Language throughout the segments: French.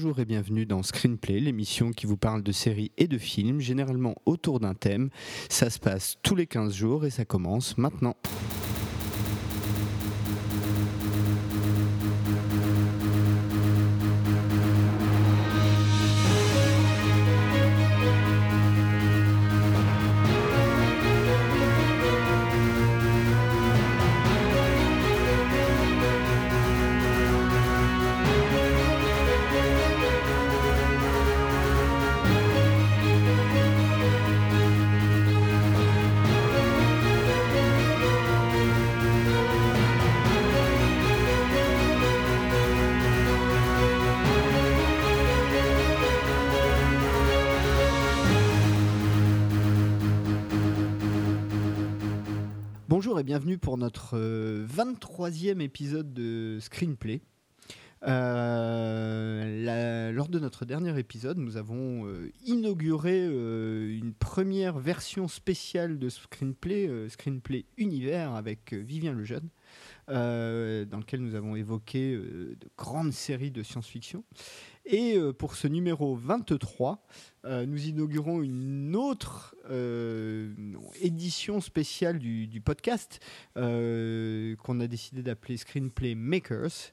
Bonjour et bienvenue dans Screenplay, l'émission qui vous parle de séries et de films, généralement autour d'un thème. Ça se passe tous les 15 jours et ça commence maintenant. Notre euh, 23e épisode de Screenplay. Euh, lors de notre dernier épisode, nous avons euh, inauguré euh, une première version spéciale de Screenplay, euh, Screenplay Univers avec euh, Vivien Lejeune, euh, dans lequel nous avons évoqué euh, de grandes séries de science-fiction. Et euh, pour ce numéro 23, euh, nous inaugurons une autre euh, édition spéciale du, podcast qu'on a décidé d'appeler Screenplay Makers,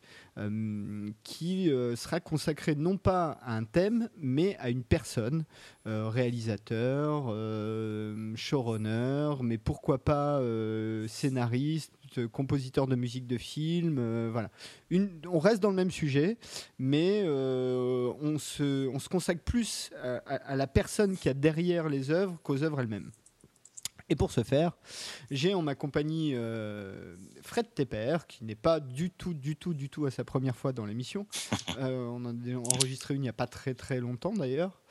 qui euh, sera consacrée non pas à un thème, mais à une personne, euh, réalisateur, euh, showrunner, mais pourquoi pas euh, scénariste, compositeur de musique de film, euh, voilà. On reste dans le même sujet, mais euh, on, se, on se consacre plus à- à la personne qui a derrière les œuvres qu'aux œuvres elles-mêmes. Et pour ce faire, j'ai en ma compagnie euh, Fred Tepper, qui n'est pas du tout, du tout, du tout à sa première fois dans l'émission. Euh, on en a enregistré une il n'y a pas très très longtemps d'ailleurs.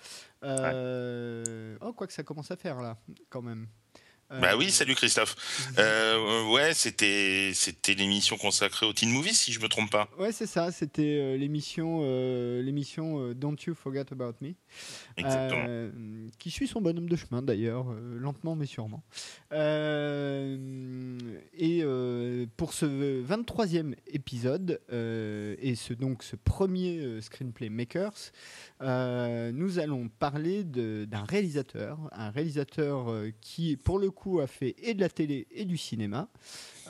Euh, Oh, quoi que ça commence à faire là, quand même. Bah oui, salut Christophe. Euh, ouais, c'était c'était l'émission consacrée au teen movie, si je me trompe pas. Ouais, c'est ça. C'était euh, l'émission, euh, l'émission Don't You Forget About Me, Exactement. qui suit son bonhomme de chemin d'ailleurs, lentement mais sûrement. Et pour ce 23e épisode et ce donc ce premier screenplay makers, nous allons parler d'un réalisateur, un réalisateur qui pour le coup a fait et de la télé et du cinéma,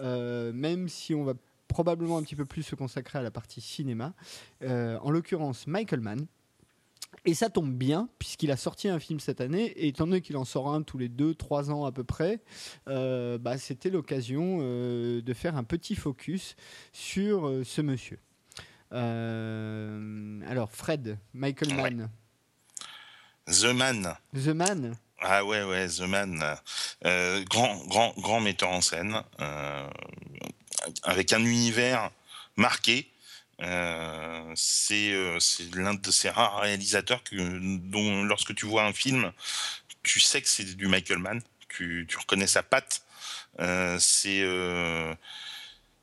Euh, même si on va probablement un petit peu plus se consacrer à la partie cinéma, euh, en l'occurrence Michael Mann. Et ça tombe bien, puisqu'il a sorti un film cette année, et étant donné qu'il en sort un tous les 2-3 ans à peu près, euh, bah, c'était l'occasion euh, de faire un petit focus sur euh, ce monsieur. Alors, Fred, Michael Ouais. Mann, The Man. The Man, Ah ouais, ouais, The Man. Euh, grand, grand, grand metteur en scène, euh, avec un univers marqué. Euh, c'est euh, c'est l'un de ces rares réalisateurs que, dont, lorsque tu vois un film, tu sais que c'est du Michael Mann. Tu, tu reconnais sa patte. C'est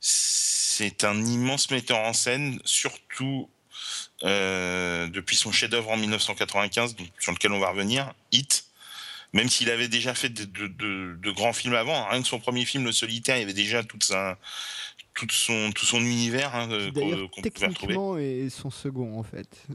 c'est un immense metteur en scène, surtout depuis son chef-d'œuvre en 1995, donc, sur lequel on va revenir, Hit. Même s'il avait déjà fait de, de- de- de grands films avant, rien que son premier film, Le Solitaire, il y avait déjà toute sa, tout son, tout son univers hein, euh, qu'on pouvait retrouver. techniquement est son second en fait.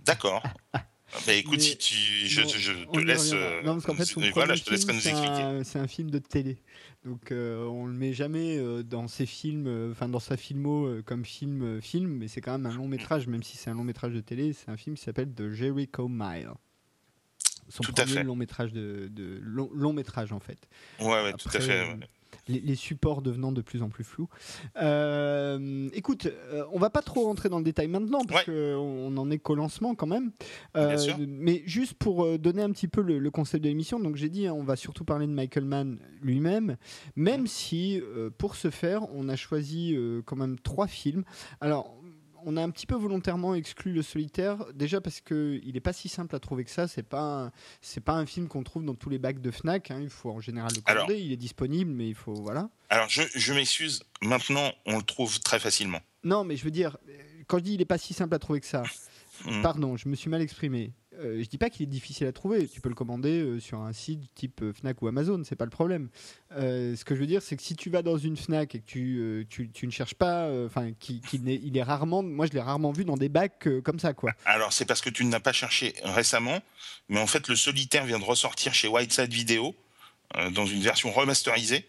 D'accord. Bah écoute, Mais- si tu, je, te laisse. euh, Non, parce qu'en fait, son et voilà, premier je te laisserai film, nous c'est expliquer. un- C'est un, film de télé. Donc, euh, on le met jamais euh, dans ses films, euh, enfin dans sa filmo comme film, film, mais c'est quand même un long métrage, même si c'est un long métrage de télé. C'est un film qui s'appelle The Jericho Mile. Son Tout à premier fait. long métrage de, de- long, long métrage en fait. Ouais, ouais, tout à fait. euh, ouais. Les, les supports devenant de plus en plus flous. Euh, écoute, euh, on va pas trop rentrer dans le détail maintenant parce Ouais. qu'on en est qu'au lancement quand même. Euh, Bien sûr. Mais juste pour euh, donner un petit peu le, le concept de l'émission, donc j'ai dit hein, on va surtout parler de Michael Mann lui-même, même si euh, pour ce faire on a choisi euh, quand même trois films. Alors on a un petit peu volontairement exclu le solitaire, déjà parce que il est pas si simple à trouver que ça. C'est pas c'est pas un film qu'on trouve dans tous les bacs de Fnac. hein, il faut en général le commander. Alors. il est disponible, mais il faut voilà. Alors, je, je m'excuse, maintenant, on le trouve très facilement. Non, mais je veux dire, quand je dis il est pas si simple à trouver que ça, Mm. pardon, je me suis mal exprimé. Je dis pas qu'il est difficile à trouver. Tu peux le commander sur un site type Fnac ou Amazon, c'est pas le problème. ce que je veux dire, c'est que si tu vas dans une Fnac et que tu, tu, ne cherches pas, enfin, il est rarement, moi je l'ai rarement vu dans des bacs comme ça, quoi. Alors c'est parce que tu n'as pas cherché récemment, mais en fait le solitaire vient de ressortir chez Whiteside Video dans une version remasterisée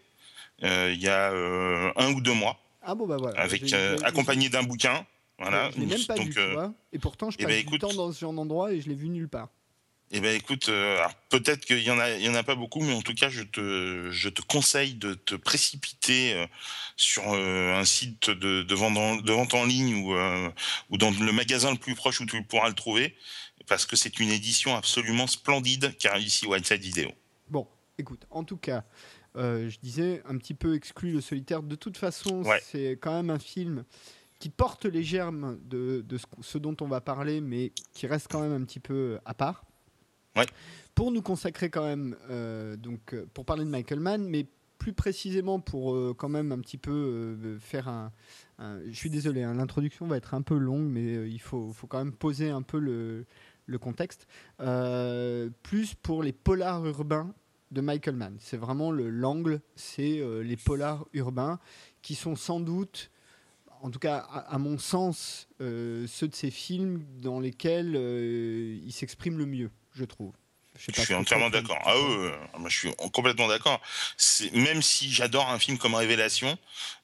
il y a un ou deux mois. Ah bon bah voilà. Avec accompagné d'un bouquin. Voilà. Je l'ai même pas vu, tu vois. Et pourtant, je eh passe ben, du temps dans ce genre d'endroit et je l'ai vu nulle part. Eh ben écoute, euh, peut-être qu'il y en a, il y en a pas beaucoup, mais en tout cas, je te, je te conseille de te précipiter euh, sur euh, un site de, de, vente, de vente en ligne ou, ou dans le magasin le plus proche où tu pourras le trouver, parce que c'est une édition absolument splendide qu'a réussi Whiteside Video. Bon, écoute, en tout cas, je disais un petit peu exclu le solitaire. De toute façon, c'est quand même un film qui porte les germes de, ce, dont on va parler, mais qui reste quand même un petit peu à part. Pour nous consacrer quand même, euh, donc, euh, pour parler de Michael Mann, mais plus précisément pour euh, quand même un petit peu faire un, Je suis désolé, hein, l'introduction va être un peu longue, mais il faut, faut, quand même poser un peu le, le contexte. plus pour les polars urbains de Michael Mann. C'est vraiment l'angle, c'est les polars urbains qui sont sans doute en tout cas, à, mon sens, euh, ceux de ces films dans lesquels euh, il s'exprime le mieux, je trouve. Je, suis entièrement d'accord. Ah oui, moi je suis complètement d'accord. Même si j'adore un film comme Révélation,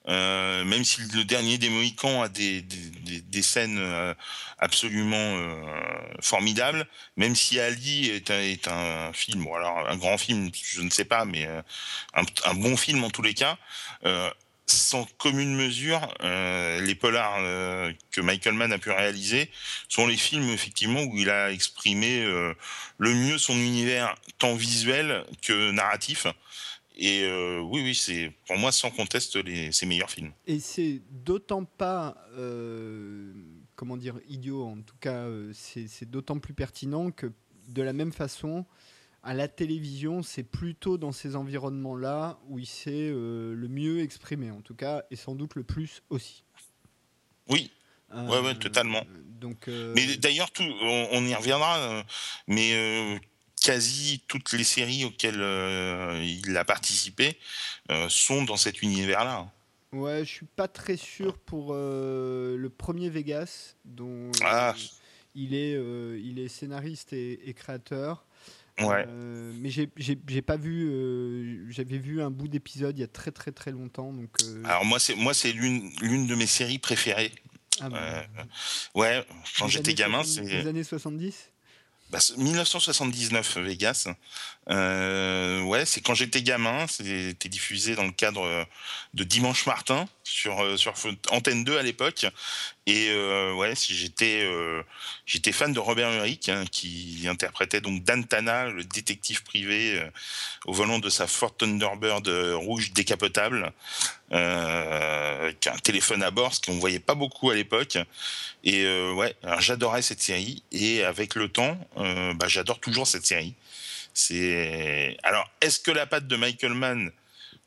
euh, même si le dernier des Mohicans a des, des, scènes absolument formidables, même si Ali est un, est un film, ou alors un grand film, je ne sais pas, mais un, un bon film en tous les cas sans commune mesure, euh, les polars euh, que Michael Mann a pu réaliser sont les films effectivement où il a exprimé euh, le mieux son univers tant visuel que narratif. Et oui, oui, c'est pour moi sans conteste ses meilleurs films. Et c'est d'autant pas, comment dire, idiot, en tout cas, c'est d'autant plus pertinent que de la même façon, à la télévision, c'est plutôt dans ces environnements-là où il s'est euh, le mieux exprimé, en tout cas, et sans doute le plus aussi. Oui, euh, ouais, ouais, totalement. Donc, euh, Mais d'ailleurs, on, y reviendra, mais quasi toutes les séries auxquelles il a participé sont dans cet univers-là. Ouais, je suis pas très sûr pour le premier Vegas, dont ah. il, est, il est scénariste et créateur. Ouais. Euh, mais j'ai pas vu. Euh, j'avais vu un bout d'épisode il y a très très très longtemps. Donc, euh, Alors moi c'est moi c'est l'une l'une de mes séries préférées. Ah bah, ouais, quand j'étais gamin, c'est les années 70. 1979 bah, Vegas. Ouais, c'est quand j'étais gamin, c'était diffusé dans le cadre de Dimanche Martin sur sur Antenne 2 à l'époque et euh, ouais, euh, j'étais fan de Robert Urich hein, qui interprétait donc Dantana, le détective privé euh, au volant de sa Ford Thunderbird rouge décapotable, avec un téléphone à bord, ce qu'on voyait pas beaucoup à l'époque. Et ouais, j'adorais cette série et avec le temps, bah, j'adore toujours cette série. Alors est-ce que la patte de Michael Mann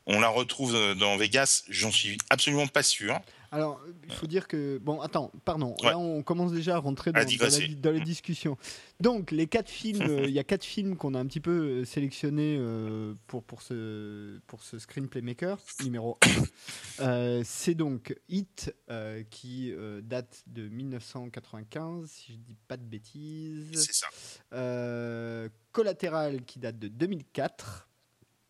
on la retrouve dans Vegas, j'en suis absolument pas sûr. Alors, il faut dire que. Bon, attends, pardon. Là, on commence déjà à rentrer dans, dans, la, discussion. Donc, les quatre films, euh, il y a quatre films qu'on a un petit peu euh, sélectionnés euh, pour, pour, ce, pour ce Screenplay Maker, numéro 1. c'est donc Hit, qui date de 1995, si je dis pas de bêtises. C'est ça. Collatéral, qui date de 2004.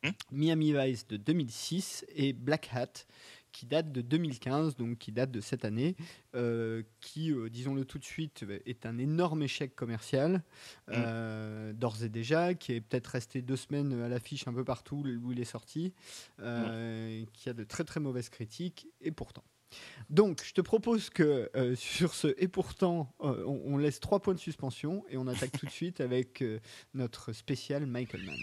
Hmm Miami Vice de 2006 et Black Hat qui date de 2015, donc qui date de cette année, euh, qui, euh, disons-le tout de suite, est un énorme échec commercial, mm. euh, d'ores et déjà, qui est peut-être resté deux semaines à l'affiche un peu partout où il est sorti, qui a de très très mauvaises critiques, et pourtant. Donc, je te propose que sur ce et pourtant, on, on, laisse trois points de suspension et on attaque tout de suite avec notre spécial Michael Mann.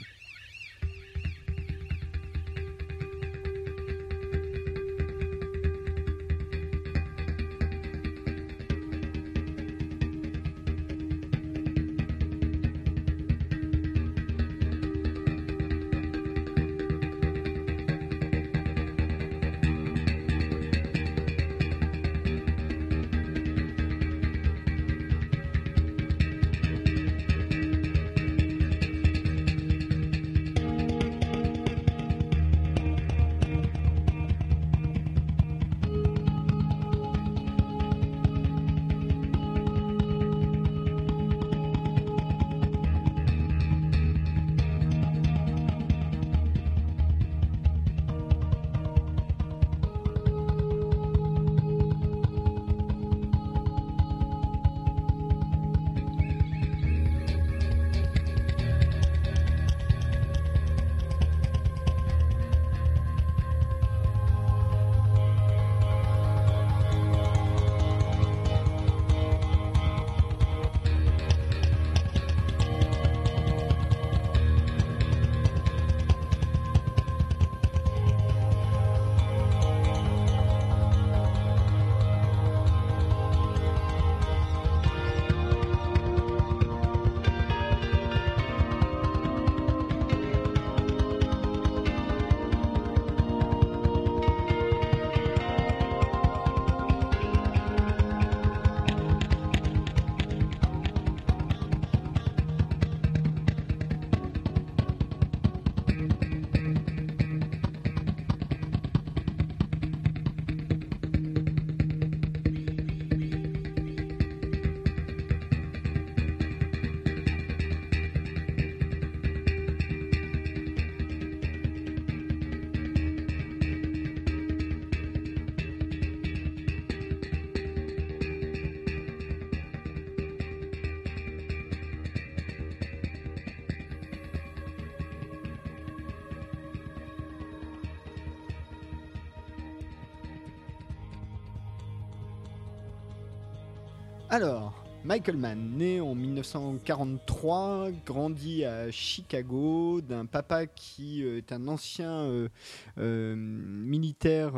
Michael Mann, né en 1943, grandit à Chicago d'un papa qui euh, est un ancien euh, euh, militaire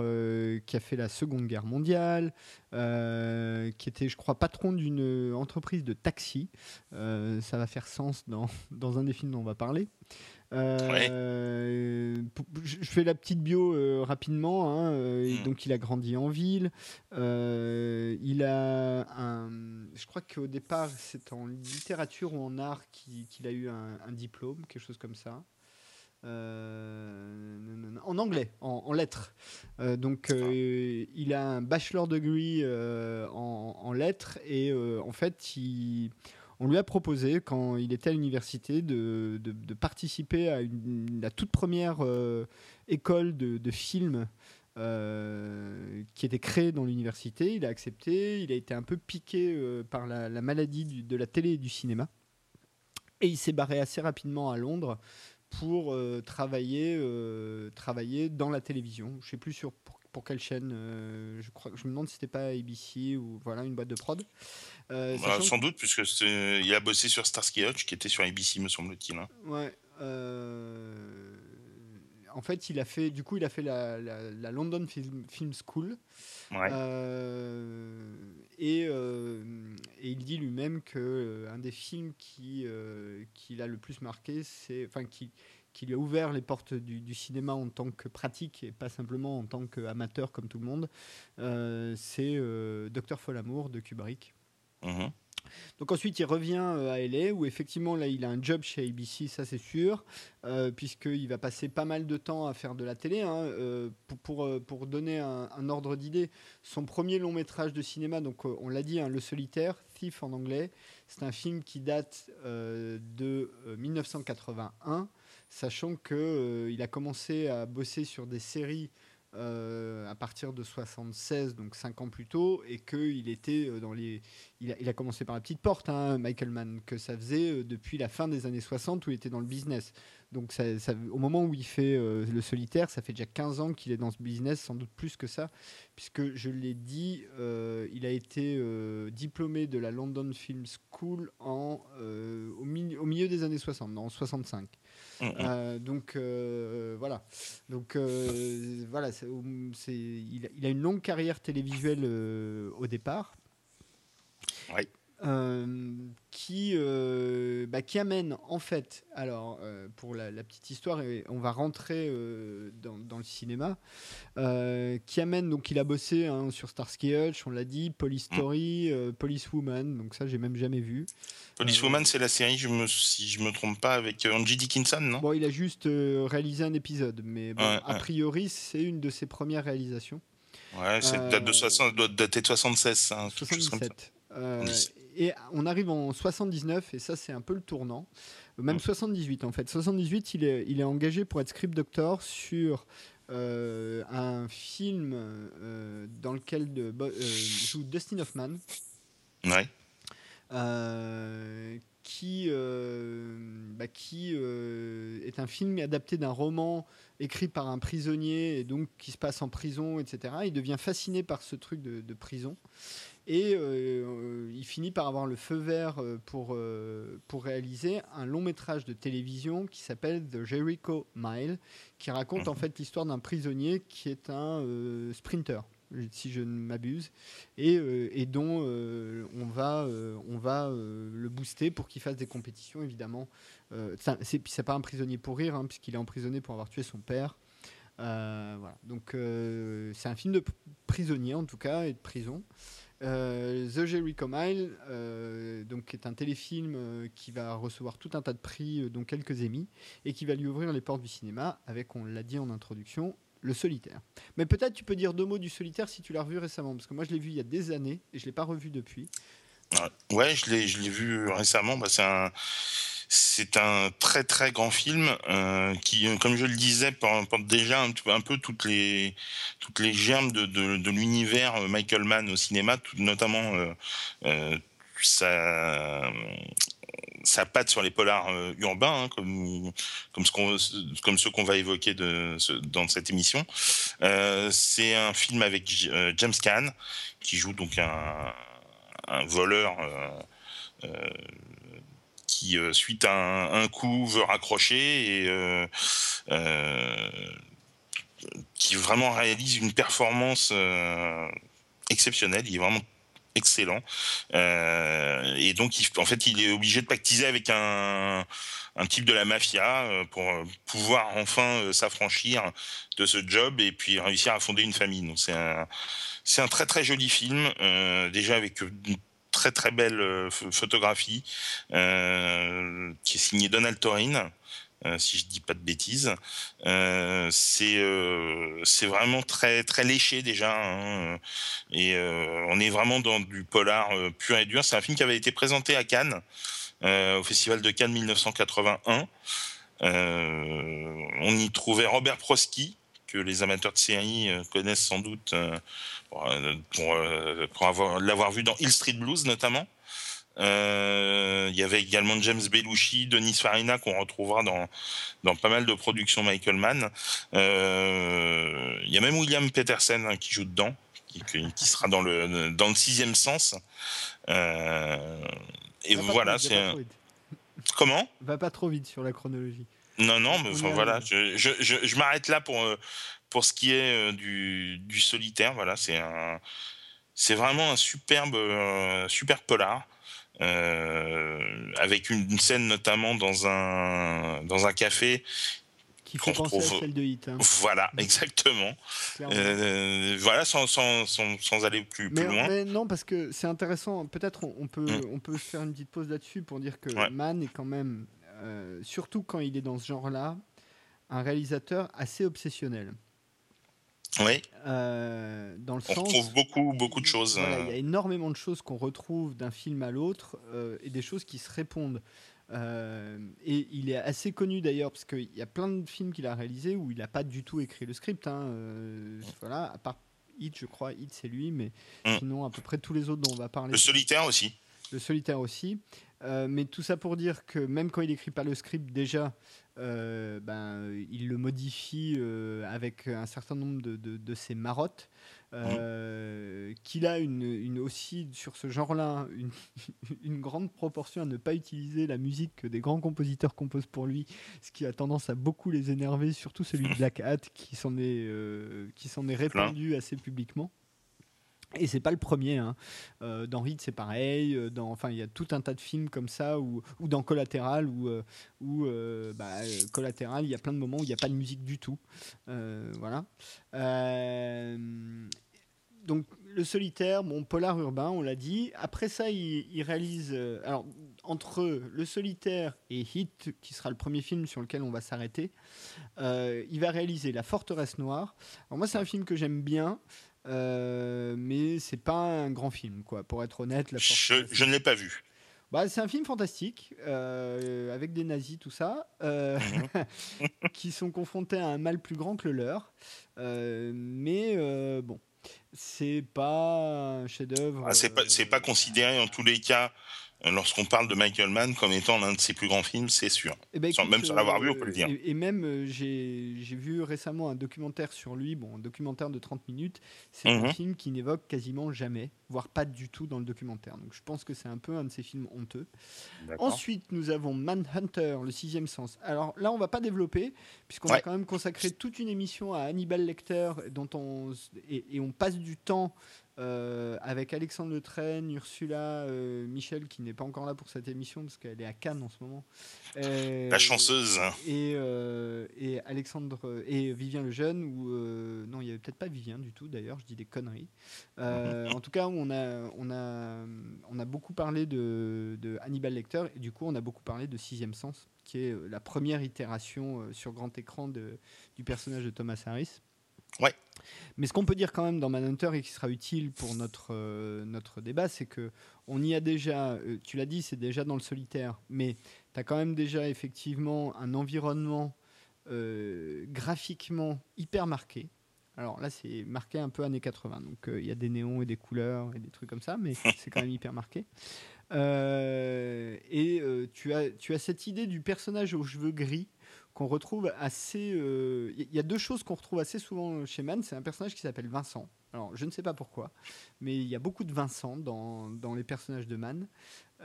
qui a fait la Seconde Guerre mondiale, qui était, je crois, patron d'une entreprise de taxi. ça va faire sens dans, dans un des films dont on va parler. Euh, je fais la petite bio euh, rapidement. Hein, euh, hmm. Donc, il a grandi en ville. il a un. Je crois qu'au départ, c'est en littérature ou en art qu'il a eu un, diplôme, quelque chose comme ça. en anglais, en, lettres. donc, il a un bachelor degree en, en, lettres et en fait, il on lui a proposé, quand il était à l'université, de, participer à la toute première euh, école de, de film euh, qui était créée dans l'université. Il a accepté, il a été un peu piqué euh, par la, maladie de la télé et du cinéma. Et il s'est barré assez rapidement à Londres pour travailler, dans la télévision. Je ne sais plus sur, quelle chaîne je, crois, je me demande si c'était pas ABC ou voilà, une boîte de prod. Euh, bah, sans doute, puisque il a bossé sur Starsky Hutch, qui était sur ABC, me semble-t-il. Hein. Ouais. Euh, en fait, il a fait, du coup, il a fait la, la, London Film, Film School. Ouais. Euh, et, et, il dit lui-même que un des films qui, qui l'a le plus marqué, c'est, enfin, qui, qui lui a ouvert les portes du, cinéma en tant que pratique et pas simplement en tant qu'amateur comme tout le monde, c'est Docteur Folamour de Kubrick. Mhm. Donc ensuite, il revient euh, à LA où effectivement là, il a un job chez ABC, ça c'est sûr, euh, puisqu'il va passer pas mal de temps à faire de la télé. Hein, euh, pour, pour, donner un, ordre d'idée, son premier long métrage de cinéma, donc on l'a dit, hein, Le Solitaire, Thief en anglais, c'est un film qui date de 1981, sachant qu'il a commencé à bosser sur des séries euh, à partir de 76, donc 5 ans plus tôt, et qu'il était euh, dans les. Il a, commencé par la petite porte, hein, Michael Mann, que ça faisait euh, depuis la fin des années 60 où il était dans le business. Donc ça, au moment où il fait le solitaire, ça fait déjà 15 ans qu'il est dans ce business, sans doute plus que ça, puisque je l'ai dit, il a été diplômé de la London Film School en, au, au, milieu des années 60, en 65. Mm, mm. Euh, donc euh, voilà. Donc euh, voilà, c'est, il, il, a une longue carrière télévisuelle au départ. Oui. Euh, qui, euh, bah, qui amène en fait, alors euh, pour la, petite histoire, et on va rentrer dans, dans, le cinéma, qui amène, donc il a bossé hein, sur Starsky Hutch, on l'a dit, Police mm. Story, Police Woman, donc ça j'ai même jamais vu. Police Woman c'est la série, je me, si je me trompe pas, avec Angie Dickinson, non? Bon, il a juste réalisé un épisode, mais a priori c'est une de ses premières réalisations. Ouais, c'est date de 60, doit dater de 76, hein, 77. Euh, et on arrive en 79, et ça c'est un peu le tournant. Même 78 en fait. 78, il est, il est engagé pour être script doctor sur euh, un film euh, dans lequel de, joue Dustin Hoffman. Ouais. qui, bah, qui est un film adapté d'un roman écrit par un prisonnier et donc qui se passe en prison, etc. Il devient fasciné par ce truc de, de prison. Et euh, il finit par avoir le feu vert euh, pour, euh, pour réaliser un long métrage de télévision qui s'appelle The Jericho Mile, qui raconte en mhm. fait l'histoire d'un prisonnier qui est un sprinter si je ne m'abuse, et, et, dont on va, on va le booster pour qu'il fasse des compétitions, évidemment. c'est, c'est pas un prisonnier pour rire, hein, puisqu'il est emprisonné pour avoir tué son père. voilà. Donc c'est un film de prisonnier, en tout cas, et de prison. Euh, The Jericho Mile, euh, donc, est un téléfilm euh, qui va recevoir tout un tas de prix, dont quelques émis, et qui va lui ouvrir les portes du cinéma avec, on l'a dit en introduction, le solitaire. Mais peut-être tu peux dire deux mots du solitaire si tu l'as revu récemment, parce que moi je l'ai vu il y a des années et je l'ai pas revu depuis. Ouais, je l'ai, je l'ai vu récemment. Bah, c'est un c'est un très très grand film euh, qui, comme je le disais, porte déjà un, peu toutes les toutes les germes de, l'univers Michael Mann au cinéma, notamment euh, euh, sa patte sur les polars urbains, hein, comme ceux qu'on va évoquer dans cette émission. c'est un film avec James Caan qui joue donc un, voleur qui, suite à un, coup, veut raccrocher et qui vraiment réalise une performance exceptionnelle. Il est vraiment excellent. Euh, et donc, il, en fait, il est obligé de pactiser avec un, type de la mafia euh, pour pouvoir enfin euh, s'affranchir de ce job et puis réussir à fonder une famille. Donc, c'est un, c'est un très très joli film, euh, déjà avec une très très belle photographie qui est signée Donald Torin. Euh, si je dis pas de bêtises. Euh, c'est euh, c'est vraiment très très léché déjà, hein, et on est vraiment dans du polar pur et dur. C'est un film qui avait été présenté à Cannes, au Festival de Cannes 1981. on y trouvait Robert Prosky, que les amateurs de série connaissent sans doute pour, pour avoir l'avoir vu dans Hill Street Blues notamment. Euh, il y avait également James Belushi, Denis Farina qu'on retrouvera dans, dans pas mal de productions Michael Mann. Euh, il y a même William Peterson hein, qui joue dedans, qui, qui, sera dans le, dans le sixième sens. Euh, et voilà, c'est. Comment? Va pas trop vite sur la chronologie. Non, non, mais enfin, voilà, je, je, je, je m'arrête là pour, pour ce qui est du, du solitaire. Voilà, c'est un, c'est vraiment un superbe, super polar. Euh, avec une, scène notamment dans un, dans un café qui fait penser à celle de Hit. Hein. Voilà, exactement. Euh, voilà, sans, sans, sans, aller plus, plus loin. Mais non, parce que c'est intéressant. Peut-être on, peut, mm. on peut faire une petite pause là-dessus pour dire que Mann est quand même, euh, surtout quand il est dans ce genre-là, un réalisateur assez obsessionnel. Oui. Euh, dans le on sens, retrouve beaucoup, beaucoup de choses. il y a euh. énormément de choses qu'on retrouve d'un film à l'autre euh, et des choses qui se répondent. et il est assez connu d'ailleurs parce qu'il y a plein de films qu'il a réalisés où il n'a pas du tout écrit le script. Hein, voilà, à part Hit, je crois, Hit c'est lui, mais mm. sinon à peu près tous les autres dont on va parler. Le solitaire aussi. Le solitaire aussi. Mais tout ça pour dire que même quand il n'écrit pas le script, déjà, euh, ben, il le modifie euh, avec un certain nombre de, de, ses marottes. Euh, qu'il a une, une, aussi sur ce genre-là une, une, grande proportion à ne pas utiliser la musique que des grands compositeurs composent pour lui, ce qui a tendance à beaucoup les énerver, surtout celui de Black Hat qui s'en est, qui s'en est répandu assez publiquement. Et c'est pas le premier. Hein. Euh, dans Hit, c'est pareil. Euh, dans, enfin, il y a tout un tas de films comme ça, ou, ou dans Collatéral, ou où, euh, bah, Collatéral, il y a plein de moments où il n'y a pas de musique du tout. voilà. donc, le solitaire, bon, polar urbain, on l'a dit. Après ça, il, il réalise. alors, entre le solitaire et Hit, qui sera le premier film sur lequel on va s'arrêter, il va réaliser La Forteresse Noire. Alors, moi, c'est un film que j'aime bien. Euh, mais c'est pas un grand film, quoi. Pour être honnête, la je, ne l'ai pas vu. Bah, c'est un film fantastique euh, avec des nazis, tout ça, euh, mhm. qui sont confrontés à un mal plus grand que le leur. mais bon, c'est pas un chef-d'œuvre. Ah, c'est pas, pas considéré en tous les cas lorsqu'on parle de Michael Mann comme étant l'un de ses plus grands films, c'est sûr. Eh ben, même sans l'avoir vu, on peut le dire. Et, même, euh, j'ai vu récemment un documentaire sur lui, bon, un documentaire de 30 minutes. C'est un mhm. film qui n'évoque quasiment jamais, voire pas du tout dans le documentaire. Donc je pense que c'est un peu un de ses films honteux. Ensuite, nous avons Manhunter, le sixième sens. Alors là, on va pas développer, puisqu'on a quand même consacré toute une émission à Hannibal Lecter, dont on, et on passe du temps euh, avec Alexandre Le Train, Ursula, euh, Michel qui n'est pas encore là pour cette émission parce qu'elle est à Cannes en ce moment. Euh, La chanceuse. Et, et Alexandre et Vivien le jeune ou non il y avait peut-être pas Vivien du tout d'ailleurs je dis des conneries. en tout cas on a on a on a beaucoup parlé de, de, Hannibal Lecter et du coup on a beaucoup parlé de Sixième Sens qui est la première itération sur grand écran de, du personnage de Thomas Harris. Ouais. Mais ce qu'on peut dire quand même dans Manhunter et qui sera utile pour notre, euh, notre débat, c'est que on y a déjà, euh, tu l'as dit, c'est déjà dans le solitaire, mais tu as quand même déjà effectivement un environnement euh, graphiquement hyper marqué. Alors là, c'est marqué un peu années 80, donc il y a des néons et des couleurs et des trucs comme ça, mais c'est quand même hyper marqué. et tu, as, tu as cette idée du personnage aux cheveux gris qu'on retrouve assez. Il euh, y a deux choses qu'on retrouve assez souvent chez Mann. C'est un personnage qui s'appelle Vincent. Alors, je ne sais pas pourquoi, mais il y a beaucoup de Vincent dans, dans les personnages de Man.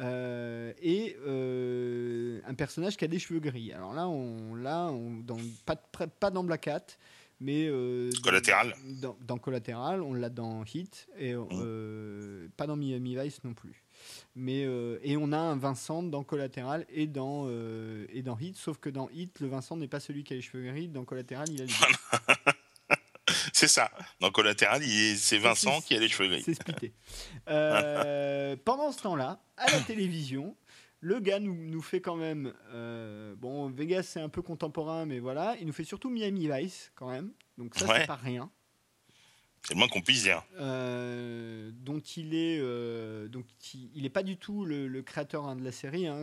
Euh, et euh, un personnage qui a des cheveux gris. Alors là, on, là on, dans, pas, pas dans Black Hat, mais euh, collatéral. Dans, dans, Collateral, on l'a dans Hit et mmh. euh, pas dans Miami Vice non plus. Mais et on a un Vincent dans Collateral et dans et dans Hit, sauf que dans Hit, le Vincent n'est pas celui qui a les cheveux gris. Dans Collateral, il a les C'est ça. Dans Collatéral, c'est Vincent qui a les cheveux gris. C'est splitté. Euh, pendant ce temps-là, à la télévision, le gars nous, nous fait quand même. Euh, bon, Vegas, c'est un peu contemporain, mais voilà. Il nous fait surtout Miami Vice, quand même. Donc, ça, c'est pas rien. C'est le moins qu'on puisse dire. Euh, donc il est, donc il, est pas du tout le, créateur hein, de la série, hein,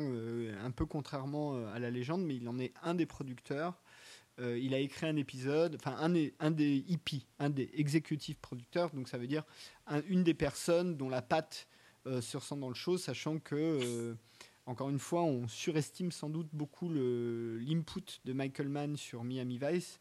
un peu contrairement à la légende, mais il en est un des producteurs. Euh, il a écrit un épisode, enfin un, des EP, un des exécutifs producteurs, donc ça veut dire une des personnes dont la patte euh, se ressent dans le show, sachant que, euh, encore une fois, on surestime sans doute beaucoup l'input de Michael Mann sur Miami Vice.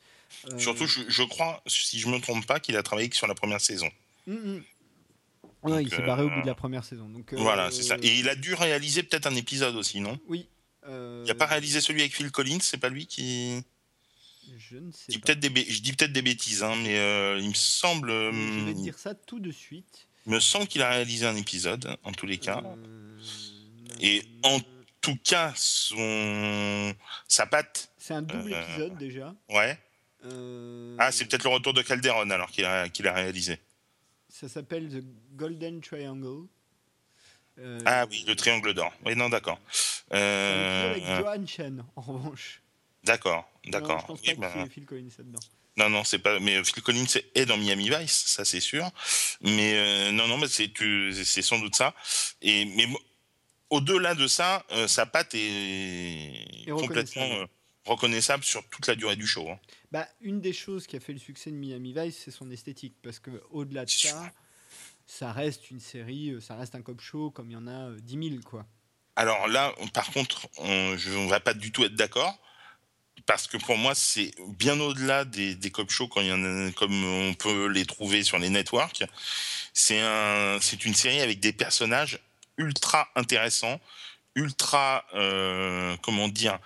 Surtout, je, crois, si je ne me trompe pas, qu'il a travaillé que sur la première saison. Mm, mm. il s'est barré au bout de la première saison. Donc, voilà, c'est ça. Et il a dû réaliser peut-être un épisode aussi, non? Oui. Il n'a pas réalisé celui avec Phil Collins, c'est pas lui qui. Je ne sais dis pas. Des je dis peut-être des bêtises, hein, mais euh, il me semble. je vais te dire ça tout de suite. Il me semble qu'il a réalisé un épisode, en tous les cas. Euh, Et en tout cas, son... sa patte. C'est un double euh, épisode déjà. Ouais. Ah, c'est peut-être le retour de Calderon alors qu'il a, réalisé. Ça s'appelle The Golden Triangle. Ah oui, le triangle d'or. Oui, non, d'accord. Euh... avec Johan Chen, en revanche. D'accord, d'accord. Je pense pas bah, Phil Collins là-dedans. Non, non, c'est pas. Mais Phil Collins est dans Miami Vice, ça c'est sûr. Mais euh, non, non, mais c'est c'est sans doute ça. Et mais au-delà de ça, euh, sa patte est, complètement euh, reconnaissable. sur toute la durée du show. Hein. Bah, une des choses qui a fait le succès de Miami Vice, c'est son esthétique, parce que au-delà de ça, ça reste une série, ça reste un cop show comme il y en a 10 000, quoi. Alors là, par contre, on, je, on va pas du tout être d'accord parce que pour moi, c'est bien au-delà des, des cop shows quand il y en a, comme on peut les trouver sur les networks. C'est un, c'est une série avec des personnages ultra intéressants, ultra, euh, comment dire,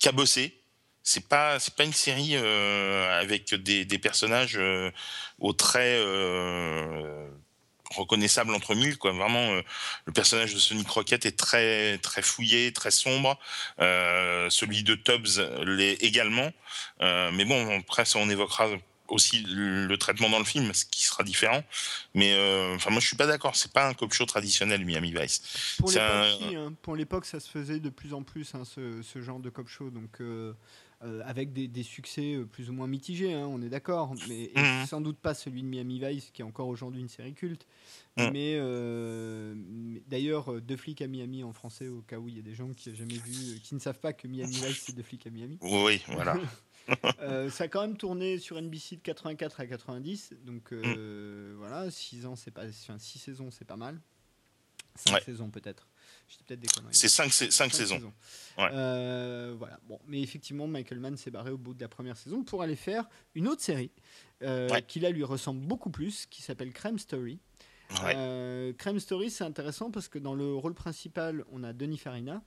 cabossés. C'est pas, c'est pas une série euh, avec des, personnages euh, au trait euh, reconnaissable entre mille quoi. Vraiment le personnage de Sonic Rocket est très très fouillé très sombre. Celui de Tubbs l'est également. Mais bon après on évoquera aussi le, traitement dans le film ce qui sera différent mais enfin moi je suis pas d'accord c'est pas un cop show traditionnel Miami Vice hein. pour l'époque ça se faisait de plus en plus hein, ce, ce, genre de cop show donc euh, avec des, succès euh, plus ou moins mitigés, hein, on est d'accord, mais mmh. sans doute pas celui de Miami Vice, qui est encore aujourd'hui une série culte. Mmh. Euh, mais, d'ailleurs, Deux flics à Miami en français, au cas où il y a des gens qui, ont jamais vu, qui ne savent pas que Miami Vice, c'est Deux flics à Miami. Oui, voilà. ça a quand même tourné sur NBC de 84 à 90, donc mmh. voilà, 6 ans, c'est pas, 6 saisons, c'est pas mal. 5 saisons peut-être. C'est 5 saisons. Euh, voilà. Bon, mais effectivement, Michael Mann s'est barré au bout de la première saison pour aller faire une autre série euh, qui là lui ressemble beaucoup plus, qui s'appelle Crime Story. Euh, Crime Story, c'est intéressant parce que dans le rôle principal, on a Denis Farina.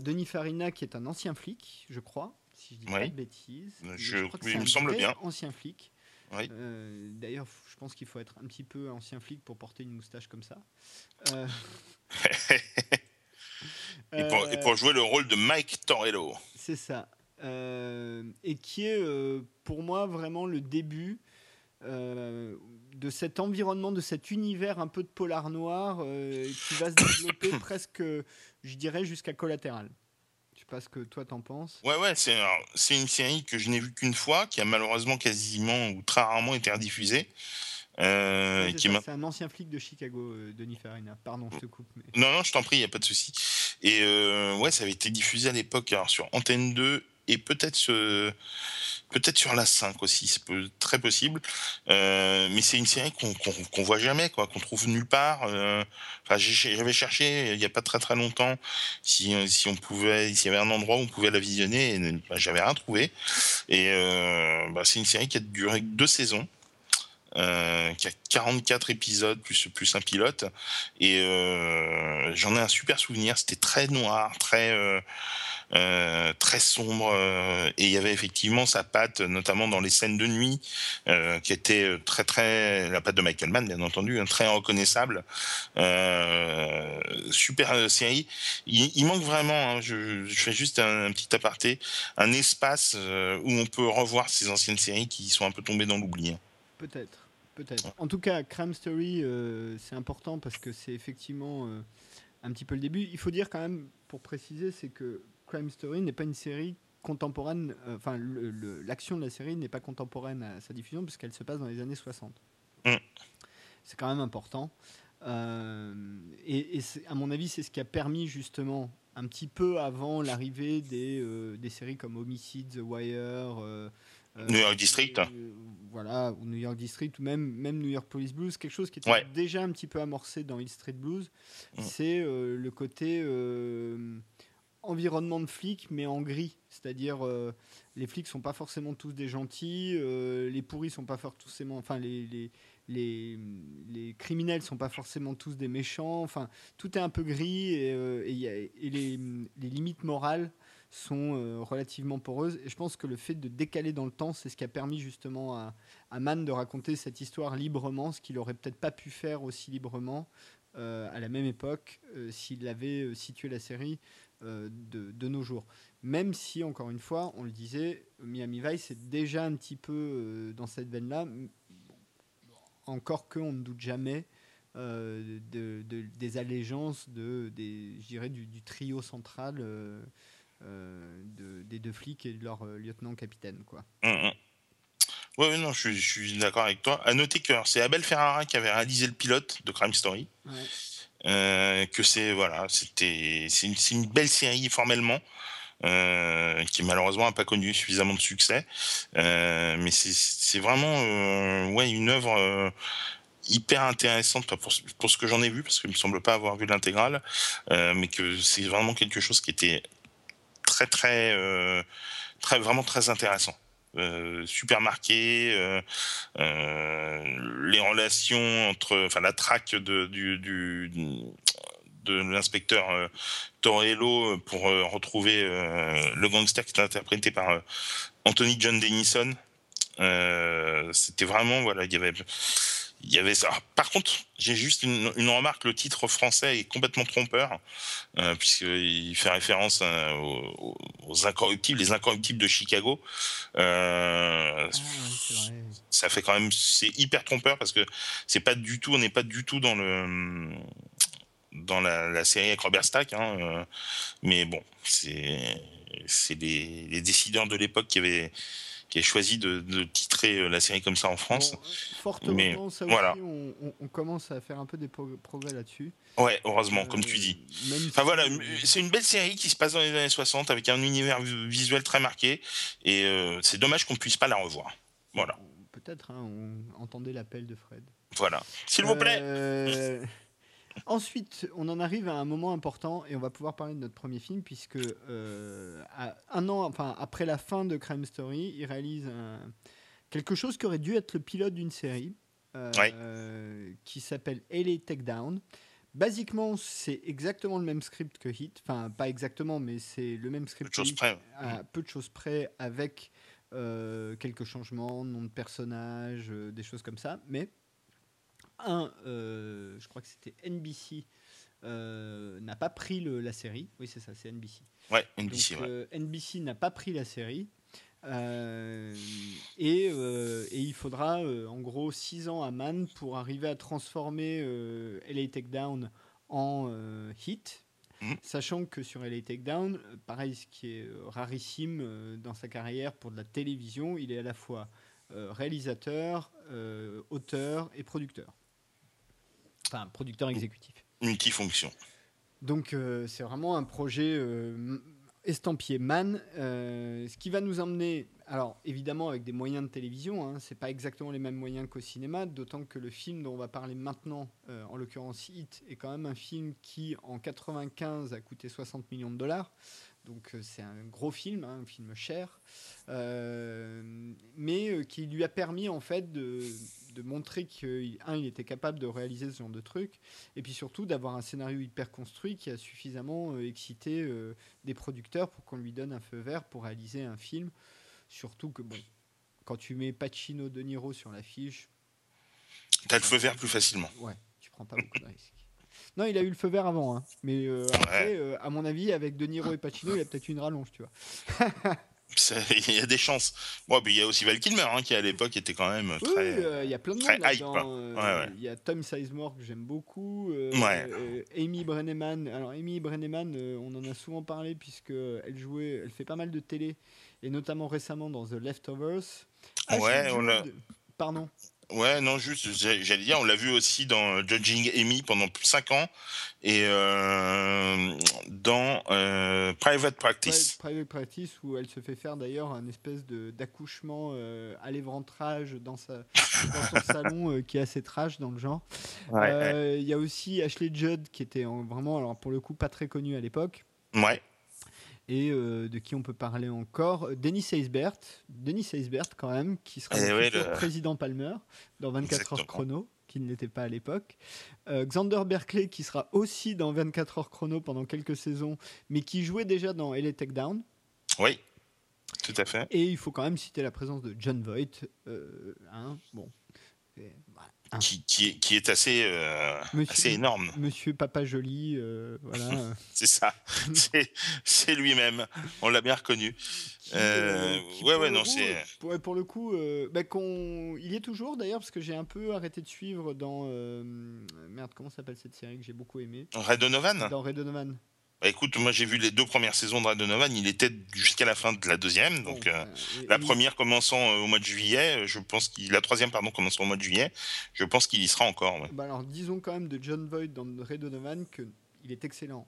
Denis Farina, qui est un ancien flic, je crois, si je dis pas de bêtises. Je, crois que il me semble bien. Ancien flic. D'ailleurs, je pense qu'il faut être un petit peu ancien flic pour porter une moustache comme ça. et, pour, jouer le rôle de Mike Torello. C'est ça. Euh, et qui est euh, pour moi vraiment le début euh, de cet environnement, de cet univers un peu de polar noir qui va se développer presque, je dirais, jusqu'à collatéral. Pas ce que toi t'en penses. Ouais, ouais, c'est, c'est une série que je n'ai vue qu'une fois, qui a malheureusement quasiment ou très rarement été rediffusée. Euh, c'est un ancien flic de Chicago, euh, Denis Farina. Pardon, je te coupe. Non, non, je t'en prie, il n'y a pas de souci. Et euh, ouais, ça avait été diffusé à l'époque sur Antenne 2 et peut-être peut-être sur la 5 aussi, c'est très possible. mais c'est une série qu'on qu'on voit jamais, quoi, qu'on trouve nulle part. Enfin, j'avais cherché il n'y a pas très très longtemps si, on pouvait, s'il y avait un endroit où on pouvait la visionner, et bah, j'avais rien trouvé. Et bah, c'est une série qui a duré deux saisons. euh, qui a 44 épisodes plus un pilote et euh, j'en ai un super souvenir c'était très noir très euh, euh, très sombre euh, et il y avait effectivement sa patte notamment dans les scènes de nuit euh, qui était très très la patte de Michael Mann bien entendu hein, très reconnaissable super série. Il, manque vraiment hein, je, fais juste un, un, petit aparté un espace où on peut revoir ces anciennes séries qui sont un peu tombées dans l'oubli hein. peut-être peut-être. En tout cas Crime Story c'est important parce que c'est effectivement un petit peu le début. Il faut dire quand même pour préciser c'est que Crime Story n'est pas une série contemporaine, euh, enfin l'action de la série n'est pas contemporaine à sa diffusion puisqu'elle se passe dans les années 60. Mm. C'est quand même important. Euh, et, et à mon avis, c'est ce qui a permis justement, un petit peu avant l'arrivée des, euh, des, séries comme Homicide, The Wire, New York District. voilà, ou New York District, ou même, même New York Police Blues, quelque chose qui était ouais. déjà un petit peu amorcé dans Hill Street Blues, mm. c'est le côté environnement de flics, mais en gris. C'est-à-dire, euh, les flics sont pas forcément tous des gentils, euh, les pourris sont pas forcément. Enfin, les, les, les, les, criminels sont pas forcément tous des méchants. Enfin, tout est un peu gris et, euh, les, les, limites morales sont relativement poreuses. Et je pense que le fait de décaler dans le temps, c'est ce qui a permis justement à, à Mann de raconter cette histoire librement, ce qu'il aurait peut-être pas pu faire aussi librement. À la même époque, s'il avait situé la série euh, de, de, nos jours. Même si, encore une fois, on le disait, Miami Vice est déjà un petit peu euh, dans cette veine-là, encore qu'on ne doute jamais euh, de, de, des allégeances de, des, du, du, trio central des deux flics et de leur lieutenant-capitaine. quoi. Mmh, mmh. Oui, non, je, je suis d'accord avec toi. À noter que c'est Abel Ferrara qui avait réalisé le pilote de Crime Story. Ouais. Euh, que c'est voilà, c'était c'est une, belle série formellement. Euh, qui malheureusement n'a pas connu suffisamment de succès, euh, mais c'est vraiment euh, ouais une œuvre euh, hyper intéressante pour, ce que j'en ai vu parce qu'il me semble pas avoir vu l'intégrale, euh, mais que c'est vraiment quelque chose qui était très très très vraiment très intéressant. Euh, euh, euh, les relations entre, enfin la traque de, du, du de l'inspecteur euh, Torello pour euh, retrouver euh, le gangster qui est interprété par Anthony John Denison. C'était vraiment voilà, il y avait il y avait ça. Par contre, j'ai juste une, une, remarque le titre français est complètement trompeur, euh, puisqu'il fait référence euh, aux, aux, incorruptibles, les incorruptibles de Chicago. Euh, ah, ça fait quand même, c'est hyper trompeur parce que c'est pas du tout, on n'est pas du tout dans le dans la, la série avec Robert Stack, hein, mais bon, c'est c'est les, les décideurs de l'époque qui avaient qui a choisi de, de, titrer euh, la série comme ça en France. Bon, fortement, Mais, ça voilà. aussi, on, on, on, commence à faire un peu des progrès là-dessus. Ouais, heureusement, euh, comme tu dis. Enfin voilà, c'est une belle série qui se passe dans les années 60 avec un univers visuel très marqué et euh, c'est dommage qu'on ne puisse pas la revoir. Voilà. Peut-être, hein, on entendait l'appel de Fred. Voilà. S'il vous plaît. Euh... Ensuite, on en arrive à un moment important et on va pouvoir parler de notre premier film puisque euh, un an, enfin après la fin de Crime Story, il réalise un, quelque chose qui aurait dû être le pilote d'une série euh, ouais. qui s'appelle LA Takedown. Basiquement, c'est exactement le même script que Hit, enfin pas exactement, mais c'est le même script. Peu de choses près. À peu de choses près, avec euh, quelques changements, nom de personnage, des choses comme ça, mais un, euh, je crois que c'était NBC, euh, n'a pas pris le, la série. Oui, c'est ça, c'est NBC. Ouais, NBC. Donc, ouais. euh, NBC n'a pas pris la série. Euh, et, et, il faudra en gros 6 ans à Man pour arriver à transformer LA Takedown en hit. Mmh. Sachant que sur LA Takedown, pareil, ce qui est rarissime dans sa carrière pour de la télévision, il est à la fois réalisateur, auteur et producteur enfin producteur exécutif. Multifonction. Donc euh, c'est vraiment un projet euh, estampillé man, euh, ce qui va nous emmener alors évidemment avec des moyens de télévision, hein, c'est pas exactement les mêmes moyens qu'au cinéma, d'autant que le film dont on va parler maintenant, euh, en l'occurrence Hit, est quand même un film qui en 95 a coûté 60 millions de dollars. Donc euh, c'est un gros film, hein, un film cher, euh, mais euh, qui lui a permis en fait de, de montrer qu'il il était capable de réaliser ce genre de truc, et puis surtout d'avoir un scénario hyper construit qui a suffisamment euh, excité euh, des producteurs pour qu'on lui donne un feu vert pour réaliser un film. Surtout que bon, quand tu mets Pacino, De Niro sur l'affiche, T'as le feu vert plus facilement. ouais, tu prends pas beaucoup de risques. Non, il a eu le feu vert avant, hein. mais euh, après, euh, à mon avis, avec De Niro et Pacino, il a peut-être eu une rallonge, tu vois. Il y a des chances. Bon, puis il y a aussi Val Kilmer, hein, qui à l'époque était quand même Oui, très. euh, il y a plein de monde euh, Ouais, ouais. Il y a Tom Sizemore que j'aime beaucoup. euh, Ouais. Amy Brenneman. Alors Amy Brenneman, on en a souvent parlé puisque elle jouait, elle fait pas mal de télé et notamment récemment dans The Leftovers. Ouais, Ashley on l'a- Judd, Pardon. Ouais, non, juste, j'allais dire, on l'a vu aussi dans Judging Amy pendant plus de 5 ans et euh, dans euh, Private Practice. Pri- Private Practice où elle se fait faire d'ailleurs un espèce d'accouchement euh, à l'éventrage dans sa dans son salon euh, qui est assez trash dans le genre. Ouais, Euh, Il y a aussi Ashley Judd qui était en- vraiment alors pour le coup pas très connue à l'époque. ouais. Et euh, de qui on peut parler encore Denis Seisbert, Denis Seisbert quand même, qui sera Eh le président Palmer dans 24 Exactement. heures chrono, qui ne l'était pas à l'époque. Euh, Xander Berkeley, qui sera aussi dans 24 heures chrono pendant quelques saisons, mais qui jouait déjà dans LA Takedown. Oui, tout à fait. Et il faut quand même citer la présence de John Voight. euh, hein, bon, Hein. Qui, qui, est, qui est assez, euh, Monsieur- assez énorme. Monsieur Papa Joli, euh, voilà. C'est ça. C'est- lui-même. On l'a bien reconnu. Qui, Euh, ouais, ouais, non, c'est- Pour, pour le coup, bah, il y est toujours d'ailleurs, parce que j'ai un peu arrêté de suivre dans. merde, comment s'appelle cette série que j'ai beaucoup aimée? Red Donovan? Dans Red Donovan. Bah, Écoute, moi j'ai vu les deux premières saisons de Red Donovan. Il était jusqu'à la fin de la deuxième. Donc euh, et- la et- première commençant euh, au mois de juillet, euh, je pense qu'il la troisième pardon commençant au mois de juillet. Je pense qu'il y sera encore. ouais. bah, alors, disons quand même de John Voight dans Red Donovan qu'il est excellent.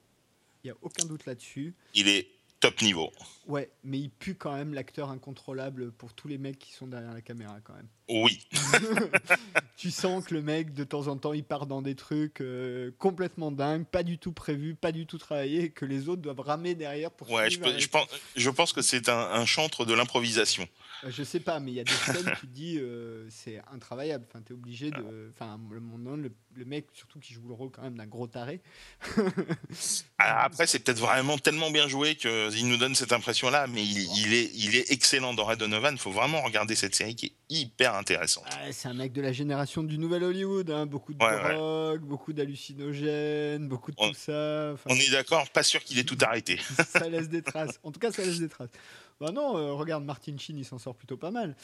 Il n'y a aucun doute là-dessus. Il est top niveau. Ouais, mais il pue quand même l'acteur incontrôlable pour tous les mecs qui sont derrière la caméra quand même. Oui, tu sens que le mec, de temps en temps, il part dans des trucs euh, complètement dingues, pas du tout prévus, pas du tout travaillés, et que les autres doivent ramer derrière pour ouais, je, peux- je pense, je pense que c'est un, un chantre de l'improvisation. Euh, Je sais pas, mais il y a des scènes, tu dis, euh, c'est intravaillable. Enfin, t'es obligé de. Enfin, le, mec, surtout qui joue le rôle quand même d'un gros taré. Ah, Après, c'est peut-être vraiment tellement bien joué qu'il nous donne cette impression-là, mais il, il est, il est excellent dans Red Donovan. Il faut vraiment regarder cette série qui est hyper intéressante. Ah, c'est un mec de la génération du nouvel Hollywood, hein, beaucoup de Ouais, ouais. drogue, beaucoup d'hallucinogènes, beaucoup de On- tout ça. Enfin, On est d'accord, pas sûr qu'il ait tout arrêté. ça laisse des traces. En tout cas, ça laisse des traces. Bah non, euh, regarde, Martin Sheen, il s'en sort plutôt pas mal.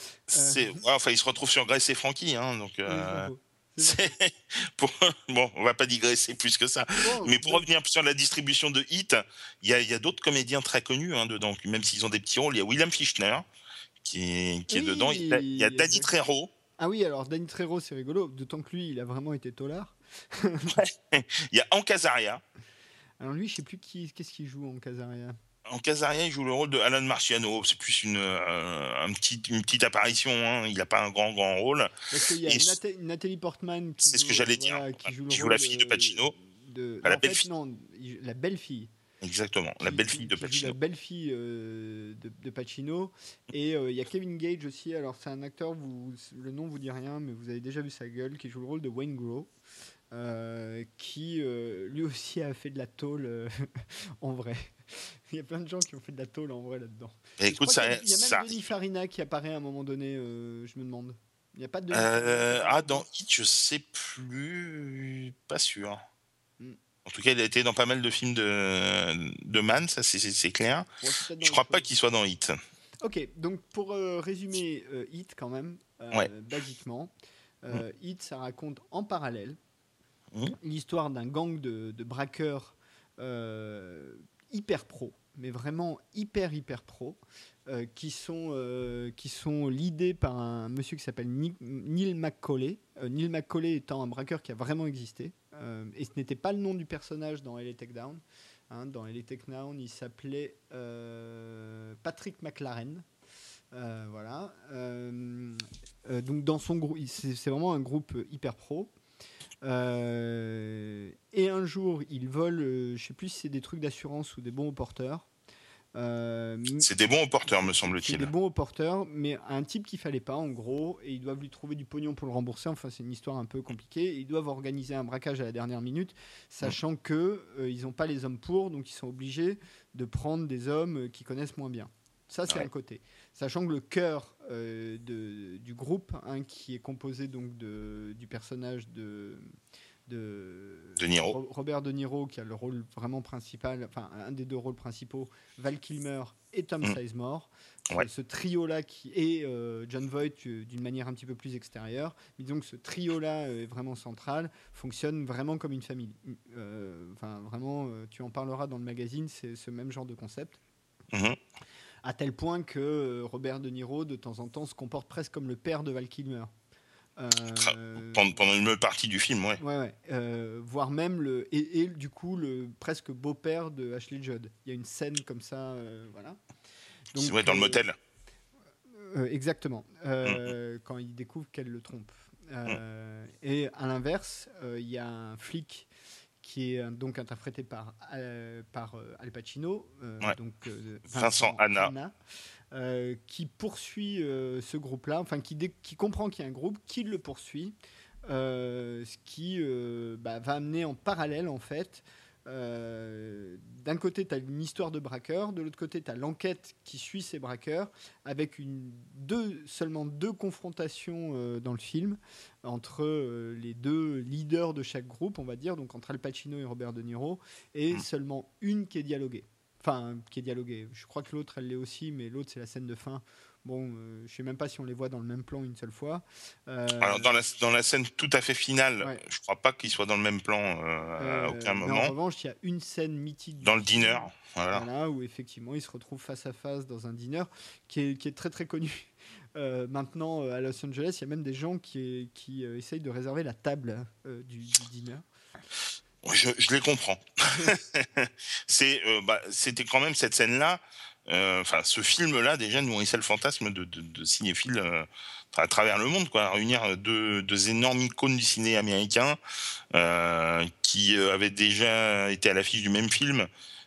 Ouais, enfin, il se retrouve sur Grace et Frankie, hein, donc. euh, Oui, pour- Bon, on va pas digresser plus que ça. Mais pour revenir sur la distribution de Hit, il y a, il y a d'autres comédiens très connus hein, dedans, même s'ils ont des petits rôles. Il y a William Fichtner qui est, dedans. Il y a, il y a Danny. Trejo. Ah oui, alors Danny Trejo, c'est rigolo, d'autant que lui, il a vraiment été tolard. Il y a Hank Azaria. Alors lui, je sais plus qui, qu'est-ce qu'il joue en Casaria. Hank Azaria, il joue le rôle de Alan Marciano. C'est plus une, euh, un petit, une petite apparition. hein. Il n'a pas un grand, grand rôle. Parce qu'il y a Nathalie Portman qui C'est ce joue- que j'allais dire. voilà, qui joue, Qui la fille de Pacino. de- en belle-fille. La belle-fille. Exactement, la belle-fille de Pacino. La belle-fille euh, de, de Pacino. Et euh, il y a Kevin Gage aussi. Alors, c'est un acteur, vous, le nom vous dit rien, mais vous avez déjà vu sa gueule, qui joue le rôle de Wayne Grow. euh, qui lui aussi a fait de la tôle en vrai. Il y a plein de gens qui ont fait de la tôle en vrai là-dedans. Je écoute, ça, qu'il y a- il y a même ça Denis Farina qui apparaît à un moment donné, je me demande. Il n'y a pas de. Ah, dans Hit, je sais plus. Pas sûr. Hmm. En tout cas, il a été dans pas mal de films de, de Man, ça c'est- clair. Dans Je crois pas qu'il soit dans Hit. Ok, donc pour euh, résumer euh, Hit quand même, euh, Ouais. basiquement, euh, Hit ça raconte en parallèle Mhm. l'histoire d'un gang de, de braqueurs euh, hyper pro, mais vraiment hyper hyper pro, euh, qui sont euh, qui sont leadés par un monsieur qui s'appelle Neil McCauley. Euh, Neil McCauley étant un braqueur qui a vraiment existé, et ce n'était pas le nom du personnage dans LA Takedown. Hein, dans LA Takedown, il s'appelait euh, Patrick McLaren. voilà. donc dans son groupe, c'est vraiment un groupe hyper pro. et un jour, il vole, je sais plus si c'est des trucs d'assurance ou des bons porteurs. Euh, c'est des bons au porteur, me semble-t-il. C'est des bons au porteur, mais un type qu'il fallait pas, en gros, et ils doivent lui trouver du pognon pour le rembourser. Enfin, c'est une histoire un peu compliquée. Ils doivent organiser un braquage à la dernière minute, sachant qu'ils que euh, ils n'ont pas les hommes pour, donc ils sont obligés de prendre des hommes euh, qui connaissent moins bien. Ça, c'est un côté. Sachant que le cœur de, du groupe, hein, qui est composé donc de, du personnage de de, Niro. Robert De Niro qui a le rôle vraiment principal, enfin un des deux rôles principaux, Val Kilmer et Tom mm. Sizemore. Euh, ce trio-là qui est euh, John Voight euh, d'une manière un petit peu plus extérieure, mais donc ce trio-là est vraiment central, fonctionne vraiment comme une famille. Enfin vraiment, tu en parleras dans le magazine, c'est ce même genre de concept. Mm-hmm. À tel point que Robert De Niro, de temps en temps, se comporte presque comme le père de Val Kilmer. Euh, pendant une partie du film, ouais. Ouais, ouais. Euh, voire même le et, du coup le presque beau-père de Ashley Judd. Il y a une scène comme ça, euh, voilà. Donc, dans le motel. exactement. Mm. Quand il découvre qu'elle le trompe. Mm. Et à l'inverse, il y a un flic qui est donc interprété par, par Al Pacino, donc Vincent, Anna, euh, qui poursuit euh, ce groupe-là, enfin qui, qui comprend qu'il y a un groupe, qui le poursuit, euh, ce qui bah, va amener en parallèle en fait. D'un côté, tu as une histoire de braqueurs, de l'autre côté, tu as l'enquête qui suit ces braqueurs, avec une, deux, seulement deux confrontations dans le film entre les deux leaders de chaque groupe, on va dire, donc entre Al Pacino et Robert De Niro, et mmh. seulement une qui est dialoguée. Enfin, qui est dialogué. Je crois que l'autre, elle l'est aussi, mais l'autre, c'est la scène de fin. Bon, euh, je sais même pas si on les voit dans le même plan une seule fois. Euh, Alors, dans la, dans la scène tout à fait finale, je crois pas qu'ils soient dans le même plan euh, à aucun moment. en revanche, il y a une scène mythique. Dans le dîner, voilà. Où effectivement, ils se retrouvent face à face dans un dîner qui est, qui est très très connu. maintenant, à Los Angeles, il y a même des gens qui, qui essayent de réserver la table du, du dîner. Je, je, les comprends. euh, bah, c'était quand même cette scène-là. Euh, enfin, ce film-là déjà nourrissait le fantasme de, de, de cinéphiles euh, à travers le monde, quoi. Réunir deux, deux énormes icônes du ciné américain qui avaient déjà été à l'affiche du même film,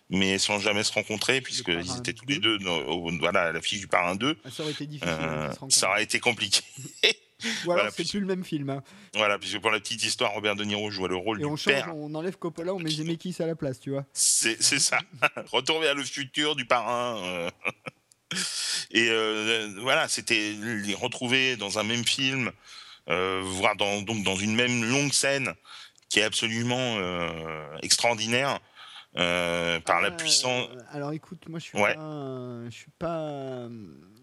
mais sans jamais se rencontrer, puisqu'ils étaient tous les deux voilà, à l'affiche du Parrain 2. Ah, ça aurait été difficile. ça aurait été compliqué. Voilà, c'est plus le même film. Hein. Voilà, puisque pour la petite histoire, Robert De Niro joue le rôle et du on change, On enlève Coppola, on met Zemeckis à la place, tu vois. C'est ça. Retour vers le futur du parrain. Euh. Et euh, voilà, c'était les retrouver dans un même film, euh, voire dans, donc dans une même longue scène qui est absolument extraordinaire. par la puissance. Alors écoute, moi je suis pas, je suis pas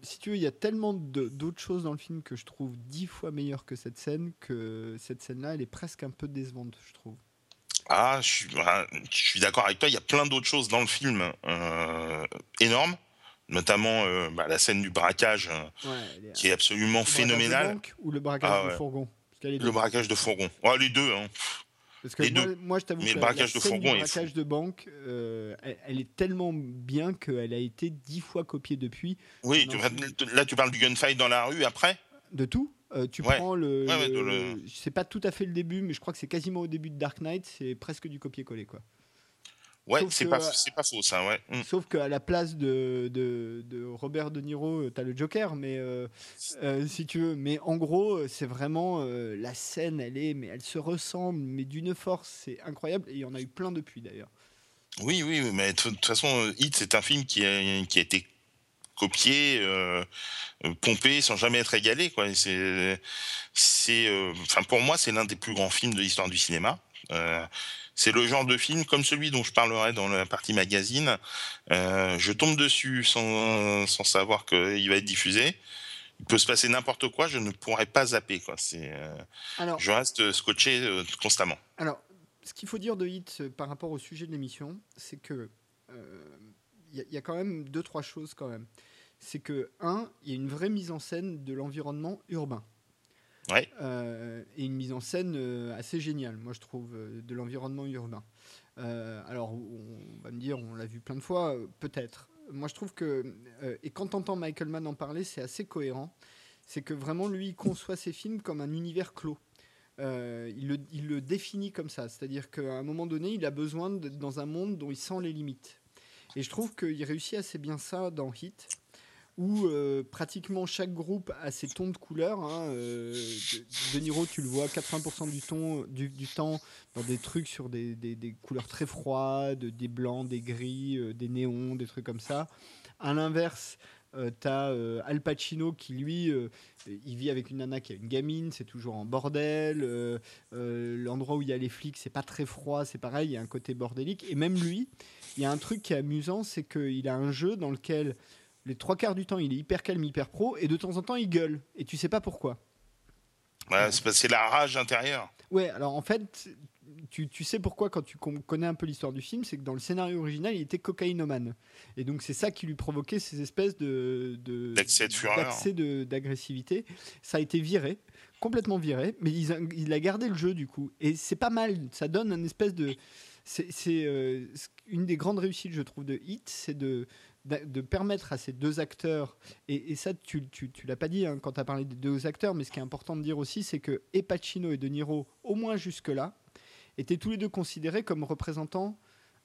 si tu veux, il y a tellement d'autres choses dans le film que je trouve dix fois meilleures que cette scène que cette scène-là, elle est presque un peu décevante, je trouve. Ah, je suis, bah, suis d'accord avec toi. Il y a plein d'autres choses dans le film euh, énormes, notamment euh, bah, la scène du braquage, euh, qui est absolument phénoménale. ou le braquage ah, de fourgon Le braquage de fourgon. les deux. Hein. Parce que moi, je t'avoue que le braquage de fourgon le braquage de banque, euh, elle, est tellement bien qu'elle a été dix fois copiée depuis. Oui, là tu parles du gunfight dans la rue après? De tout. Euh, tu prends le, c'est pas tout à fait le début, mais je crois que c'est quasiment au début de Dark Knight, c'est presque du copier-coller quoi. Ouais, c'est pas, pas faux ça, ouais. Mm. Sauf qu'à la place de, de, de, Robert De Niro, euh, t'as le Joker, mais euh, euh, si tu veux. Mais en gros, c'est vraiment la scène, elle est, mais elle se ressemble, mais d'une force, c'est incroyable. Et il y en a eu plein depuis d'ailleurs. Oui, oui, mais de toute façon, Hit, c'est un film qui a, qui a été copié, pompé, sans jamais être égalé. Quoi. C'est, c'est, enfin, pour moi, c'est l'un des plus grands films de l'histoire du cinéma. C'est le genre de film comme celui dont je parlerai dans la partie magazine. Euh, je tombe dessus sans, sans savoir qu'il va être diffusé. Il peut se passer n'importe quoi, je ne pourrais pas zapper. Quoi. C'est, euh, je reste scotché euh, constamment. Alors, ce qu'il faut dire de Hit par rapport au sujet de l'émission, c'est que il y, a quand même deux trois choses quand même. C'est que un, il y a une vraie mise en scène de l'environnement urbain. Euh, et une mise en scène euh, assez géniale, moi je trouve, euh, de l'environnement urbain. alors on va me dire, on l'a vu plein de fois, peut-être. moi je trouve que, et quand on entend Michael Mann en parler, c'est assez cohérent. C'est que vraiment, lui, il conçoit ses films comme un univers clos. il, le, il, le, définit comme ça. C'est-à-dire qu'à un moment donné, il a besoin d'être dans un monde dont il sent les limites. Et je trouve qu'il réussit assez bien ça dans Hit où euh, pratiquement chaque groupe a ses tons de couleurs. Hein, euh, de, Niro, tu le vois 80% du, ton, du, temps dans des trucs sur des, des, couleurs très froides, des blancs, des gris, euh, des néons, des trucs comme ça. À l'inverse, tu as Al Pacino qui, lui, il vit avec une nana qui a une gamine, c'est toujours en bordel. L'endroit où il y a les flics, c'est pas très froid, c'est pareil, il y a un côté bordélique. Et même lui, il y a un truc qui est amusant, c'est qu'il a un jeu dans lequel les trois quarts du temps, il est hyper calme, hyper pro, et de temps en temps, il gueule. Et tu sais pas pourquoi. Ouais, c'est parce que c'est la rage intérieure. Ouais, alors en fait, tu, tu sais pourquoi quand tu connais un peu l'histoire du film, c'est que dans le scénario original, il était cocaïnomane. Et donc c'est ça qui lui provoquait ces espèces de... D'accès de, fureur. D'accès d'agressivité. Ça a été viré, complètement viré, mais il, il, a gardé le jeu du coup. Et c'est pas mal, ça donne un espèce de... C'est euh, une des grandes réussites, je trouve, de Hit, c'est de de permettre à ces deux acteurs, et, ça tu, tu, l'as pas dit hein, quand tu as parlé des deux acteurs, mais ce qui est important de dire aussi, c'est que et Pacino et De Niro, au moins jusque-là, étaient tous les deux considérés comme représentants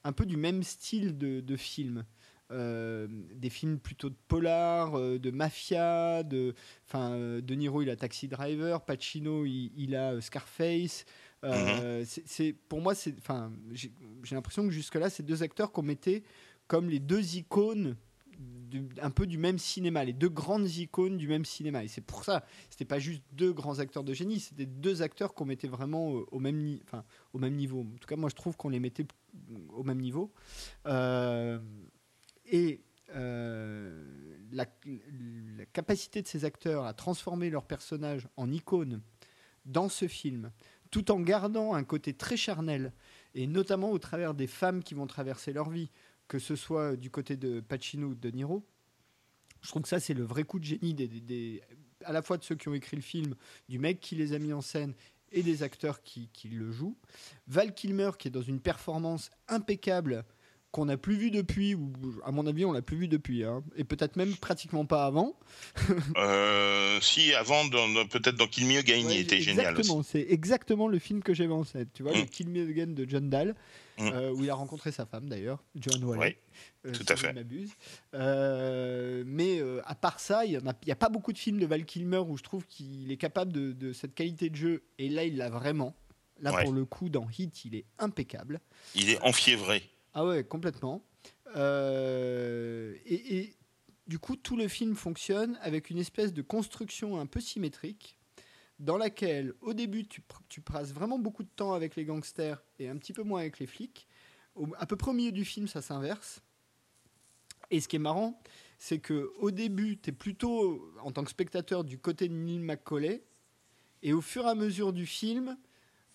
un peu du même style de, film. Euh, des films plutôt de polar, euh, de mafia, de, enfin, euh, De Niro il a Taxi Driver, Pacino il, a Scarface. Mhm. c'est pour moi, c'est, enfin, j'ai l'impression que jusque là, ces deux acteurs qu'on mettait comme les deux icônes un peu du même cinéma, les deux grandes icônes du même cinéma. Et c'est pour ça, c'était pas juste deux grands acteurs de génie, c'était deux acteurs qu'on mettait vraiment au même, enfin, au même niveau. En tout cas, moi, je trouve qu'on les mettait au même niveau. Euh, et euh, la, la, capacité de ces acteurs à transformer leurs personnages en icônes dans ce film, tout en gardant un côté très charnel, et notamment au travers des femmes qui vont traverser leur vie que ce soit du côté de Pacino ou de Niro. Je trouve que ça, c'est le vrai coup de génie à la fois de ceux qui ont écrit le film, du mec qui les a mis en scène et des acteurs qui, qui le jouent. Val Kilmer, qui est dans une performance impeccable qu'on n'a plus vu depuis, ou à mon avis, on l'a plus vu depuis, hein. et peut-être même pratiquement pas avant. euh, si, avant, peut-être dans Kill Me Again, il était génial. Exactement, c'est exactement le film que j'avais en tête. Tu vois, le mm. Kill Me Again de John Dahl, mm. euh, où il a rencontré sa femme d'ailleurs, Joan Wallet. Oui, euh, tout à fait. Euh, mais à part ça, il n'y a, pas beaucoup de films de Val Kilmer où je trouve qu'il est capable de, de, cette qualité de jeu, et là, il l'a vraiment. Là, pour le coup, dans Hit, il est impeccable. Il est enfiévré. Ah ouais, complètement. Euh, et, du coup, tout le film fonctionne avec une espèce de construction un peu symétrique, dans laquelle, au début, tu, passes vraiment beaucoup de temps avec les gangsters et un petit peu moins avec les flics. À peu près au milieu du film, ça s'inverse. Et ce qui est marrant, c'est que au début, tu es plutôt, en tant que spectateur, du côté de Neil McCauley. Et au fur et à mesure du film,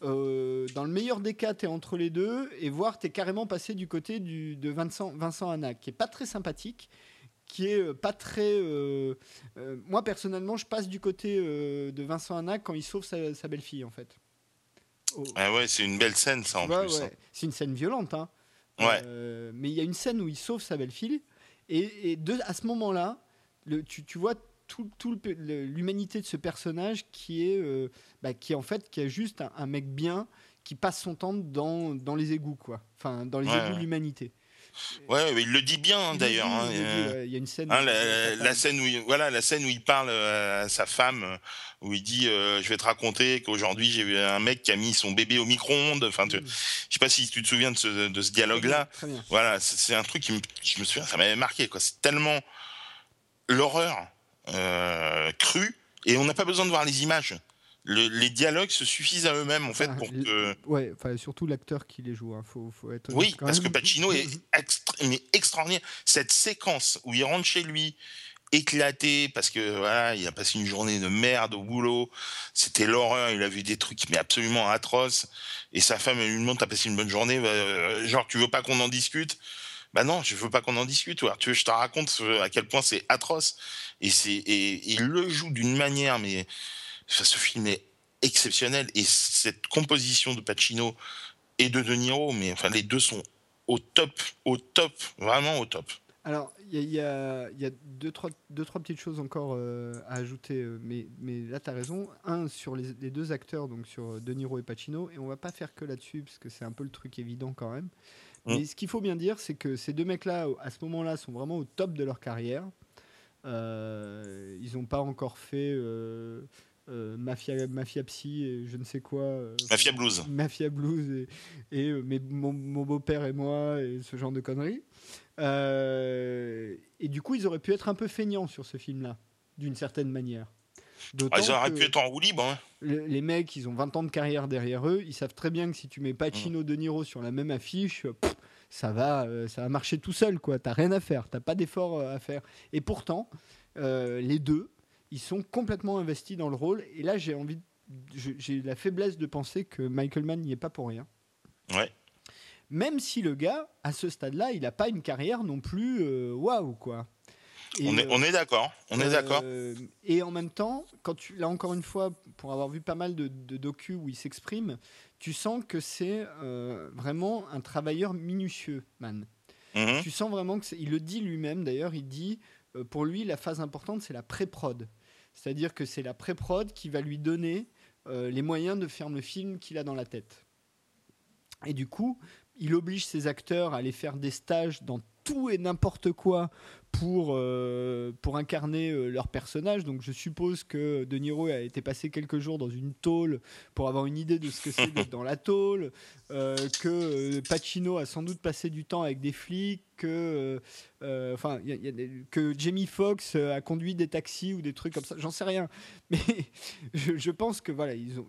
euh, dans le meilleur des cas, tu es entre les deux, et voir, tu es carrément passé du côté du, de Vincent, Vincent Anna, qui est pas très sympathique, qui est euh, pas très. Euh, moi, personnellement, je passe du côté de Vincent Anna quand il sauve sa, belle-fille, en fait. Ah ouais, c'est une belle scène, ça, en plus. Hein. C'est une scène violente, hein. Ouais. mais il y a une scène où il sauve sa belle-fille, et, et à ce moment-là, tu, tu vois tout, tout l'humanité de ce personnage qui est, euh, bah, qui en fait, qui est juste un, mec bien qui passe son temps dans, dans les égouts, quoi. Enfin, dans les égouts de l'humanité. Ouais, il le dit bien d'ailleurs. Hein, il y a une scène. Hein, la, scène où il, voilà, la scène où il parle euh, à sa femme, où il dit euh, Je vais te raconter qu'aujourd'hui j'ai vu un mec qui a mis son bébé au micro-ondes. Enfin, je sais pas si tu te souviens de ce, de ce dialogue-là. Voilà, c'est un truc qui me, je me souviens, ça m'avait marqué. C'est tellement l'horreur euh, cru et on n'a pas besoin de voir les images. les dialogues se suffisent à eux-mêmes en fait ah, pour que. Ouais, surtout l'acteur qui les joue. Hein. Faut, être oui, parce que Pacino est extraordinaire. Cette séquence où il rentre chez lui éclaté parce que voilà, il a passé une journée de merde au boulot. C'était l'horreur. Il a vu des trucs mais absolument atroces. Et sa femme lui demande t'as passé une bonne journée. Euh, genre tu veux pas qu'on en discute? Bah non, je veux pas qu'on en discute. Tu veux, je te raconte à quel point c'est atroce. Et c'est et il le joue d'une manière, mais ce film est exceptionnel. Et cette composition de Pacino et de De Niro, mais enfin les deux sont au top, au top, vraiment au top. Alors, il y, a, deux, trois, deux, trois petites choses encore euh, à ajouter, euh, mais, mais là, tu as raison. Un, sur les, deux acteurs, donc sur De Niro et Pacino, et on va pas faire que là-dessus, parce que c'est un peu le truc évident quand même. Mm. Mais ce qu'il faut bien dire, c'est que ces deux mecs-là, à ce moment-là, sont vraiment au top de leur carrière. Euh, ils n'ont pas encore fait Mafia, Mafia Psy et je ne sais quoi. Mafia Blues. Mafia Blues et, et mais mon, mon beau-père et moi et ce genre de conneries. Euh, et du coup, ils auraient pu être un peu feignants sur ce film-là, d'une certaine manière. Ah, ils auraient pu être en roue libre. Hein. Les mecs, ils ont 20 ans de carrière derrière eux. Ils savent très bien que si tu mets Pacino, mmh. De Niro sur la même affiche, ça va, euh, ça va marcher tout seul. quoi. T'as rien à faire. T'as pas d'effort euh, à faire. Et pourtant, les deux, ils sont complètement investis dans le rôle. Et là, j'ai envie, j'ai la faiblesse de penser que Michael Mann n'y est pas pour rien. Ouais même si le gars, à ce stade-là, il n'a pas une carrière non plus euh, waouh, quoi. on, est, on est d'accord, on est d'accord. Euh, et en même temps, quand tu, là encore une fois, pour avoir vu pas mal de, de docus où il s'exprime, tu sens que c'est euh, vraiment un travailleur minutieux, man. Mhm. Tu sens vraiment que il le dit lui-même d'ailleurs, il dit pour lui la phase importante c'est la pré-prod, c'est-à-dire que c'est la pré-prod qui va lui donner les moyens de faire le film qu'il a dans la tête. Et du coup, il oblige ses acteurs à aller faire des stages dans tout et n'importe quoi pour, euh, pour incarner euh, leur personnage. Donc je suppose que De Niro a été passé quelques jours dans une tôle pour avoir une idée de ce que c'est d'être dans la tôle, euh, que Pacino a sans doute passé du temps avec des flics, que, enfin, que Jamie Foxx a conduit des taxis ou des trucs comme ça. J'en sais rien, mais je, pense que voilà, ils ont,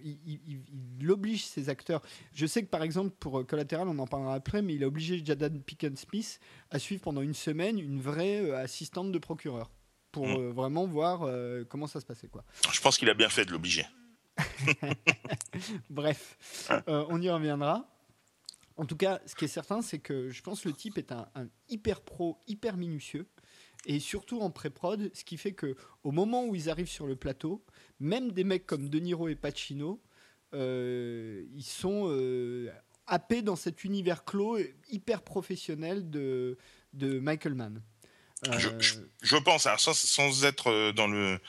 ses acteurs. Je sais que par exemple pour Collateral, on en parlera après, mais il a obligé Jadan Pickens Smith à suivre pendant une semaine une vraie assistante de procureur pour mm. euh, vraiment voir euh, comment ça se passait. Quoi. Je pense qu'il a bien fait de l'obliger. Bref, euh, on y reviendra. En tout cas, ce qui est certain, c'est que je pense que le type est un, hyper pro, hyper minutieux, et surtout en pré-prod, ce qui fait que au moment où ils arrivent sur le plateau, même des mecs comme De Niro et Pacino, ils sont happés dans cet univers clos, hyper professionnel de, de Michael Mann. Je, euh, pense, sans, être euh, dans le,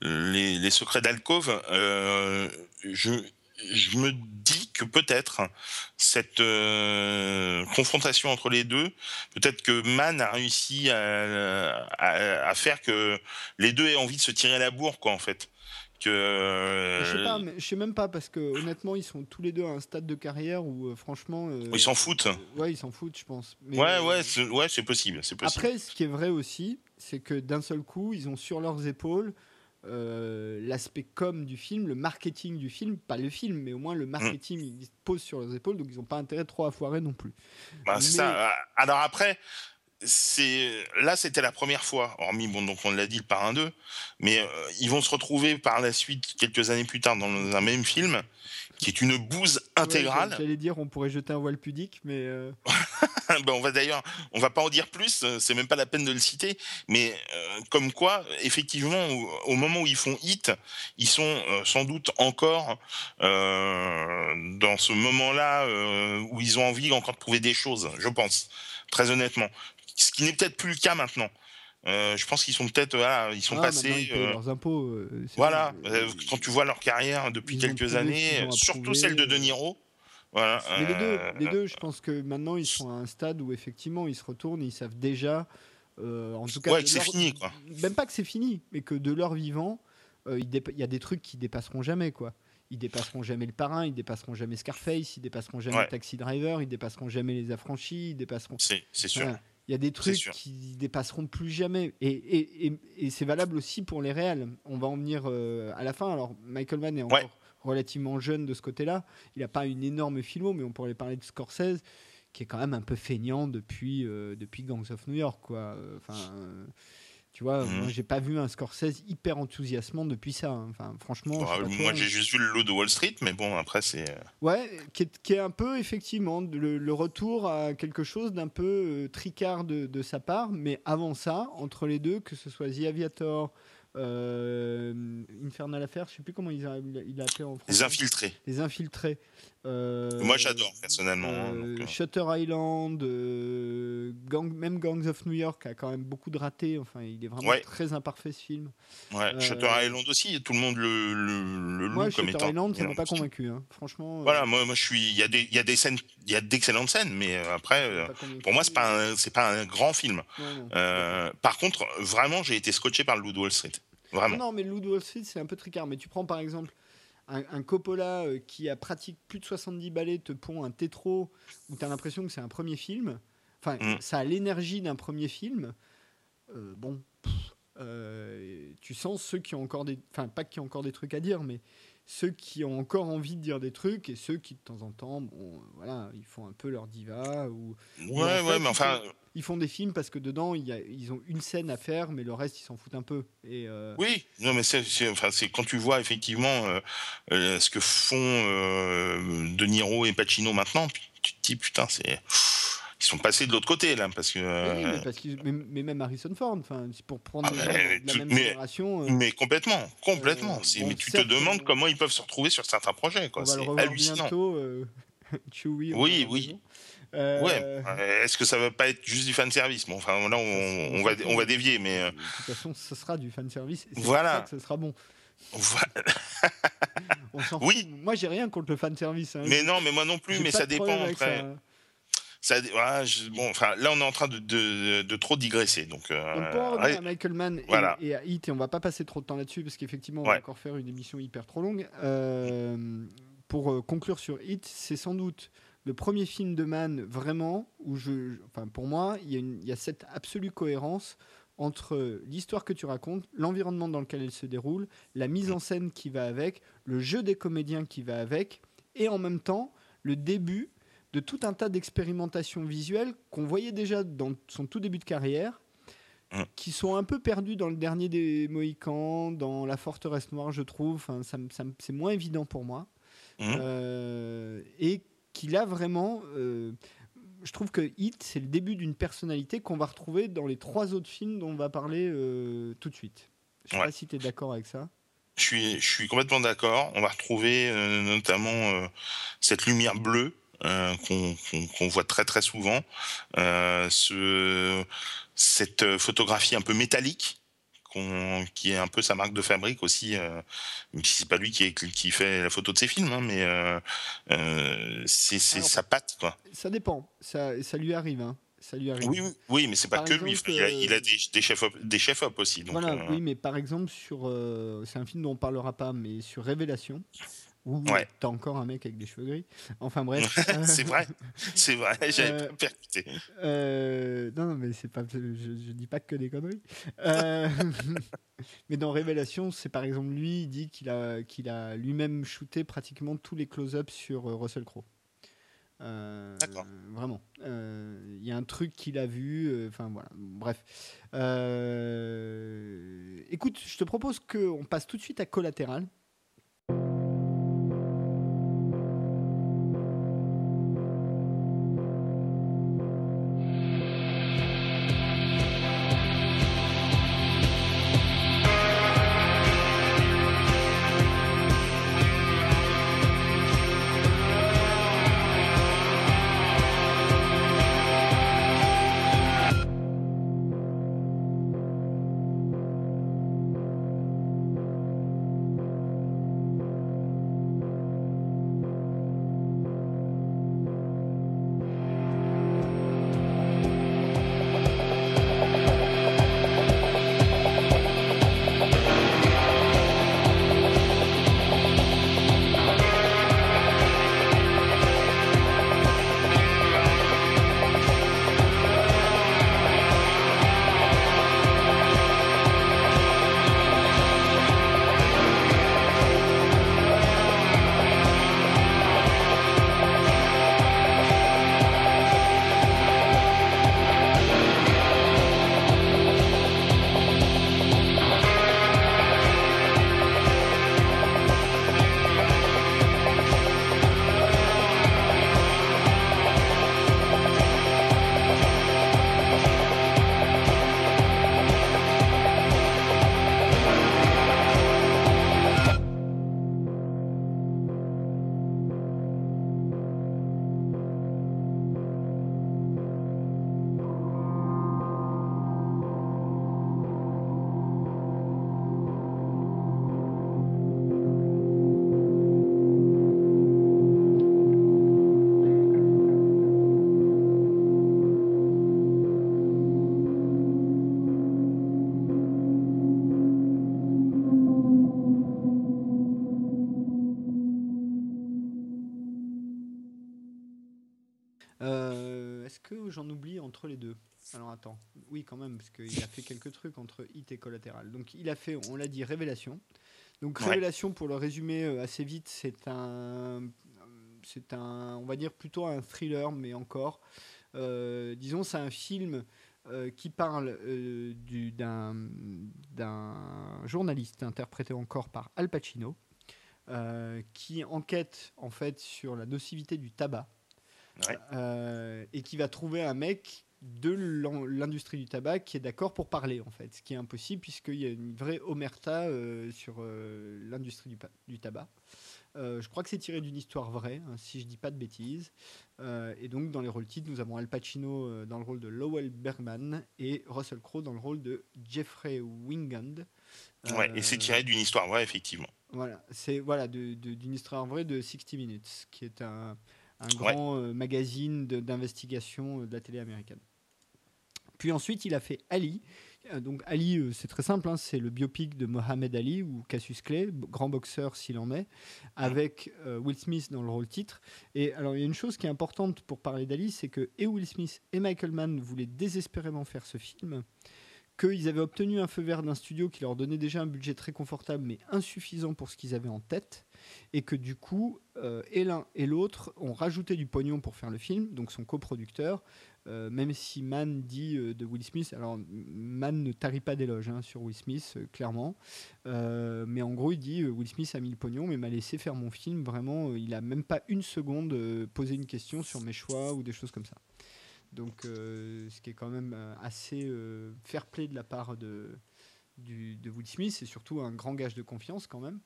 les, secrets d'alcove, euh, je, je me dis que peut-être cette confrontation entre les deux, peut-être que Mann a réussi à, à, faire que les deux aient envie de se tirer la bourre, quoi, en fait que. Je sais pas, mais je sais même pas parce que honnêtement, ils sont tous les deux à un stade de carrière où euh, franchement. Euh, ils s'en foutent. ouais, ils s'en foutent, je pense. Mais, ouais, ouais, c'est, ouais, c'est possible, c'est possible. Après, ce qui est vrai aussi, c'est que d'un seul coup, ils ont sur leurs épaules. Euh, l'aspect com du film, le marketing du film, pas le film, mais au moins le marketing, ils se posent sur leurs épaules, donc ils n'ont pas intérêt trop à foirer non plus. Bah, ça. Alors après, là c'était la première fois hormis bon donc on l'a dit le parrain 2 mais euh, ils vont se retrouver par la suite quelques années plus tard dans un même film qui est une bouse intégrale. j'allais dire on pourrait jeter un voile pudique mais euh, ben, on va d'ailleurs on va pas en dire plus c'est même pas la peine de le citer mais euh, comme quoi effectivement au, moment où ils font hit ils sont sans doute encore dans ce moment là où ils ont envie encore de prouver des choses je pense très honnêtement ce qui n'est peut-être plus le cas maintenant. Euh, je pense qu'ils sont peut-être ils sont ah, passés euh, leurs impôts. Euh, voilà, quand tu vois leur carrière depuis quelques années, surtout celle de De Niro. Voilà, les, deux, les deux, je pense que maintenant ils sont à un stade où effectivement ils se retournent, ils savent déjà, en tout cas, ouais, que c'est fini quoi. Même pas que c'est fini, mais que de leur vivant, il, y a des trucs qui dépasseront jamais quoi ils dépasseront jamais le parrain, ils dépasseront jamais Scarface, ils dépasseront jamais Taxi Driver, ils dépasseront jamais les affranchis, ils dépasseront. C'est sûr. Il y a des trucs qui dépasseront plus jamais. Et, et, et, c'est valable aussi pour les réels. On va en venir euh, à la fin. Alors, Michael Mann est encore relativement jeune de ce côté-là. Il n'a pas une énorme filmo, mais on pourrait parler de Scorsese, qui est quand même un peu feignant depuis, euh, depuis Gangs of New York. Quoi. Enfin. Tu vois, moi, mhm. j'ai pas vu un Scorsese hyper enthousiasmant depuis ça. Hein. Enfin, franchement. Bah, moi, j'ai juste vu le lot de Wall Street, mais bon, après, c'est. Euh, ouais, qui est, qui est, un peu, effectivement, le, retour à quelque chose d'un peu euh, tricard de, de, sa part. Mais avant ça, entre les deux, que ce soit The Aviator, Infernal Affair, je sais plus comment il a, il a appelé en français. Les infiltrés. Les infiltrés. Euh, Moi, j'adore personnellement. hein, euh, donc, euh, Shutter Island, euh, Gang- même Gangs of New York a quand même beaucoup de ratés. Enfin, il est vraiment Ouais. très imparfait ce film. ouais, euh, Shutter Island aussi, tout le monde le, le, le loue Moi, comme Shutter étant. Island, ça m'a pas convaincu. hein. Franchement, euh, Voilà, moi, moi je suis. Il y a des, il y a des scènes, il y a d'excellentes scènes, mais euh, après, euh, pour moi, c'est pas, c'est pas un grand film. Non, non. Euh, par contre, vraiment, j'ai été scotché par le Loup de Wall Street. Vraiment. Non, mais le Loup de Wall Street, c'est un peu tricard. Mais tu prends par exemple un, un Coppola euh, qui a pratique plus de 70 ballets, te pond un tétro où tu as l'impression que c'est un premier film. Enfin, Mm. ça a l'énergie d'un premier film. Euh, bon, pff, euh, tu sens ceux qui ont encore des. Enfin, pas qui ont encore des trucs à dire, mais ceux qui ont encore envie de dire des trucs et ceux qui, de temps en temps, bon, voilà, ils font un peu leur diva ou Ouais, en fait, ouais, mais enfin, ils font des films parce que dedans, il y a- ils ont une scène à faire, mais le reste, ils s'en foutent un peu. Et, euh, oui, non, mais c'est, enfin, quand tu vois effectivement euh, euh, ce que font De Niro et Pacino maintenant, tu te dis putain, c'est. Ils sont passés de l'autre côté là, parce que. Oui, mais, parce qu'ils- mais, mais même Harrison Ford, enfin, pour prendre Ah, gens de la tout- même mais- génération, euh, Mais complètement, complètement. Euh, mais tu te demandes comment ils peuvent se retrouver sur certains projets. Quoi. C'est hallucinant. bientôt. euh, Oui, oui. Euh, Ouais. euh, Est-ce que ça va pas être juste du fan service Bon, enfin là, on, on va, on va dévier, mais euh, De toute façon, ce sera du fan service. Voilà. pour ça que ce sera bon. voilà. On s'en Oui. fout. Moi, j'ai rien contre le fan service. hein. Mais non, mais moi non plus. Mais ça dépend après. ça. Je- bon, enfin, là, on est en train de, de, de trop digresser. Donc, euh, revenir allez, à Michael Mann et, Voilà. et à Hit, et on va pas passer trop de temps là-dessus parce qu'effectivement on Ouais. va encore faire une émission hyper trop longue. Euh, pour conclure sur Hit, c'est sans doute le premier film de Mann vraiment où je, enfin pour moi, il y, a une- il y a cette absolue cohérence entre l'histoire que tu racontes, l'environnement dans lequel elle se déroule, la mise en scène qui va avec, le jeu des comédiens qui va avec, et en même temps le début de tout un tas d'expérimentations visuelles qu'on voyait déjà dans son tout début de carrière, Mm. qui sont un peu perdus dans le dernier des Mohicans, dans La Forteresse Noire, je trouve. Enfin, ça, me- ça c'est moins évident pour moi. Mhm. Euh, et qu'il a vraiment. euh, je trouve que Hit, c'est le début d'une personnalité qu'on va retrouver dans les trois autres films dont on va parler euh, tout de suite. Je sais Ouais. pas si tu es d'accord avec ça. je suis, je suis complètement d'accord. On va retrouver euh, notamment cette lumière bleue qu'on voit très très souvent, ce, cette photographie un peu métallique. Qu'on- qui est un peu sa marque de fabrique aussi, euh, même si c'est pas lui qui, est- qui fait la photo de ses films, hein, mais euh, euh, c'est c'est Alors, sa patte, quoi. Ça dépend. Ça, ça lui arrive. hein. Ça lui arrive. Oui, oui, oui, mais c'est pas Par que lui. Il a, il a euh, des, des chefs-op des chefs aussi. Donc, voilà, euh, oui, mais par exemple, sur. euh, c'est un film dont on parlera pas, mais sur Révélation, où Ouais. t'as encore un mec avec des cheveux gris. Enfin bref. c'est vrai, c'est vrai, j'avais Euh, pas percuté. Euh, non, mais c'est pas. Je, je dis pas que des conneries. Euh, mais dans Révélation, c'est par exemple lui, il dit qu'il a, qu'il a lui-même shooté pratiquement tous les close-ups sur euh, Russell Crowe. D'accord. Vraiment. Il y a un truc qu'il a vu. Enfin voilà. Bref. Écoute, je te propose qu'on passe tout de suite à Collatéral. Ou j'en oublie entre les deux Alors attends, oui quand même, parce qu'il a fait quelques trucs entre Hit et Collatéral. Donc il a fait, on l'a dit, Révélation. Donc Révélation, pour le résumer euh, assez vite, c'est un, c'est un, on va dire plutôt un thriller, mais encore, euh, disons, c'est un film euh, qui parle d'un, d'un journaliste interprété encore par Al Pacino, qui enquête en fait sur la nocivité du tabac. Et qui va trouver un mec de l'industrie du tabac qui est d'accord pour parler en fait, ce qui est impossible puisqu'il y a une vraie omerta euh, sur euh, l'industrie du, du, tabac. Euh, je crois que c'est tiré d'une histoire vraie, hein, si je dis pas de bêtises. et donc dans les rôles titres, nous avons Al Pacino dans le rôle de Lowell Bergman et Russell Crowe dans le rôle de Jeffrey Wingand. ouais, et c'est tiré d'une histoire vraie effectivement. Voilà, c'est voilà d'une histoire vraie de 60 Minutes, qui est un un grand euh, magazine d'investigation euh, de, la télé américaine. Puis ensuite, il a fait Ali. Euh, donc Ali, c'est très simple, hein, c'est le biopic de Mohamed Ali ou Cassius Clay, grand boxeur s'il en est, avec Will Smith dans le rôle titre. Et alors il y a une chose qui est importante pour parler d'Ali, c'est que et Will Smith et Michael Mann voulaient désespérément faire ce film qu'ils avaient obtenu un feu vert d'un studio qui leur donnait déjà un budget très confortable mais insuffisant pour ce qu'ils avaient en tête, et que du coup, euh, et l'un et l'autre ont rajouté du pognon pour faire le film, donc son coproducteur, euh, même si Mann dit euh, de Will Smith, alors Mann ne tarit pas d'éloges hein, sur Will Smith, clairement, mais en gros il dit Will Smith a mis le pognon mais m'a laissé faire mon film, vraiment, il a même pas une seconde posé une question sur mes choix ou des choses comme ça. Donc, ce qui est quand même assez fair play de la part de Will Smith, c'est surtout un grand gage de confiance quand même.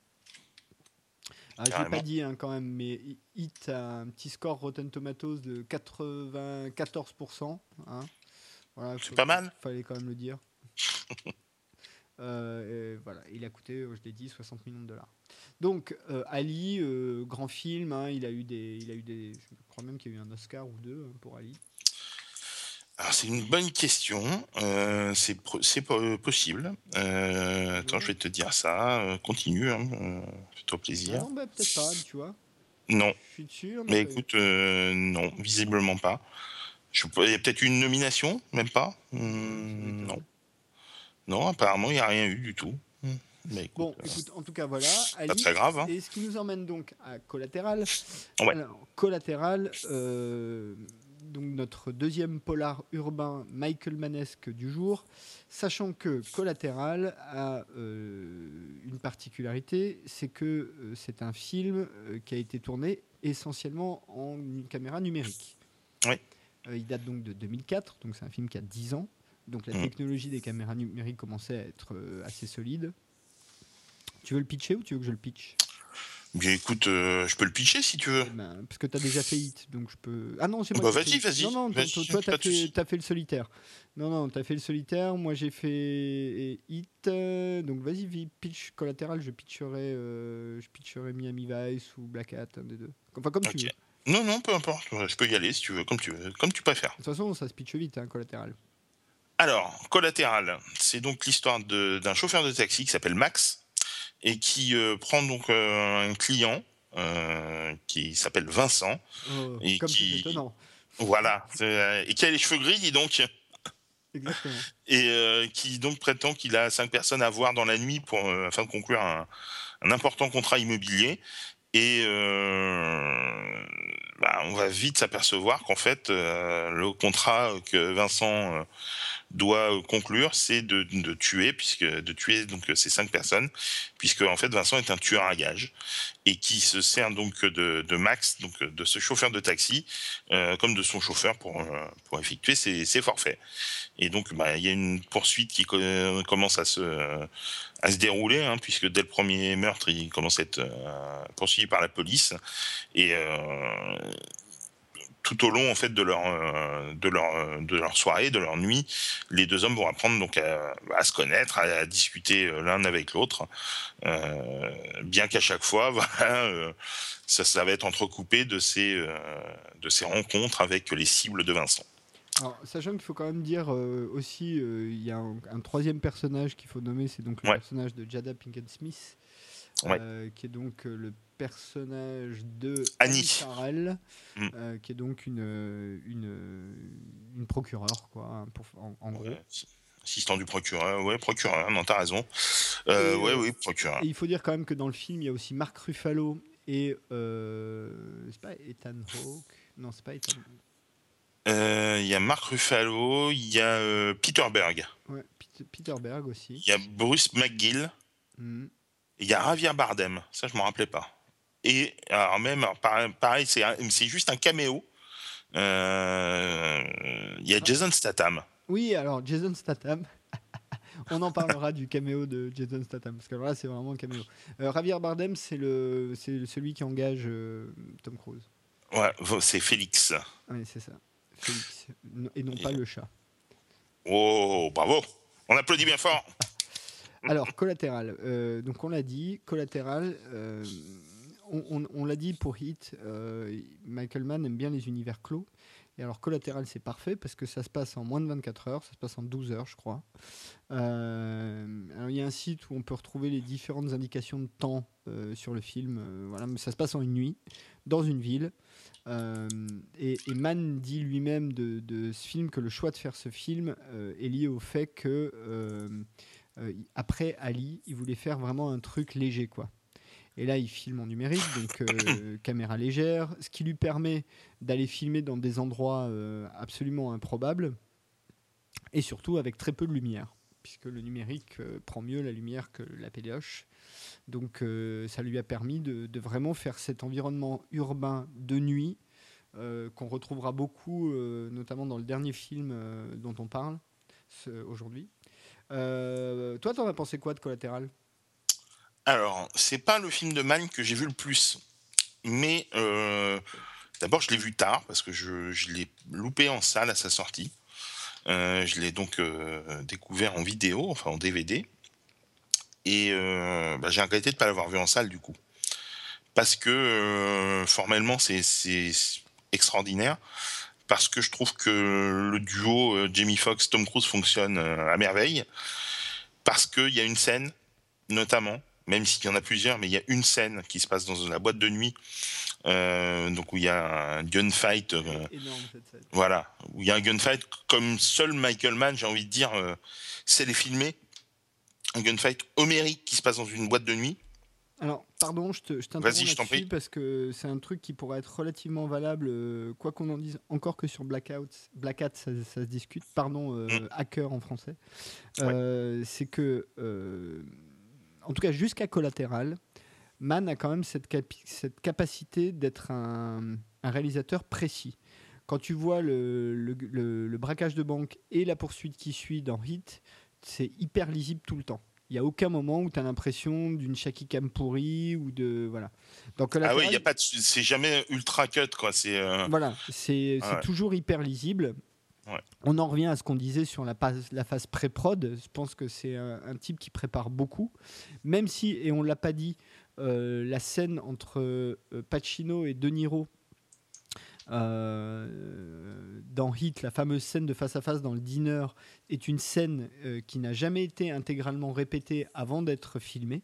Ah, je l'ai pas dit hein, quand même, mais Hit a un petit score Rotten Tomatoes de 94%. Hein. Voilà, c'est pas mal. Fallait quand même le dire. voilà, il a coûté, je l'ai dit, 60 millions de dollars. Donc Ali, grand film, hein, il a eu des, il a eu des, je crois même qu'il y a eu un Oscar ou deux pour Ali. Alors c'est une bonne question. Euh, c'est euh, possible. Euh, attends, je vais te dire ça. continue, hein, fais-toi plaisir. Non, bah, peut-être pas, tu vois. Non. Je suis sûr. Mais, écoute, non, visiblement pas. Je... Il y a peut-être une nomination, même pas? Hmm, non. Non, apparemment, il n'y a rien eu du tout. Mais bon, écoute, en tout cas, voilà. pas très grave. Hein. Et ce qui nous emmène donc à Collatéral. Ouais. Alors, Collatéral, donc notre deuxième polar urbain Michael Manesque du jour, sachant que Collatéral a euh, une particularité, c'est que euh, c'est un film euh, qui a été tourné essentiellement en une caméra numérique. Oui. il date donc de 2004, donc c'est un film qui a 10 ans. Donc la mmh. technologie des caméras numériques commençait à être assez solide. Tu veux le pitcher ou tu veux que je le pitch Bien écoute, euh, je peux le pitcher si tu veux. Eh ben, parce que tu as déjà fait Hit, donc je peux. Ah non, c'est moi. Bah vas-y, vas-y. Non, non, toi, toi tu as, fait le solitaire. Non, non, tu as fait le solitaire. Moi, j'ai fait Hit. Euh, donc vas-y, pitch collatéral. Je pitcherai, euh, je pitcherai Miami Vice ou Black Hat, un des deux. Enfin, comme tu veux. Non, non, peu importe. Je peux y aller si tu veux, comme tu veux, comme tu préfères. De toute façon, ça se pitche vite, hein, collatéral. Alors, collatéral, c'est donc l'histoire d'un chauffeur de taxi qui s'appelle Max et qui euh, prend donc euh, un client euh, qui s'appelle Vincent oh, et qui voilà et qui a les cheveux gris dis donc Exactement. Et qui donc prétend qu'il a cinq personnes à voir dans la nuit pour afin de conclure un, un important contrat immobilier. Et bah, on va vite s'apercevoir qu'en fait, le contrat que Vincent doit euh, conclure, c'est de, de, tuer, puisque de tuer donc euh, ces cinq personnes, puisque en fait Vincent est un tueur à gages et qui se sert donc de, de Max, donc de ce chauffeur de taxi, euh, comme de son chauffeur pour pour effectuer ses, ses forfaits. Et donc bah, il y a une poursuite qui commence à se à se dérouler, hein, puisque dès le premier meurtre, il commence à être poursuivi par la police et tout au long en fait de leur euh, de leur de leur soirée, de leur nuit, les deux hommes vont apprendre donc à, se connaître, à, discuter euh, l'un avec l'autre, euh, bien qu'à chaque fois, voilà, ça, ça va être entrecoupé de ces de ces rencontres avec les cibles de Vincent. Alors, sachant qu'il faut quand même dire aussi, il y a un, troisième personnage qu'il faut nommer, c'est donc le personnage de Jada Pinkett Smith, qui est donc le personnage de Annie, Farrell, mm. qui est donc une, une, une procureure, quoi, hein, en, gros. Assistant du procureur, ouais, procureur, non, t'as raison. Euh, ouais, oui, procureur. Et il faut dire quand même que dans le film, il y a aussi Mark Ruffalo et. c'est pas Ethan Hawke? Non, c'est pas Ethan. Euh, il y a Mark Ruffalo, il y a euh, Peter Berg. Ouais, Peter Berg aussi. Il y a Bruce McGill. Hmm. Il y a Javier Bardem. Ça, je ne m'en rappelais pas. Et alors même, pareil, c'est juste un caméo. Euh, il y a ah. Jason Statham. Oui, alors Jason Statham. On en parlera du caméo de Jason Statham, parce que là, c'est vraiment un caméo. Javier Bardem, c'est celui qui engage Tom Cruise. Ouais, c'est Félix. Oui, c'est ça et non pas le chat. Oh, bravo On applaudit bien fort Alors, collatéral. Euh, donc, on l'a dit, collatéral. Euh, on, l'a dit pour Hit, euh, Michael Mann aime bien les univers clos. Et alors, collatéral, c'est parfait parce que ça se passe en moins de 24 heures, ça se passe en 12 heures, je crois. alors, il y a un site où on peut retrouver les différentes indications de temps sur le film. voilà, ça se passe en une nuit, dans une ville. Euh, et, Mann dit lui-même de, ce film que le choix de faire ce film euh, est lié au fait que euh, après Ali, il voulait faire vraiment un truc léger, quoi. Et là, il filme en numérique, donc caméra légère, ce qui lui permet d'aller filmer dans des endroits absolument improbables et surtout avec très peu de lumière, puisque le numérique prend mieux la lumière que la pédoche. Donc euh, ça lui a permis de, vraiment faire cet environnement urbain de nuit euh, qu'on retrouvera beaucoup, euh, notamment dans le dernier film dont on parle aujourd'hui. toi, t'en as pensé quoi de Collatéral Alors, c'est pas le film de Mann que j'ai vu le plus, mais d'abord je l'ai vu tard parce que je, l'ai loupé en salle à sa sortie. je l'ai donc découvert en vidéo, enfin en DVD. Et euh, bah, j'ai regretté de ne pas l'avoir vu en salle du coup. Parce que euh, formellement, c'est extraordinaire. Parce que je trouve que le duo euh, Jamie Foxx-Tom Cruise fonctionne à merveille. Parce qu'il y a une scène, notamment, même s'il y en a plusieurs, mais il y a une scène qui se passe dans la boîte de nuit, donc où il y a un gunfight. Voilà, où il y a un gunfight comme seul Michael Mann, j'ai envie de dire, c'est les filmer un gunfight homérique qui se passe dans une boîte de nuit. Alors, pardon, je, te, je t'interromps parce que c'est un truc qui pourrait être relativement valable, euh, quoi qu'on en dise, encore que sur Blackout, Black ça, se discute, pardon, euh, mm. hacker en français. Euh, c'est que, en tout cas, jusqu'à Collatéral, Mann a quand même cette, cette capacité d'être un, un, réalisateur précis. Quand tu vois le, le, le, braquage de banque et la poursuite qui suit dans Hit, c'est hyper lisible tout le temps. Il n'y a aucun moment où tu as l'impression d'une Shaki Cam pourrie ou de. Voilà. Donc, ah oui, il y a pas c'est jamais ultra cut, quoi. C'est, euh, Voilà, c'est, toujours hyper lisible. On en revient à ce qu'on disait sur la, phase pré-prod. Je pense que c'est un, type qui prépare beaucoup. Même si, et on ne l'a pas dit, euh, la scène entre euh, Pacino et De Niro euh, dans Hit, la fameuse scène de face à face dans le diner est une scène qui n'a jamais été intégralement répétée avant d'être filmée.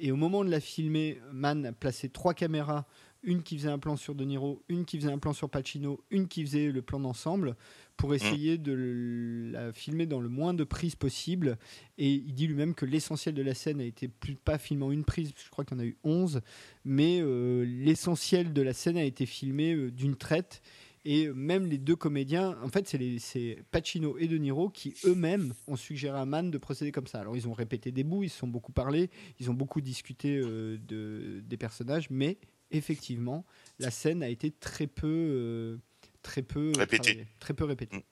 Et au moment de la filmer, Mann a placé trois caméras une qui faisait un plan sur De Niro, une qui faisait un plan sur Pacino, une qui faisait le plan d'ensemble, pour essayer de la filmer dans le moins de prises possible. Et il dit lui-même que l'essentiel de la scène a été plus, pas filmé en une prise, je crois qu'il y en a eu 11, mais euh, l'essentiel de la scène a été filmé euh, d'une traite. Et même les deux comédiens, en fait, c'est Pacino et De Niro qui eux-mêmes ont suggéré à Mann de procéder comme ça. Alors, ils ont répété des bouts, ils se sont beaucoup parlé, ils ont beaucoup discuté euh, de, des personnages, mais effectivement, la scène a été très peu très peu répété. Très peu répété. Mm.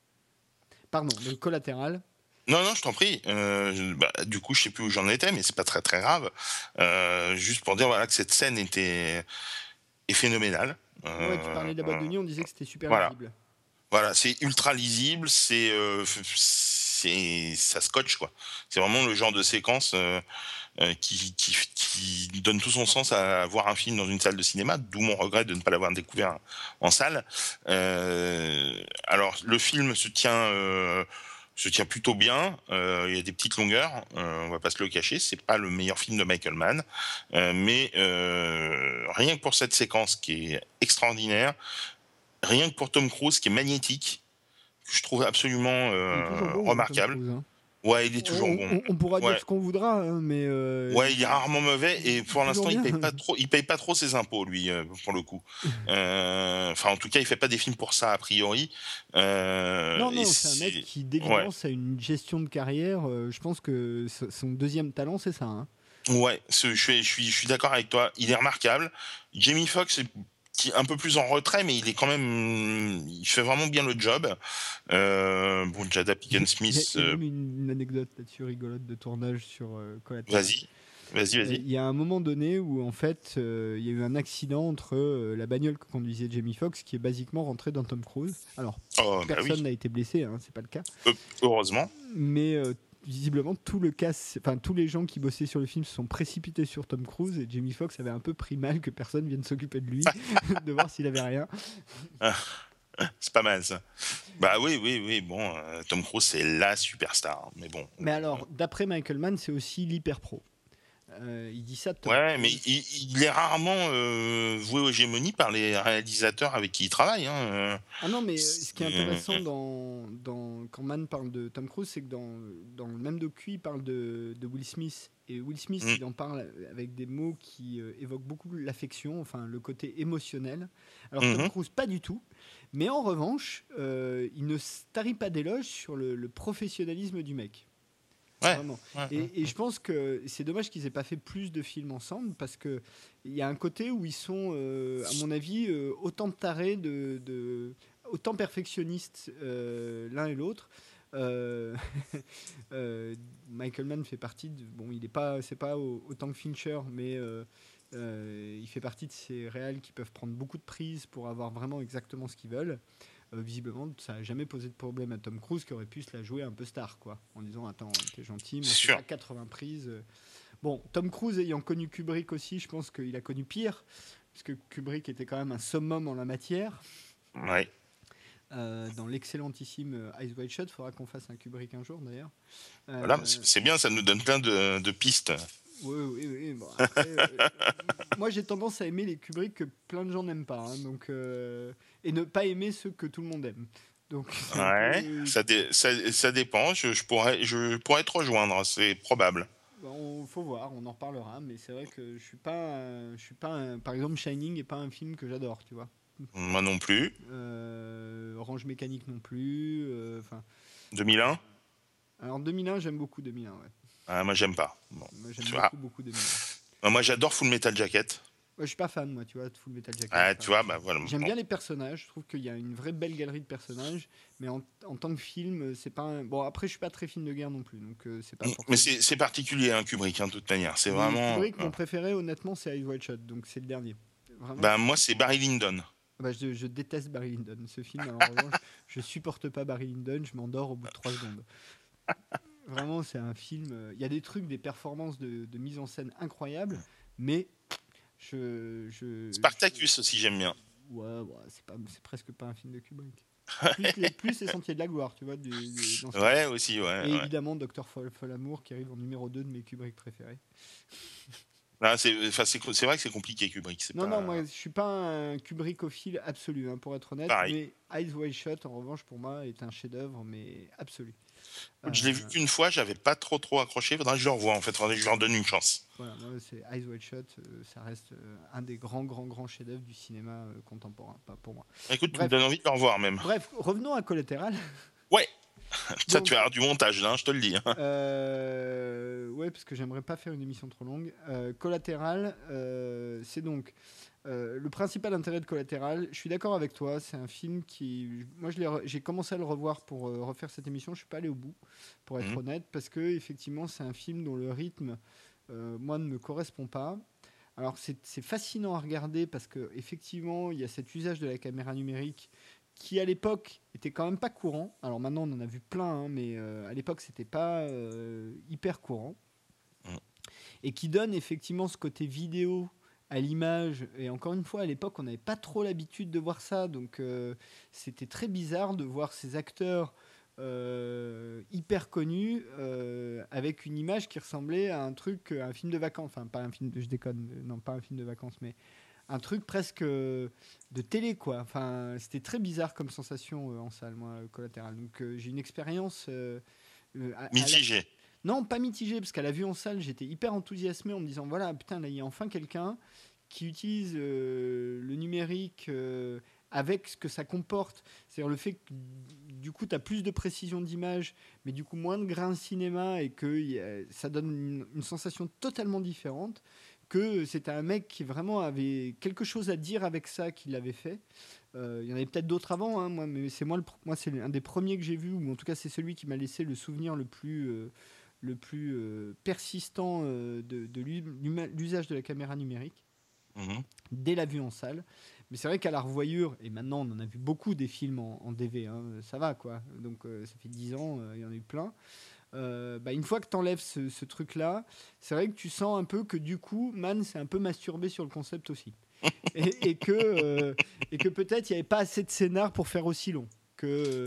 Pardon, donc collatéral. Non, non, je t'en prie. Euh, bah, du coup, je sais plus où j'en étais, mais c'est pas très très grave. Euh, juste pour dire voilà que cette scène était est phénoménale. ouais, tu parlais de la boîte de nuit, on disait que c'était super voilà. lisible. Voilà, c'est ultra lisible, c'est c'est ça scotch quoi. C'est vraiment le genre de séquence qui, qui, qui donne tout son sens à voir un film dans une salle de cinéma, d'où mon regret de ne pas l'avoir découvert en salle. Euh, alors, le film se tient euh, se tient plutôt bien. Euh, il y a des petites longueurs, euh, on va pas se le cacher. C'est pas le meilleur film de Michael Mann, euh, mais rien que pour cette séquence qui est extraordinaire, rien que pour Tom Cruise qui est magnétique, que je trouve absolument remarquable. Hein. Ouais, il est toujours bon. On, pourra dire ce qu'on voudra, hein, mais. Euh, ouais, il est rarement mauvais et pour l'instant, il paye pas trop. Il paye pas trop ses impôts, lui, euh, pour le coup. Euh, enfin, en tout cas, il fait pas des films pour ça a priori. non, non, c'est un mec qui d'évidence a une gestion de carrière. je pense que son deuxième talent, c'est ça. Hein. Ouais, je suis, je suis, je suis d'accord avec toi. Il est remarquable. Jamie Foxx qui est un peu plus en retrait, mais il est quand même, il fait vraiment bien le job. Euh, bon, Jada Pinkett Smith. Il y a, euh, une anecdote là-dessus rigolote de tournage sur euh, Vas-y. Vas-y, vas-y. Il y a un moment donné où en fait il y a eu un accident entre la bagnole que conduisait Jamie Foxx qui est basiquement rentrée dans Tom Cruise. Alors oh, bah personne n'a été blessé, hein, c'est pas le cas. heureusement. Mais visiblement tout le enfin tous les gens qui bossaient sur le film se sont précipités sur Tom Cruise et Jamie Foxx avait un peu pris mal que personne vienne s'occuper de lui, de voir s'il avait rien. c'est pas mal ça. Bah oui, oui, oui. Bon, euh, Tom Cruise c'est la superstar, mais bon. Mais alors, d'après Michael Mann, c'est aussi l'hyper pro. Euh, il dit ça. Ouais, mais il, est rarement euh, voué aux gémonies par les réalisateurs avec qui il travaille. Hein. Euh. Ah non, mais ce qui est intéressant dans, dans, quand Mann parle de Tom Cruise, c'est que dans, dans le même docu, il parle de, de Will Smith. Et Will Smith, mm. il en parle avec des mots qui évoquent beaucoup l'affection, enfin le côté émotionnel. Alors Tom mm-hmm. Cruise, pas du tout. Mais en revanche, il ne tarit pas d'éloge sur le professionnalisme du mec et, je pense que c'est dommage qu'ils aient pas fait plus de films ensemble parce que il y a un côté où ils sont, euh, à mon avis, euh, autant tarés de, autant perfectionnistes euh, l'un et l'autre. Michael Mann fait partie de bon, il est pas, c'est pas autant que Fincher, mais il fait partie de ces réals qui peuvent prendre beaucoup de prises pour avoir vraiment exactement ce qu'ils veulent. Euh, visiblement, ça n'a jamais posé de problème à Tom Cruise qui aurait pu se la jouer un peu star, quoi, en disant Attends, t'es gentil, mais pas 80 prises. Bon, Tom Cruise ayant connu Kubrick aussi, je pense qu'il a connu pire, puisque Kubrick était quand même un summum en la matière. Ouais. Euh, dans l'excellentissime euh, Ice White Shot, il faudra qu'on fasse un Kubrick un jour d'ailleurs. voilà, c'est bien, ça nous donne plein de, de pistes. Oui, oui, oui. Euh, moi, j'ai tendance à aimer les Kubrick que plein de gens n'aiment pas. Hein, donc, euh, et ne pas aimer ceux que tout le monde aime. Donc, ouais, ça, ça, dépend. Je, pourrais, je pourrais te rejoindre, c'est probable. Il faut voir, on en reparlera. Mais c'est vrai que je suis pas, je suis pas, par exemple, Shining n'est pas un film que j'adore, tu vois. Moi non plus. Euh, Orange Mécanique non plus. Enfin. 2001. Alors 2001, j'aime beaucoup 2001, ouais. Ah, moi, j'aime pas. Moi, j'aime beaucoup, beaucoup de Moi, j'adore Full Metal Jacket. Moi, je suis pas fan, moi, tu vois, de Full Metal Jacket. Ah, tu vois, bah voilà. J'aime bien les personnages. Je trouve qu'il y a une vraie belle galerie de personnages, mais en, en tant que film, c'est pas. Un... Bon, après, je suis pas très film de guerre non plus, donc euh, c'est pas. Mais c'est particulier, un hein, Kubrick, hein, de toute manière. C'est vraiment. Kubrick, mon préféré, honnêtement, c'est Ice White Shot, donc c'est le dernier. Bah, moi, c'est Barry Lyndon. Bah, je, je, déteste Barry Lyndon. Ce film, en revanche, je supporte pas Barry Lyndon. Je m'endors au bout de 3 secondes. Vraiment, c'est un film. Euh, il y a des trucs, des performances de, mise en scène incroyables, mais je. je Spartacus aussi, j'aime bien. Ouais, c'est, pas, c'est presque pas un film de Kubrick. plus, les, plus les Sentiers de la Gloire, tu vois. ouais, aussi, ouais. Et évidemment, Docteur Folamour qui arrive en numéro 2 de mes Kubrick préférés. Ah, c'est, c'est, vrai que c'est compliqué Kubrick. non, non, moi je suis pas un Kubrickophile absolu, hein, pour être honnête. Mais Eyes Wide Shut, en revanche, pour moi, est un chef-d'œuvre, mais absolu. Je l'ai vu euh, qu'une fois, j'avais pas trop trop accroché. Faudrait que je le revoie en fait, faudrait que je leur donne une chance. Voilà, c'est Eyes Wide Shut, euh, ça reste euh, un des grands grands grands chefs-d'œuvre du cinéma contemporain, pas pour moi. Écoute, tu me donnes envie de le revoir même. Bref, revenons à Collatéral. Ouais. Ça, tu as du montage là, hein, je te le dis. Hein. ouais, parce que j'aimerais pas faire une émission trop longue. Collatéral, c'est donc euh, le principal intérêt de Collatéral, je suis d'accord avec toi, c'est un film qui. Moi, j'ai commencé à le revoir pour euh, refaire cette émission, je suis pas allé au bout, pour être mhm. honnête, parce que effectivement, c'est un film dont le rythme, euh, moi, ne me correspond pas. Alors, c'est fascinant à regarder parce qu'effectivement, il y a cet usage de la caméra numérique qui, à l'époque, était quand même pas courant. Alors maintenant, on en a vu plein, hein, mais à l'époque, c'était pas hyper courant. Mhm. Et qui donne effectivement ce côté vidéo à l'image. Et encore une fois, à l'époque, on n'avait pas trop l'habitude de voir ça. Donc, euh, c'était très bizarre de voir ces acteurs euh, hyper connu euh, avec une image qui ressemblait à un truc, un film de vacances. Enfin, pas un film de, je déconne, non, pas un film de vacances, mais un truc presque de télé, quoi. Enfin, c'était très bizarre comme sensation en salle, moi, collatéral. Donc, j'ai une expérience. mitigée. Non, pas mitigée, parce qu'à la vue en salle, j'étais hyper enthousiasmé en me disant voilà, putain, là, il y a enfin quelqu'un qui utilise le numérique avec ce que ça comporte. C'est-à-dire le fait que du coup, tu as plus de précision d'image, mais du coup, moins de grains cinéma et que ça donne une, sensation totalement différente. Que c'était un mec qui vraiment avait quelque chose à dire avec ça qu'il avait fait. Euh, il y en avait peut-être d'autres avant, hein, moi, mais c'est moi, moi c'est un des premiers que j'ai vu, ou en tout cas c'est celui qui m'a laissé le souvenir le plus, euh, le plus euh, persistant de, de l'usage de la caméra numérique. Mmh dès la vue en salle. Mais c'est vrai qu'à la revoyure, et maintenant on en a vu beaucoup des films en, DV, hein, ça va quoi. Donc euh, ça fait 10 ans, euh, il y en a eu plein. Euh, bah, une fois que tu enlèves ce, truc-là, c'est vrai que tu sens un peu que du coup, Man s'est un peu masturbé sur le concept aussi. et, que, et que peut-être il n'y avait pas assez de scénar pour faire aussi long. Que,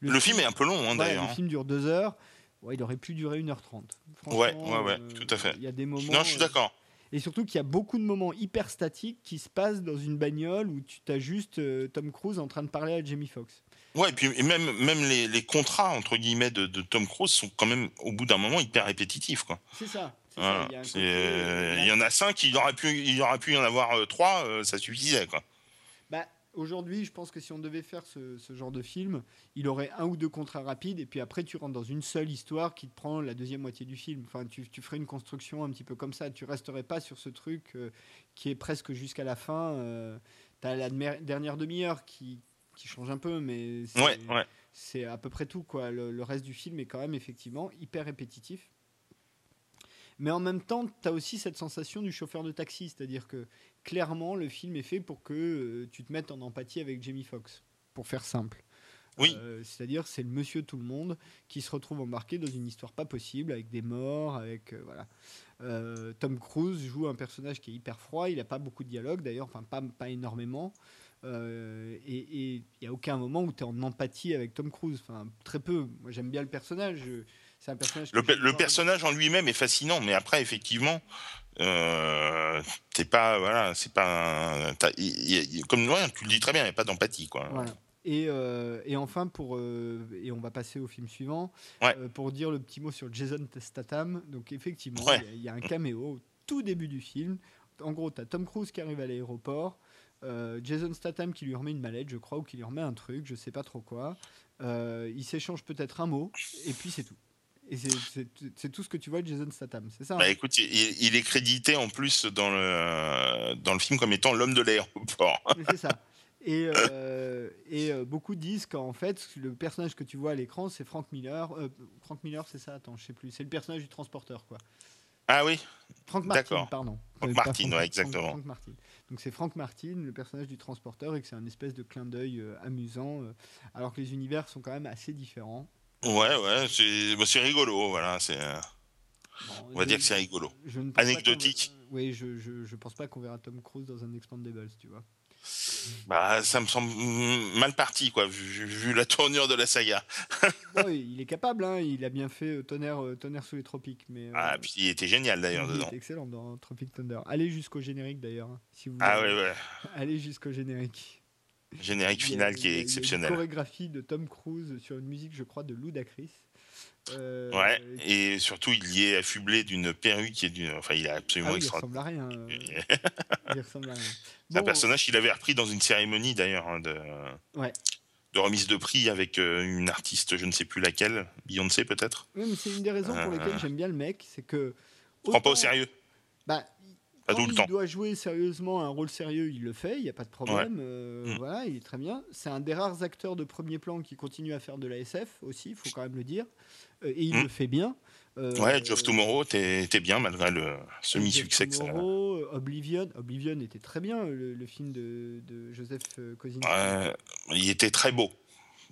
le, film, est un peu long hein, d'ailleurs. Le hein. film dure 2 heures. Ouais, il aurait pu durer 1h30. Ouais, ouais, ouais, tout à fait. Il y a des moments. Non, je suis d'accord et surtout qu'il y a beaucoup de moments hyper statiques qui se passent dans une bagnole où tu as juste euh, Tom Cruise en train de parler à Jamie Foxx. Ouais, et puis même, même les, contrats entre guillemets de, Tom Cruise sont quand même au bout d'un moment hyper répétitifs. C'est ça. Euh, il, y en a cinq, il aurait pu, il aurait pu y en avoir euh, trois, ça suffisait. Quoi. Aujourd'hui, je pense que si on devait faire ce, genre de film, il aurait un ou deux contrats rapides, et puis après, tu rentres dans une seule histoire qui te prend la deuxième moitié du film. Enfin, tu, ferais une construction un petit peu comme ça. Tu resterais pas sur ce truc euh, qui est presque jusqu'à la fin. Euh, tu as la dernière demi-heure qui, change un peu, mais c'est à peu près tout. Quoi. le, reste du film est quand même effectivement hyper répétitif. Mais en même temps, tu as aussi cette sensation du chauffeur de taxi, c'est-à-dire que clairement, le film est fait pour que euh, tu te mettes en empathie avec Jamie Foxx, pour faire simple. Oui. Euh, c'est-à-dire, c'est le monsieur tout le monde qui se retrouve embarqué dans une histoire pas possible, avec des morts, avec. Euh, voilà. Tom Cruise joue un personnage qui est hyper froid, il n'a pas beaucoup de dialogue d'ailleurs, enfin, pas, pas énormément. et il n'y a aucun moment où tu es en empathie avec Tom Cruise. Enfin, très peu. Moi, j'aime bien le personnage. Un personnage le, personnage en lui-même est fascinant, mais après, effectivement, euh, t'es pas, voilà, c'est pas, comme ouais, tu le dis très bien, il n'y a pas d'empathie, quoi. Et, euh, et, enfin, pour, euh, et on va passer au film suivant, euh, pour dire le petit mot sur Jason Statham. Donc, effectivement, il y, a un caméo au tout début du film. En gros, tu as Tom Cruise qui arrive à l'aéroport, Jason Statham qui lui remet une mallette, je crois, ou qui lui remet un truc, je sais pas trop quoi. il s'échange peut-être un mot, et puis c'est tout. Et c'est tout ce que tu vois de Jason Statham, c'est ça bah, hein Écoute, il, est crédité en plus dans le, dans le film comme étant l'homme de l'aéroport. C'est ça. Et, euh, et euh, beaucoup disent qu'en fait, le personnage que tu vois à l'écran, c'est Frank Miller. Euh, Frank Miller, c'est ça? Attends, je sais plus. C'est le personnage du transporteur, quoi. Ah oui Frank Martin, pardon. Frank Martin, ouais, exactement. Frank, Martin. Donc c'est Frank Martin, le personnage du transporteur, et que c'est un espèce de clin d'œil amusant, alors que les univers sont quand même assez différents. Ouais, ouais, c'est bah, rigolo, voilà. C'est. Euh, on va dire que c'est rigolo. Anecdotique. Oui, je, je, je, pense pas qu'on verra Tom Cruise dans un Expandables, tu vois. Bah, ça me semble mal parti, quoi, vu, la tournure de la saga. oui, il est capable, hein, il a bien fait euh, tonnerre, euh, tonnerre sous les tropiques. Mais, ah, puis il était génial d'ailleurs dedans. Il était excellent dans Tropic Thunder. Allez jusqu'au générique d'ailleurs, hein, si vous Ah, ouais, ouais. Allez jusqu'au générique. Générique final qui est exceptionnel. une chorégraphie de Tom Cruise sur une musique, je crois, de Ludacris. Euh, ouais, et surtout il y est affublé d'une perruque qui est d'une. Enfin, il est absolument ah Il ressemble à rien. Euh. il ressemble à rien. C'est un personnage qu'il avait repris dans une cérémonie d'ailleurs hein, de, de remise de prix avec euh, une artiste, je ne sais plus laquelle, Beyoncé peut-être. Oui, mais c'est une des raisons pour lesquelles j'aime bien le mec, c'est que. Autant... Prends pas au sérieux. Bah, quand il doit jouer sérieusement un rôle sérieux, il le fait, il n'y a pas de problème. Euh, mm. Voilà, il est très bien. C'est un des rares acteurs de premier plan qui continue à faire de la SF aussi, il faut quand même le dire. Euh, et il mm. le fait bien. Euh, ouais, Geoff Tomorrow, t'es bien malgré le semi-succès que ça a. Oblivion, Oblivion était très bien, le, film de, Joseph Kosinski. il était très beau.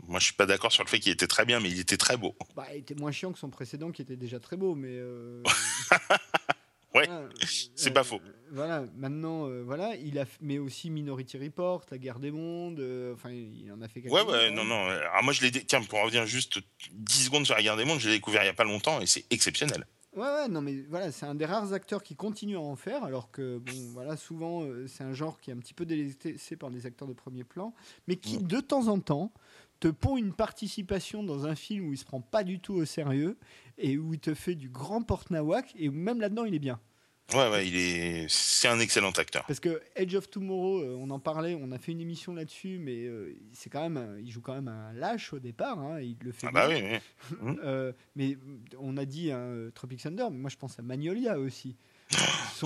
Moi, je suis pas d'accord sur le fait qu'il était très bien, mais il était très beau. Bah, il était moins chiant que son précédent, qui était déjà très beau, mais. Ouais, c'est pas faux. Voilà, maintenant, voilà, il a, mais aussi Minority Report, La Guerre des Mondes, enfin, il en a fait quelques Ouais, ouais, non, non. Alors moi, je l'ai, tiens, pour revenir juste 10 secondes sur La Guerre des Mondes, je l'ai découvert il y a pas longtemps et c'est exceptionnel. Ouais, ouais, non, mais voilà, c'est un des rares acteurs qui continue à en faire, alors que, bon, voilà, souvent, c'est un genre qui est un petit peu délaissé par des acteurs de premier plan, mais qui, mm. de temps en temps, te pond une participation dans un film où il se prend pas du tout au sérieux et où il te fait du grand porte-nawak et même là-dedans il est bien. Ouais, ouais, il est, c'est un excellent acteur. Parce que Edge of Tomorrow, euh, on en parlait, on a fait une émission là-dessus, mais euh, c'est quand même, il joue quand même un lâche au départ, hein, il le fait. Ah bah oui. oui. Euh, mais on a dit hein, Tropic Thunder, mais moi je pense à Magnolia aussi.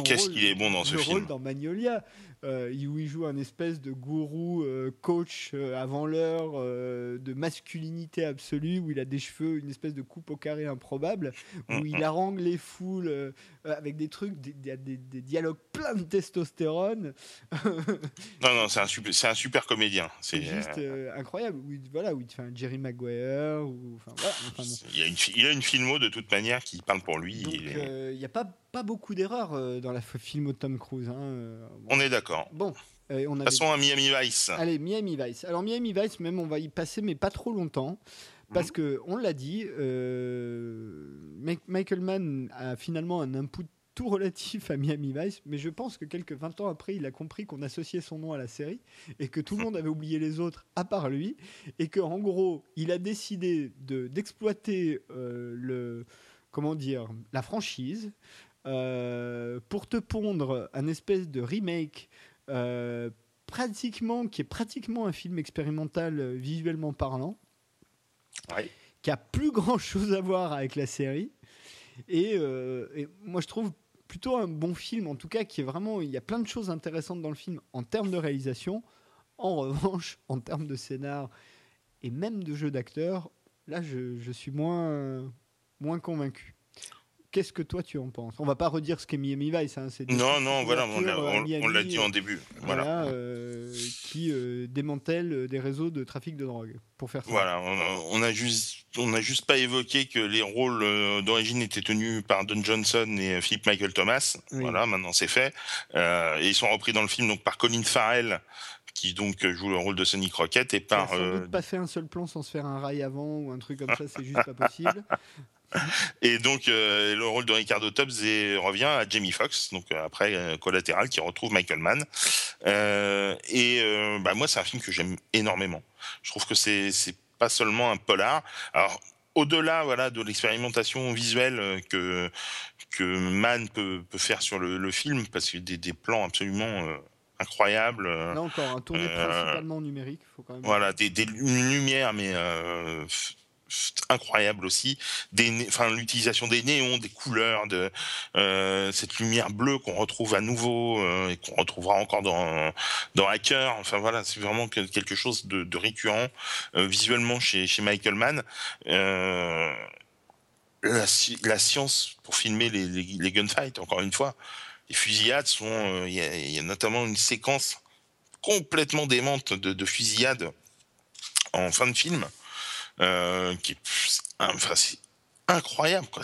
Qu'est-ce qu'il est bon dans ce film rôle dans Magnolia, euh, où il joue un espèce de gourou euh, coach euh, avant l'heure de masculinité absolue, où il a des cheveux, une espèce de coupe au carré improbable, où mm, il mm. harangue les foules avec des trucs, des, des, des, dialogues pleins de testostérone. non, non, c'est un super, un super comédien. C'est juste incroyable. Où il, voilà, un Jerry Maguire. Ou, enfin, voilà, il, y a une, il a une filmo de toute manière qui parle pour lui. il n'y a pas pas beaucoup d'erreurs euh, dans la film de Tom Cruise. Hein, euh, on est d'accord. Bon. Euh, on Passons à Miami Vice. Allez, Miami Vice. Alors Miami Vice, même, on va y passer, mais pas trop longtemps. Parce que on l'a dit, Michael Mann a finalement un input tout relatif à Miami Vice, mais je pense que quelques 20 ans après, il a compris qu'on associait son nom à la série et que tout le monde avait oublié les autres à part lui, et que en gros, il a décidé de d'exploiter le comment dire la franchise euh, pour te pondre un espèce de remake euh, pratiquement qui est pratiquement un film expérimental euh, visuellement parlant, qui a plus grand chose à voir avec la série. Et, moi, je trouve plutôt un bon film, en tout cas, qui est vraiment. Il y a plein de choses intéressantes dans le film en termes de réalisation. En revanche, en termes de scénar et même de jeu d'acteur, là, je, je, suis moins, moins convaincu. Qu'est-ce que toi tu en penses? On va pas redire ce qu'est Miami Vice. Hein, non, non, voilà, on l'a dit en début. Voilà. Euh, qui euh, démantèle des réseaux de trafic de drogue, pour faire ça. Voilà, on a juste, on a juste pas évoqué que les rôles euh, d'origine étaient tenus par Don Johnson et Philip Michael Thomas. Voilà, maintenant c'est fait. et ils sont repris dans le film donc par Colin Farrell qui donc joue le rôle de Sonny Crockett et par. Sans doute pas fait un seul plan sans se faire un rail avant ou un truc comme ça, c'est juste pas possible. Et donc, euh, le rôle de Ricardo Tubbs revient à Jamie Foxx, donc euh, après euh, Collatéral, qui retrouve Michael Mann. et bah, moi, c'est un film que j'aime énormément. Je trouve que c'est pas seulement un polar. Alors, au-delà voilà de l'expérimentation visuelle que que Mann peut, peut faire sur le, film, parce qu'il y a des, des plans absolument incroyables. Là encore, un tourné principalement numérique. Faut quand même... Voilà, des, des lumières, mais incroyable aussi. L'utilisation des néons, des couleurs, de euh, cette lumière bleue qu'on retrouve à nouveau euh, et qu'on retrouvera encore dans dans Hacker. Enfin voilà, c'est vraiment quelque chose de, récurrent euh, visuellement chez Michael Mann. La, science pour filmer les, gunfights, encore une fois, les fusillades sont. Il y, y, a notamment une séquence complètement démente de, de fusillades en fin de film euh, qui est, enfin, c'est incroyable. Quoi.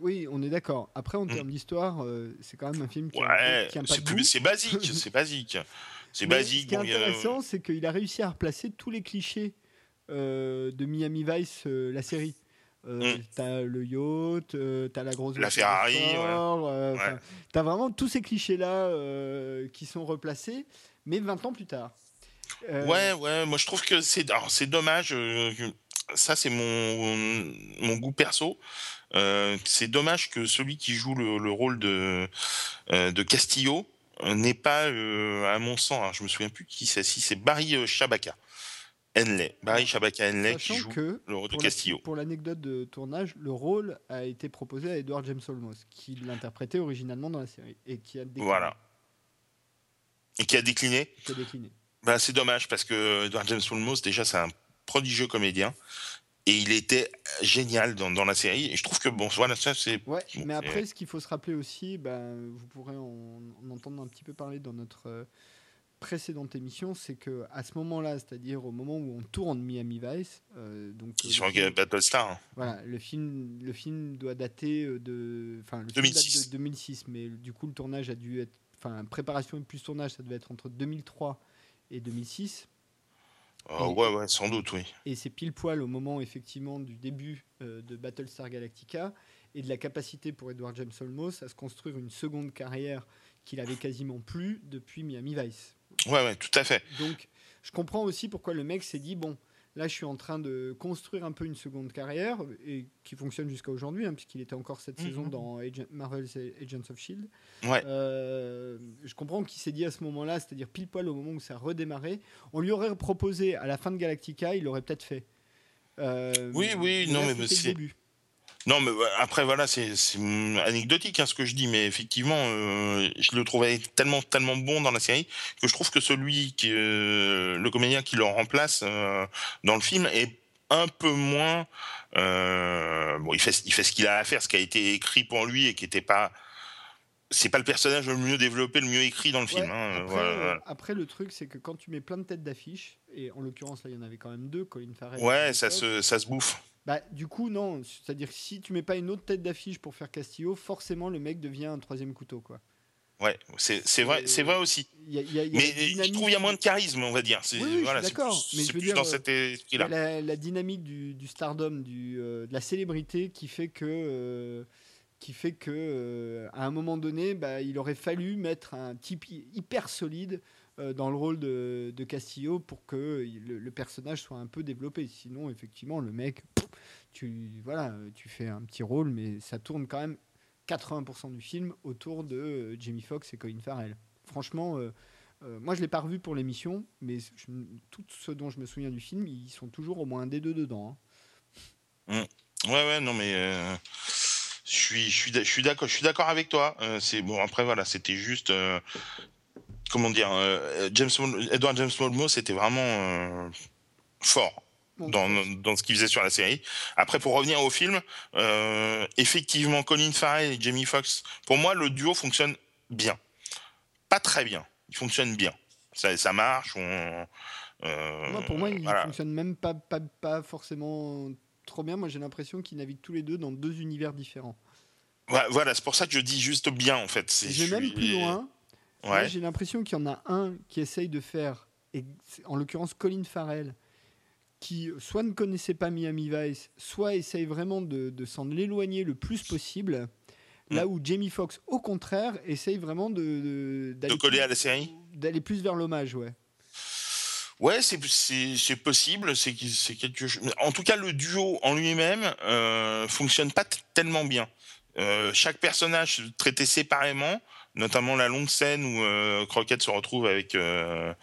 Oui, on est d'accord. Après, en mm. termes d'histoire, euh, c'est quand même un film qui, ouais, C'est basique, c'est basique. C'est basique. Ce qui est intéressant, c'est qu'il a réussi à replacer tous les clichés euh, de Miami Vice, la série. Euh, mm. T'as le yacht, t'as la grosse la Ferrari, ouais. t'as vraiment tous ces clichés là qui sont replacés, mais 20 ans plus tard. Euh, ouais, ouais, moi je trouve que c'est c'est dommage. Euh, ça, c'est mon, mon goût perso. Euh, c'est dommage que celui qui joue le, rôle de, de Castillo n'est pas, à mon sens, je me souviens plus qui c'est, si c'est Barry Shabaka. Henley, Barry Shabaka Henley qui joue le rôle de Castillo. pour l'anecdote de tournage, le rôle a été proposé à Edward James Olmos, qui l'interprétait originalement dans la série et qui a décliné. Voilà. Et qui a décliné. Qui a décliné. Bah, c'est dommage parce que Edward James Olmos, déjà, c'est un prodigieux comédien. Et il était génial dans, dans, la série. Et je trouve que, bon, voilà, ça, c'est. Ouais, mais après, ce qu'il faut se rappeler aussi, bah, vous pourrez en, entendre un petit peu parler dans notre. précédente émission, c'est que à ce moment-là, c'est-à-dire au moment où on tourne Miami Vice, euh, donc Qui euh, sont film- Battlestar. hein. voilà, le film, le film doit dater euh, de, enfin, le film 2006. date de 2006, mais du coup le tournage a dû être, enfin, préparation et plus tournage, ça devait être entre 2003 et 2006. Euh, ouais, ouais, sans doute, oui. Et c'est pile poil au moment effectivement du début euh, de Battlestar Galactica et de la capacité pour Edward James Olmos à se construire une seconde carrière qu'il avait quasiment plus depuis Miami Vice. Ouais, ouais, tout à fait. Donc je comprends aussi pourquoi le mec s'est dit bon là je suis en train de construire un peu une seconde carrière et qui fonctionne jusqu'à aujourd'hui hein, puisqu'il était encore cette Mhm. saison dans Agent- Marvel's Agents of Shield. Ouais. Euh, je comprends qu'il s'est dit à ce moment-là, c'est-à-dire pile poil au moment où ça a redémarré, on lui aurait proposé à la fin de Galactica, il l'aurait peut-être fait. Euh, Oui, oui, non, là, mais début. Non, mais après, voilà, c'est anecdotique hein, ce que je dis, mais effectivement, euh, je le trouvais tellement, tellement bon dans la série que je trouve que celui qui, euh, le comédien qui le remplace euh, dans le film est un peu moins. bon, il fait, il fait ce qu'il a à faire, ce qui a été écrit pour lui et qui n'était pas. C'est pas le personnage le mieux développé, le mieux écrit dans le film. Hein, après, voilà, après, le truc, c'est que quand tu mets plein de têtes d'affiche, et en l'occurrence, là, il y en avait quand même deux, Colin Farrell. Ouais, ça se, ça se bouffe. Bah, du coup, non. C'est-à-dire que si tu mets pas une autre tête d'affiche pour faire Castillo, forcément, le mec devient un troisième couteau, quoi. Ouais, c'est vrai, c'est vrai aussi. Y a- il y a- il y a Mais je trouve qu'il y a moins de charisme, on va dire. C'est Oui, oui, voilà, d'accord, mais je veux plus dire, dans euh, cet esprit-là. la, la dynamique du, du stardom, du, euh, de la célébrité qui fait que, euh, qui fait que euh, à un moment donné, bah, il aurait fallu mettre un type hy- hyper solide euh, dans le rôle de, de Castillo pour que le, le personnage soit un peu développé. Sinon, effectivement, le mec, tu, voilà, tu fais un petit rôle, mais ça tourne quand même 80% du film autour de euh, Jamie Foxx et Colin Farrell. Franchement, euh, euh, moi je l'ai pas revu pour l'émission, mais je- tout ce dont je me souviens du film, ils sont toujours au moins un des deux dedans. hein. Ouais, ouais, non, mais je suis, je suis, d'accord, je suis d'accord avec toi. C'est bon. Après, voilà, c'était juste, comment dire, James, Edward James Olmos, c'était vraiment fort dans, dans ce qu'il faisait sur la série. Après, pour revenir au film, euh, effectivement, Colin Farrell et Jamie Foxx, pour moi, le duo fonctionne bien. Pas très bien, il fonctionne bien. Ça, ça marche. On, euh, Moi, pour moi, ils voilà. fonctionnent même pas, pas, pas forcément trop bien. Moi, j'ai l'impression qu'ils naviguent tous les deux dans deux univers différents. Ouais, Voilà, c'est pour ça que je dis juste bien, en fait. C'est- Je vais même suis- plus loin. Ouais. j'ai l'impression qu'il y en a un qui essaye de faire, et en l'occurrence Colin Farrell, qui soit ne connaissait pas Miami Vice, soit essaye vraiment de, de s'en éloigner le plus possible. Là Mm. où Jamie Foxx, au contraire, essaye vraiment de, de, coller plus- à la série d'aller plus vers l'hommage, ouais. Ouais, c'est c'est c'est possible, c'est que- c'est quelque chose. En tout cas, le duo en lui-même euh, fonctionne pas tellement bien. Euh, chaque personnage traité séparément, notamment la longue scène où euh, Crockett se retrouve avec euh,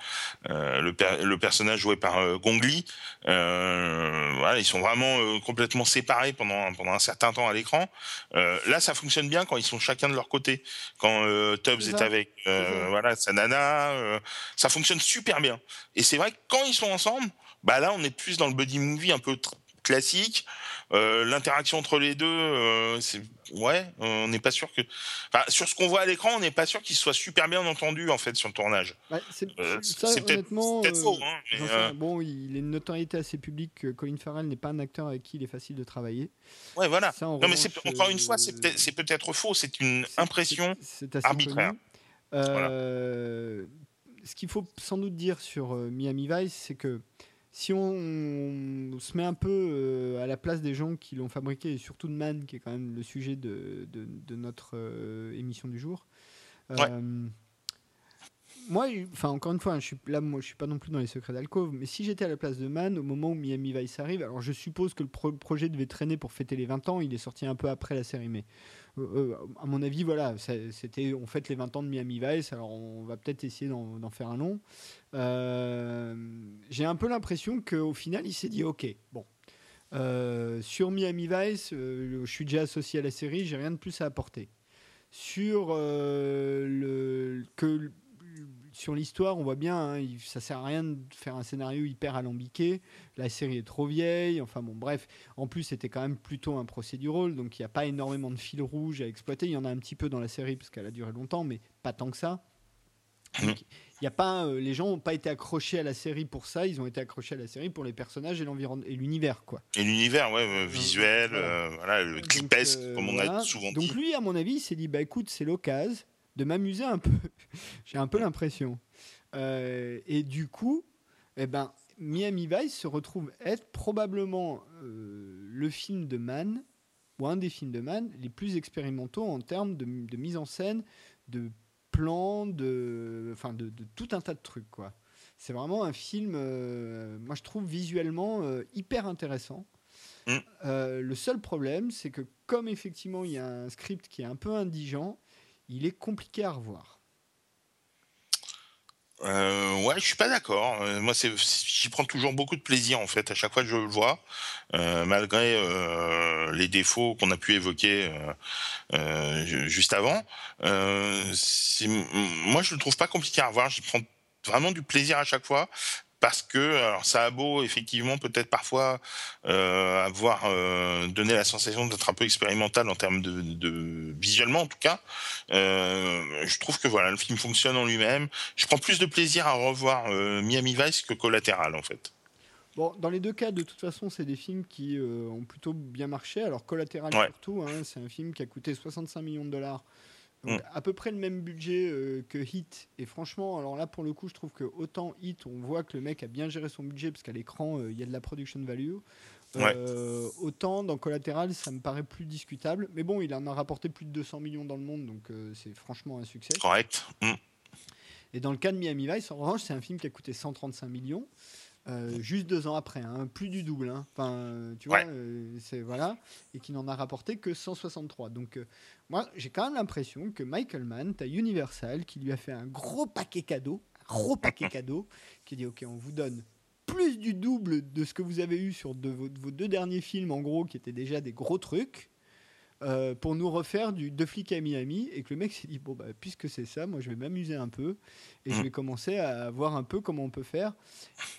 euh, le, per- le personnage joué par euh, Gong Li. Euh, voilà, ils sont vraiment euh, complètement séparés pendant pendant un certain temps à l'écran. Euh, là, ça fonctionne bien quand ils sont chacun de leur côté. Quand euh, Tubbs est avec euh, voilà sa nana, euh, ça fonctionne super bien. Et c'est vrai que quand ils sont ensemble, bah là, on est plus dans le buddy movie un peu classique. Euh, L'interaction entre les deux, euh, c'est ouais, on n'est pas sûr que. Enfin, sur ce qu'on voit à l'écran, on n'est pas sûr qu'ils soient super bien entendus en fait sur le tournage. Ouais, c'est, Euh, ça, c'est peut-être faux, hein, mais. Bon, il a une notoriété assez publique que Colin Farrell n'est pas un acteur avec qui il est facile de travailler. ouais, voilà. Ça, en Non, mais encore une fois, c'est peut-être faux. C'est une impression. arbitraire. Ce qu'il faut sans doute dire sur Miami Vice, c'est que si on, on se met un peu euh, à la place des gens qui l'ont fabriqué, et surtout de Man, qui est quand même le sujet de, de- de notre euh, émission du jour. euh, Moi, enfin encore une fois, hein, je suis là, moi, je suis pas non plus dans les secrets d'alcôve, mais si j'étais à la place de Man au moment où Miami Vice arrive, alors je suppose que le pro- projet devait traîner pour fêter les 20 ans, il est sorti un peu après la série, mais euh, euh, à mon avis, voilà, c'était on fête les 20 ans de Miami Vice, alors on va peut-être essayer d'en faire un long. Euh, J'ai un peu l'impression qu'au final, il s'est dit, ok, bon. sur Miami Vice, je suis déjà associé à la série, j'ai rien de plus à apporter. Sur le que sur l'histoire, on voit bien, hein, il- ça sert à rien de faire un scénario hyper alambiqué. La série est trop vieille. Enfin bon, bref. En plus, c'était quand même plutôt un procédural, donc il n'y a pas énormément de fil rouge à exploiter. Il y en a un petit peu dans la série parce qu'elle a duré longtemps, mais pas tant que ça. Mm. Il y a pas, euh, les gens n'ont pas été accrochés à la série pour ça, ils ont été accrochés à la série pour les personnages et l'environnement et l'univers, quoi. Et l'univers, ouais, euh, visuel, voilà. euh, voilà, le Donc, clipesque, euh, comme on voilà. a souvent Donc dit. lui, à mon avis, il s'est dit bah écoute, c'est l'occasion de m'amuser un peu. J'ai un peu l'impression. Euh, et du coup, eh ben, Miami Vice se retrouve être probablement euh, le film de Man ou un des films de Man les plus expérimentaux en termes de, de mise en scène, de plans, de, enfin de, de tout un tas de trucs quoi. C'est vraiment un film, euh, moi je trouve visuellement hyper intéressant. Mm. Le seul problème, c'est que comme effectivement il y a un script qui est un peu indigent, il est compliqué à revoir. Euh, ouais, je suis pas d'accord. Euh, moi, j'y prends toujours beaucoup de plaisir en fait à chaque fois que je le vois, euh, malgré euh, les défauts qu'on a pu évoquer ju- juste avant. Moi, je le trouve pas compliqué à revoir. J'y prends vraiment du plaisir à chaque fois. Parce que alors ça a beau effectivement peut-être parfois euh, avoir euh, donné la sensation d'être un peu expérimental en termes de, de visuellement en tout cas, euh, je trouve que voilà le film fonctionne en lui-même je prends plus de plaisir à revoir euh, Miami Vice que Collateral en fait. Bon, dans les deux cas, de toute façon, c'est des films qui ont plutôt bien marché. Alors, Collateral Ouais. surtout, hein, c'est un film qui a coûté 65 millions de dollars. Donc, Mm. à peu près le même budget euh, que Hit. Et franchement, alors là, pour le coup, je trouve que autant Hit, on voit que le mec a bien géré son budget parce qu'à l'écran, euh, il y a de la production value. Euh, autant dans Collateral, ça me paraît plus discutable. Mais bon, il en a rapporté plus de 200 millions dans le monde, donc c'est franchement un succès. Correct. Mm. Et dans le cas de Miami Vice, en revanche, c'est un film qui a coûté 135 millions. Euh, juste deux ans après, hein, plus du double. hein. Enfin, euh, tu vois, Ouais. euh, c'est voilà, et qui n'en a rapporté que 163. Donc, euh, moi, j'ai quand même l'impression que Michael Mann, t'as Universal, qui lui a fait un gros paquet cadeau, un gros paquet cadeau, qui dit ok, on vous donne plus du double de ce que vous avez eu sur de vos, vos deux derniers films, en gros, qui étaient déjà des gros trucs. Euh, pour nous refaire du Deux flics à Miami et que le mec s'est dit bon bah puisque c'est ça moi je vais m'amuser un peu et je Mm. vais commencer à voir un peu comment on peut faire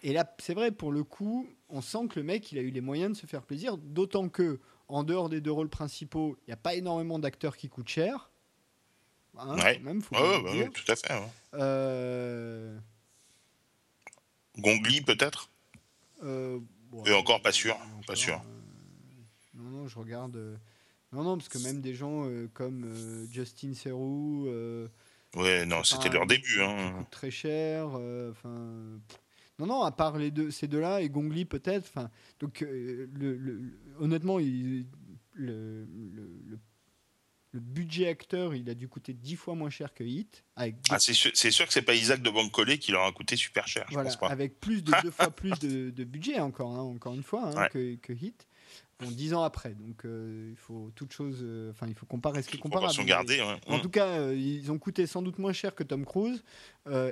et là c'est vrai pour le coup on sent que le mec il a eu les moyens de se faire plaisir d'autant que en dehors des deux rôles principaux il n'y a pas énormément d'acteurs qui coûtent cher Hein, Ouais. même, faut bah, ouais, tout à fait. ouais. Euh, Gongli peut-être? euh, bon, Et encore pas sûr, pas sûr. non, non, je regarde. Non, non, parce que même des gens euh, comme euh, Justin Theroux, euh, Ouais, non, c'était leur début. Hein. très cher. euh, Enfin, non, non, à part les deux, ces deux-là et Gongli peut-être. Enfin, donc le, honnêtement, il- le, budget acteur, il a dû coûter dix fois moins cher que Hit, avec Ah, c'est sûr, sûr que c'est pas Isaac de Bancolé qui leur a coûté super cher, je pense pas. avec plus de deux fois plus de, de budget encore, hein, encore une fois, hein, Ouais. que, que Hit. Bon, dix ans après, donc euh, il faut toute chose, euh, enfin il faut comparer ce qui est comparable. Gardée. ouais. En Mm. tout cas, euh, ils ont coûté sans doute moins cher que Tom Cruise,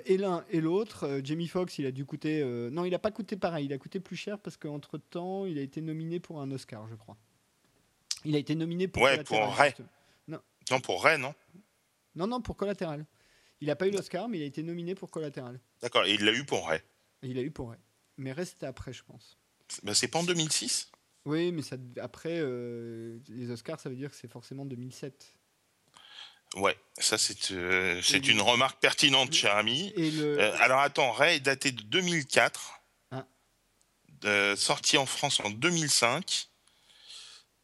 et l'un et l'autre. Jamie Foxx, il a dû coûter, non, il n'a pas coûté pareil, il a coûté plus cher parce qu'entre temps, il a été nominé pour un Oscar, je crois. Il a été nominé pour Ouais, pour Ray. justement. Non, pour Ray, non? Non, non, pour Collateral. Il n'a pas eu l'Oscar, mais il a été nominé pour Collateral. D'accord, et il l'a eu pour Ray. Il a eu pour Ray. Mais reste après, je pense. Bah, c'est pas en 2006 Oui, mais ça, après, euh, les Oscars, ça veut dire que c'est forcément 2007. Ouais, ça c'est euh, c'est une remarque pertinente, cher ami. Le, Euh, alors attends, Ray est daté de 2004, Ah. euh, sorti en France en 2005.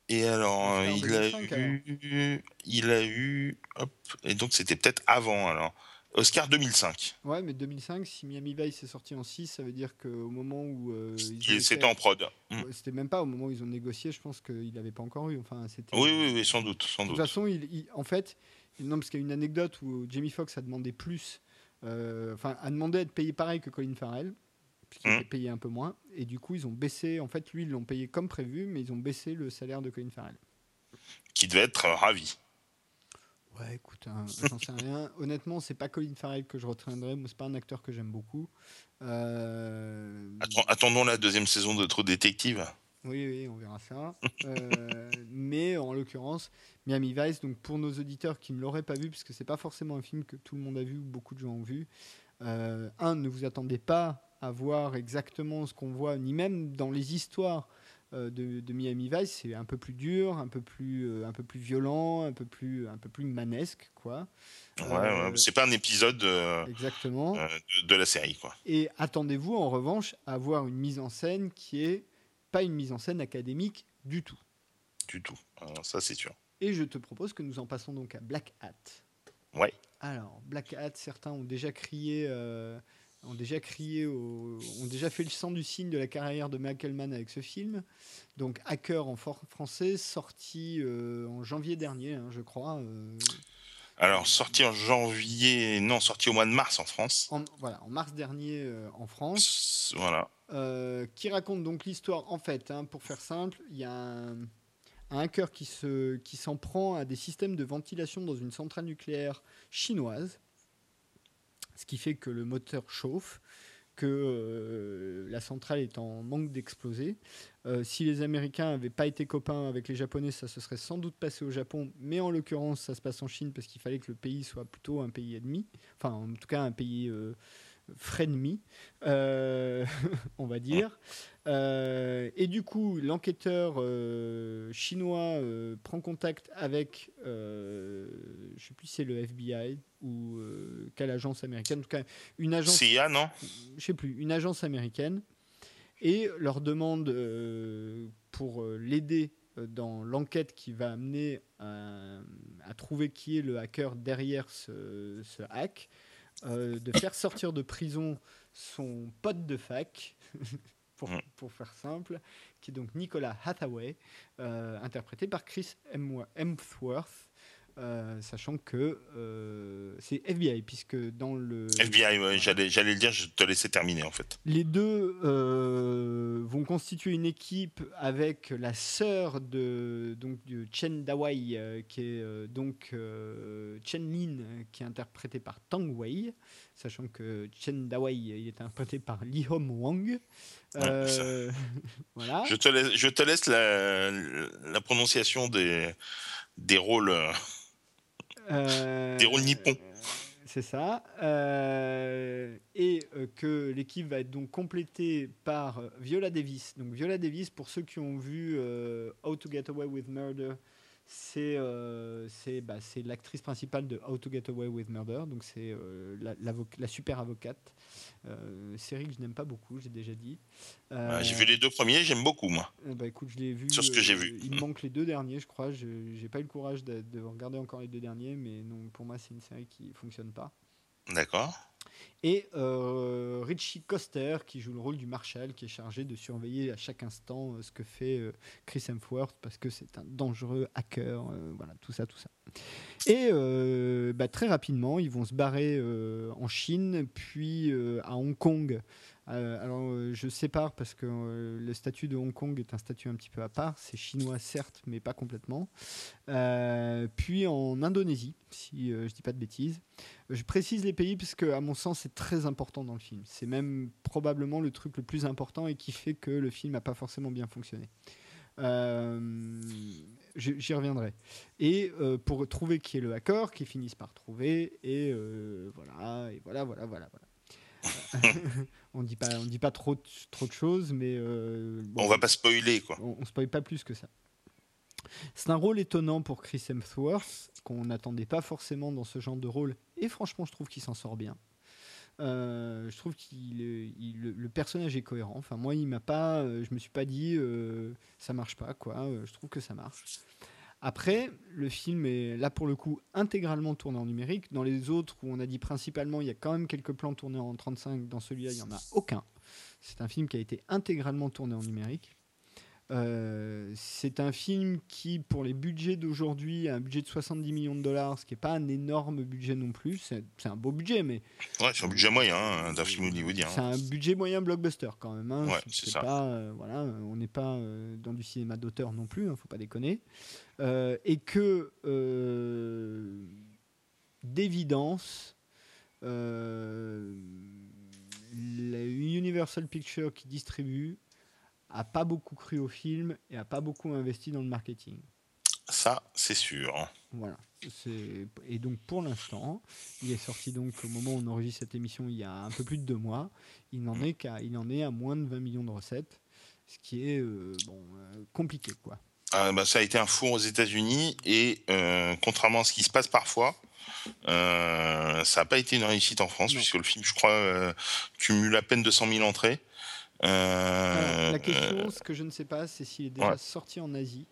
Et alors, il 2005, a eu, il a eu, hop, et donc c'était peut-être avant alors. Oscar 2005. ouais, mais 2005, si Miami Vice est sorti en 6, ça veut dire qu'au moment où euh, C'était en prod. Mm. C'était même pas au moment où ils ont négocié, je pense qu'il n'avait pas encore eu. Enfin, c'était. Oui, oui, oui, sans doute, sans De toute doute. façon, il, il- en fait, il- non, parce qu'il y a une anecdote où Jamie Foxx a demandé plus, euh, enfin, a demandé à être payé pareil que Colin Farrell, puisqu'il Mm. était payé un peu moins, et du coup, ils ont baissé. En fait, lui, ils l'ont payé comme prévu, mais ils ont baissé le salaire de Colin Farrell. Qui devait être euh, ravi. Ouais, écoute, hein, j'en sais rien. Honnêtement, c'est pas Colin Farrell que je retiendrai. Moi, c'est pas un acteur que j'aime beaucoup. Euh, Attends- attendons la deuxième saison de Trop Détective. Oui, oui, on verra ça. Euh, mais en l'occurrence, Miami Vice, donc pour nos auditeurs qui ne l'auraient pas vu, parce que c'est pas forcément un film que tout le monde a vu ou beaucoup de gens ont vu, euh, un, ne vous attendez pas à voir exactement ce qu'on voit, ni même dans les histoires de, de, Miami Vice, c'est un peu plus dur, un peu plus, un peu plus violent, un peu plus, un peu plus manesque, quoi. Ouais, c'est pas un épisode exactement. De, de, la série, quoi. Et attendez-vous en revanche à avoir une mise en scène qui est pas une mise en scène académique du tout. Du tout, ça c'est sûr. Et je te propose que nous en passons donc à Black Hat. Ouais. Alors, Black Hat, certains ont déjà crié, euh, ont déjà crié, ont déjà fait le sang du signe de la carrière de Michael Mann avec ce film. Donc, Hacker en français, sorti euh, en janvier dernier, hein, je crois. Euh. Alors, sorti en janvier, non, sorti au mois de mars en France. En, voilà, en mars dernier en France. Voilà. qui raconte donc l'histoire, en fait, hein, pour faire simple, il y a un un hacker qui s'en qui prend à des systèmes de ventilation dans une centrale nucléaire chinoise, ce qui fait que le moteur chauffe, que euh, la centrale est en manque d'exploser. Euh, si les Américains n'avaient pas été copains avec les Japonais, ça se serait sans doute passé au Japon, mais en l'occurrence, ça se passe en Chine parce qu'il fallait que le pays soit plutôt un pays ennemi, enfin en tout cas un pays... Euh, frenemy, euh, on va dire. Euh, et du coup, l'enquêteur euh, chinois prend contact avec, je ne sais plus si c'est le FBI ou quelle agence américaine, en tout cas une agence. CIA, non? Je sais plus, une agence américaine, et leur demande pour l'aider dans l'enquête qui va amener à, trouver qui est le hacker derrière ce, ce hack. Euh, de faire sortir de prison son pote de fac, pour, mm. pour, faire simple, qui est donc Nicolas Hathaway, euh, interprété par Chris Hemsworth, euh, sachant que euh, c'est FBI, puisque dans le... FBI, j'allais, j'allais le dire, je te laissais terminer en fait. Les deux euh, vont constituer une équipe avec la sœur de, donc, de Chen Dawei, qui est donc Chen Lin, qui est interprétée par Tang Wei, sachant que Chen Dawei il est interprété par Li Hom Wang. voilà. Je te laisse, je te laisse la, la prononciation des, des rôles. Euh, Des rôles nippons. C'est ça. Euh, et euh, que l'équipe va être donc complétée par Viola Davis. Donc Viola Davis, pour ceux qui ont vu How to Get Away with Murder, c'est bah, l'actrice principale de How to Get Away with Murder. Donc c'est la, la, super avocate. Euh, série que je n'aime pas beaucoup, j'ai déjà dit. Euh, j'ai vu les deux premiers, j'aime beaucoup moi. Euh, bah écoute, je l'ai vu. Sur ce que j'ai vu. Il me manque les deux derniers, je crois. Je n'ai pas eu le courage de, regarder encore les deux derniers, mais non, pour moi, c'est une série qui fonctionne pas. D'accord. Et Richie Coster, qui joue le rôle du Marshal, qui est chargé de surveiller à chaque instant ce que fait Chris Hemsworth, parce que c'est un dangereux hacker, voilà, tout ça, tout ça. Et bah, très rapidement, ils vont se barrer en Chine, puis à Hong Kong euh, alors, euh, je sépare parce que euh, le statut de Hong Kong est un statut un petit peu à part. C'est chinois, certes, mais pas complètement. puis en Indonésie, si je dis pas de bêtises. Je précise les pays parce que, à mon sens, c'est très important dans le film. C'est même probablement le truc le plus important et qui fait que le film n'a pas forcément bien fonctionné. J'y reviendrai. Et pour trouver qui est le hacker, qui finissent par trouver, et voilà, et voilà, voilà, voilà, voilà. on dit pas, on dit pas trop, trop de choses, mais euh, on va pas spoiler quoi. On, on spoil pas plus que ça. C'est un rôle étonnant pour Chris Hemsworth qu'on n'attendait pas forcément dans ce genre de rôle, et franchement, je trouve qu'il s'en sort bien. Euh, je trouve que le, personnage est cohérent. Enfin, moi, il m'a pas, euh, je me suis pas dit ça marche pas quoi. je trouve que ça marche. Après, le film est là pour le coup intégralement tourné en numérique. Dans les autres où on a dit principalement, il y a quand même quelques plans tournés en 35. Dans celui-là, il n'y en a aucun. C'est un film qui a été intégralement tourné en numérique. Euh, c'est un film qui, pour les budgets d'aujourd'hui, a un budget de 70 millions de dollars, ce qui n'est pas un énorme budget non plus. C'est un beau budget, mais. Ouais, c'est un budget moyen hein, d'un film hollywoodien. C'est un budget moyen blockbuster quand même. Hein. Ouais, c'est ça. Pas, euh, voilà, on n'est pas euh, dans du cinéma d'auteur non plus, ne hein, faut pas déconner. et que, d'évidence, Universal Pictures qui distribue a pas beaucoup cru au film et a pas beaucoup investi dans le marketing. Ça, c'est sûr. Voilà. Et donc pour l'instant, il est sorti donc au moment où on enregistre cette émission il y a un peu plus de deux mois. Il n'en est qu'à, il en est à moins de 20 millions de recettes, ce qui est bon, compliqué. quoi. Ah, bah, ça a été un four aux États-Unis et contrairement à ce qui se passe parfois, ça n'a pas été une réussite en France, puisque le film, je crois, cumule à peine 200 000 entrées. La question, ce que je ne sais pas, c'est s'il est déjà sorti en Asie.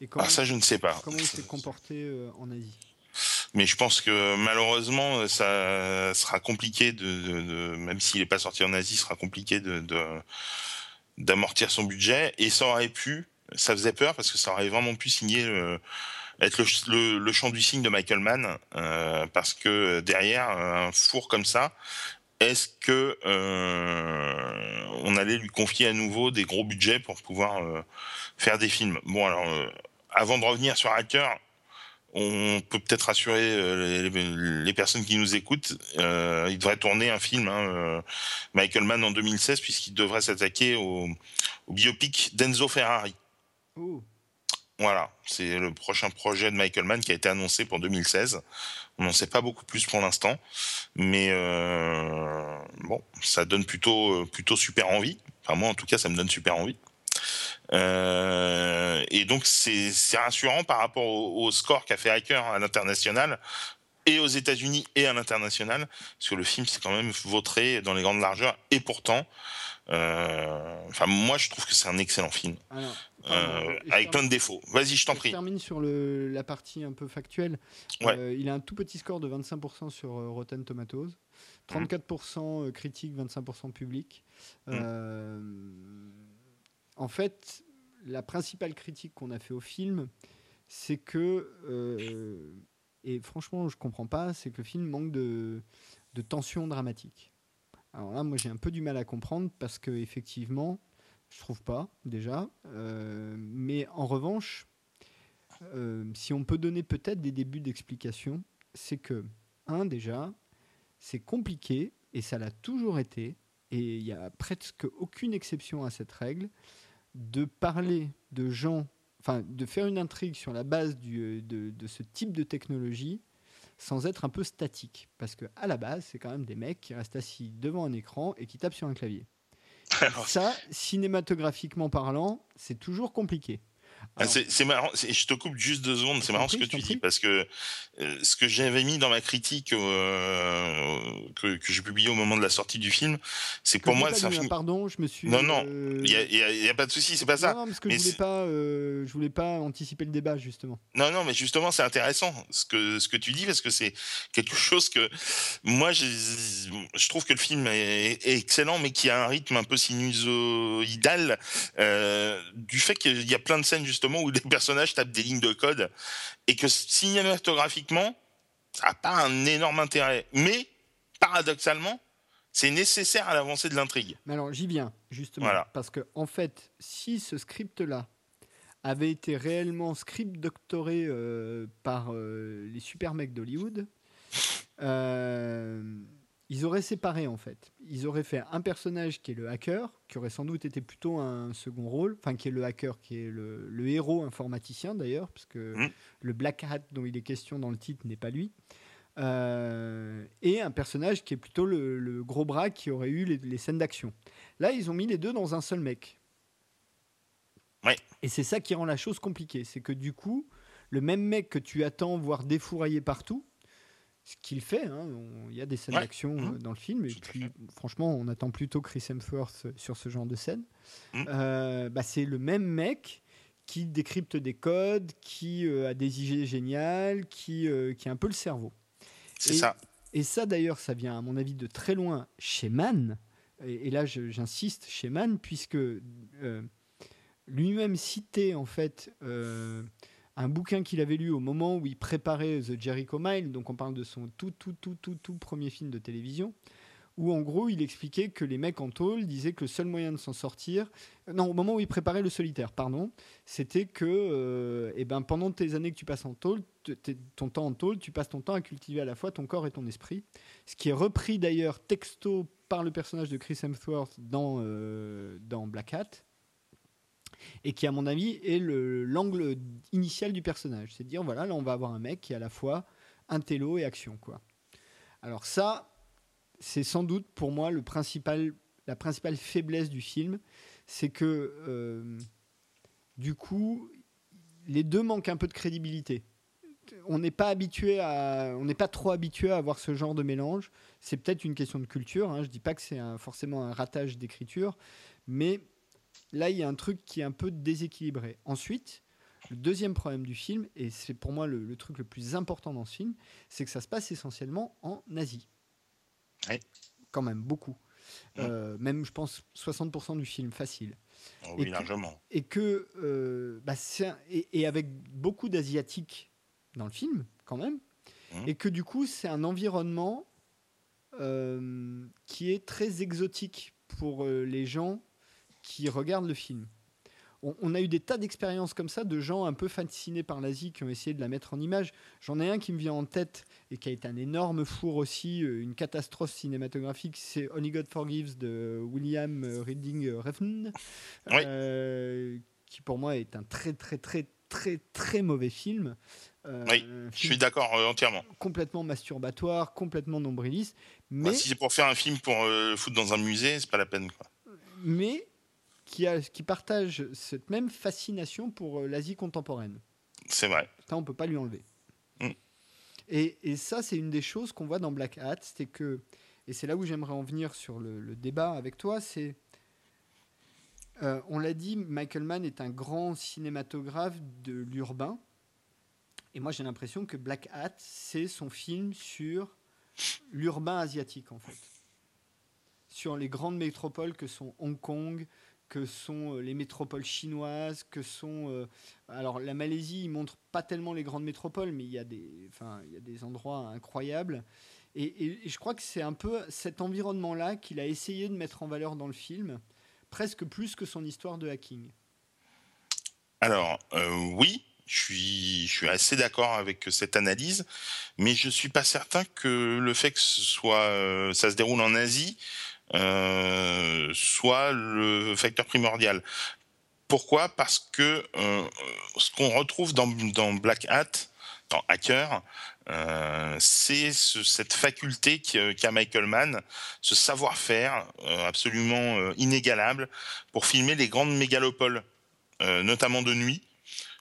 Et comment, ah, ça, je ne sais pas. Comment il s'est comporté en Asie mais je pense que malheureusement, ça sera compliqué de, même s'il n'est pas sorti en Asie, sera compliqué de, d'amortir son budget. Et ça aurait pu, ça faisait peur parce que ça aurait vraiment pu signer être le, chant du signe de Michael Mann, euh, parce que derrière un four comme ça, est-ce que euh, on allait lui confier à nouveau des gros budgets pour pouvoir euh, faire des films? Bon alors, avant de revenir sur Hacker, on peut peut-être rassurer euh, les, personnes qui nous écoutent. Euh, il devrait tourner un film, hein, euh, Michael Mann, en 2016, puisqu'il devrait s'attaquer au, biopic d'Enzo Ferrari. Voilà, c'est le prochain projet de Michael Mann qui a été annoncé pour 2016. On n'en sait pas beaucoup plus pour l'instant, mais bon, ça donne plutôt plutôt super envie. Enfin moi, en tout cas, ça me donne super envie. Euh, et donc c'est rassurant par rapport au, score qu'a fait Hacker à l'international et aux États-Unis et à l'international, parce que le film s'est quand même vautré dans les grandes largeurs. Et pourtant, euh, enfin moi je trouve que c'est un excellent film, euh, avec plein de défauts. Vas-y, je t'en prie. Je termine sur le, la partie un peu factuelle. il a un tout petit score de 25% sur Rotten Tomatoes, 34% critique, 25% public. Mmh en fait, la principale critique qu'on a fait au film, c'est que, euh, et franchement, je comprends pas, c'est que le film manque de, tension dramatique. Alors là, moi, j'ai un peu du mal à comprendre parce que effectivement, je trouve pas déjà. Euh, mais en revanche, euh, si on peut donner peut-être des débuts d'explication, c'est que un déjà, c'est compliqué et ça l'a toujours été. Et il y a presque aucune exception à cette règle de parler de gens, enfin de faire une intrigue sur la base du, de, de, ce type de technologie sans être un peu statique. Parce que à la base, c'est quand même des mecs qui restent assis devant un écran et qui tapent sur un clavier. Ça, cinématographiquement parlant, c'est toujours compliqué. Ah, c'est marrant, je te coupe juste deux secondes, c'est marrant ce que tu dis, parce que euh, ce que j'avais mis dans ma critique euh, que, que j'ai publié au moment de la sortie du film, c'est pour moi... c'est un film... Pardon, je me suis... Non, non, il n'y a, a, pas de souci, c'est pas ça. Non, parce que je voulais, pas, euh, je voulais pas anticiper le débat, justement. Non, non, mais justement, c'est intéressant ce que, ce que tu dis, parce que c'est quelque chose que... Moi, je trouve que le film est, excellent, mais qui a un rythme un peu sinusoïdal, du fait qu'il y a plein de scènes, justement, où des personnages tapent des lignes de code et que cinématographiquement, ça n'a pas un énorme intérêt. Mais, paradoxalement, c'est nécessaire à l'avancée de l'intrigue. Mais alors, j'y viens, justement. Parce que, en fait, si ce script-là avait été réellement script doctoré euh, par euh, les super mecs d'Hollywood, euh, ils auraient séparé en fait. Ils auraient fait un personnage qui est le hacker, qui aurait sans doute été plutôt un second rôle, enfin qui est le hacker, qui est le, héros informaticien d'ailleurs, parce que mmh. le Black Hat dont il est question dans le titre n'est pas lui. Euh, et un personnage qui est plutôt le, gros bras qui aurait eu les, scènes d'action. Là, ils ont mis les deux dans un seul mec. Ouais. Et c'est ça qui rend la chose compliquée. C'est que du coup, le même mec que tu attends voir défourailler partout, ce qu'il fait. Hein. Il y a des scènes d'action mmh. euh, dans le film. Et puis, franchement, on attend plutôt Chris Hemsworth sur ce genre de scène. Mmh. Euh, bah, c'est le même mec qui décrypte des codes, qui euh, a des idées géniales, qui, qui a un peu le cerveau. C'est ça. Et ça, d'ailleurs, ça vient, à mon avis, de très loin chez Mann. Et, et là, j'insiste, chez Mann, puisque lui-même citait, en fait un bouquin qu'il avait lu au moment où il préparait The Jericho Mile, donc on parle de son tout, tout, tout, tout, tout premier film de télévision, où en gros il expliquait que les mecs en tôle disaient que le seul moyen de s'en sortir, non, au moment où il préparait le solitaire, pardon, c'était que euh, eh ben, pendant tes années que tu passes en tôle, ton temps en tôle, tu passes ton temps à cultiver à la fois ton corps et ton esprit, ce qui est repris d'ailleurs texto par le personnage de Chris Hemsworth dans, euh, dans Black Hat et qui, à mon avis, est l'angle initial du personnage. C'est de dire, voilà, là, on va avoir un mec qui est à la fois intello et action, quoi. Alors ça, c'est sans doute pour moi la principale faiblesse du film, c'est que euh, du coup, les deux manquent un peu de crédibilité. On n'est pas habitué à, on n'est pas trop habitué à avoir ce genre de mélange. C'est peut-être une question de culture. Hein. Je dis pas que c'est forcément un ratage d'écriture, mais là, il y a un truc qui est un peu déséquilibré. Ensuite, le deuxième problème du film, et c'est pour moi le, le, truc le plus important dans ce film, c'est que ça se passe essentiellement en Asie. Oui. Quand même, beaucoup. Euh, même, je pense, 60% du film, facile. Oh oui, et largement. Que, et, que, euh, bah, et, et, avec beaucoup d'Asiatiques dans le film, quand même. Mmh. Et que du coup, c'est un environnement euh, qui est très exotique pour les gens qui regardent le film on, a eu des tas d'expériences comme ça de gens un peu fascinés par l'Asie qui ont essayé de la mettre en image. J'en ai un qui me vient en tête et qui a été un énorme four aussi, euh, une catastrophe cinématographique, c'est Only God Forgives de William Reading Refn, euh, qui pour moi est un très très très très très mauvais film. Euh, oui, je suis d'accord entièrement. Complètement masturbatoire, complètement nombriliste. Mais si c'est pour faire un film pour foutre dans un musée, c'est pas la peine. Quoi. Mais qui, a, qui partage cette même fascination pour euh, l'Asie contemporaine. C'est vrai. Ça, on peut pas lui enlever. Mm. Et, et, ça, c'est une des choses qu'on voit dans Black Hat, c'est que, et c'est là où j'aimerais en venir sur le, débat avec toi, c'est, euh, on l'a dit, Michael Mann est un grand cinématographe de l'urbain, et moi j'ai l'impression que Black Hat, c'est son film sur l'urbain asiatique en fait, sur les grandes métropoles que sont Hong Kong, que sont euh, les métropoles chinoises, que sont... Euh, alors la Malaisie, il montre pas tellement les grandes métropoles, mais il y a des, enfin, il y a des endroits incroyables. Et, je crois que c'est un peu cet environnement-là qu'il a essayé de mettre en valeur dans le film, presque plus que son histoire de hacking. Alors euh, oui, je suis, assez d'accord avec cette analyse, mais je suis pas certain que le fait que ça se déroule en Asie euh, soit le facteur primordial. Pourquoi? Parce que euh, ce qu'on retrouve dans, dans, Black Hat, dans Hacker, euh, c'est ce, cette faculté qu'a Michael Mann, ce savoir-faire absolument inégalable pour filmer les grandes mégalopoles, notamment de nuit.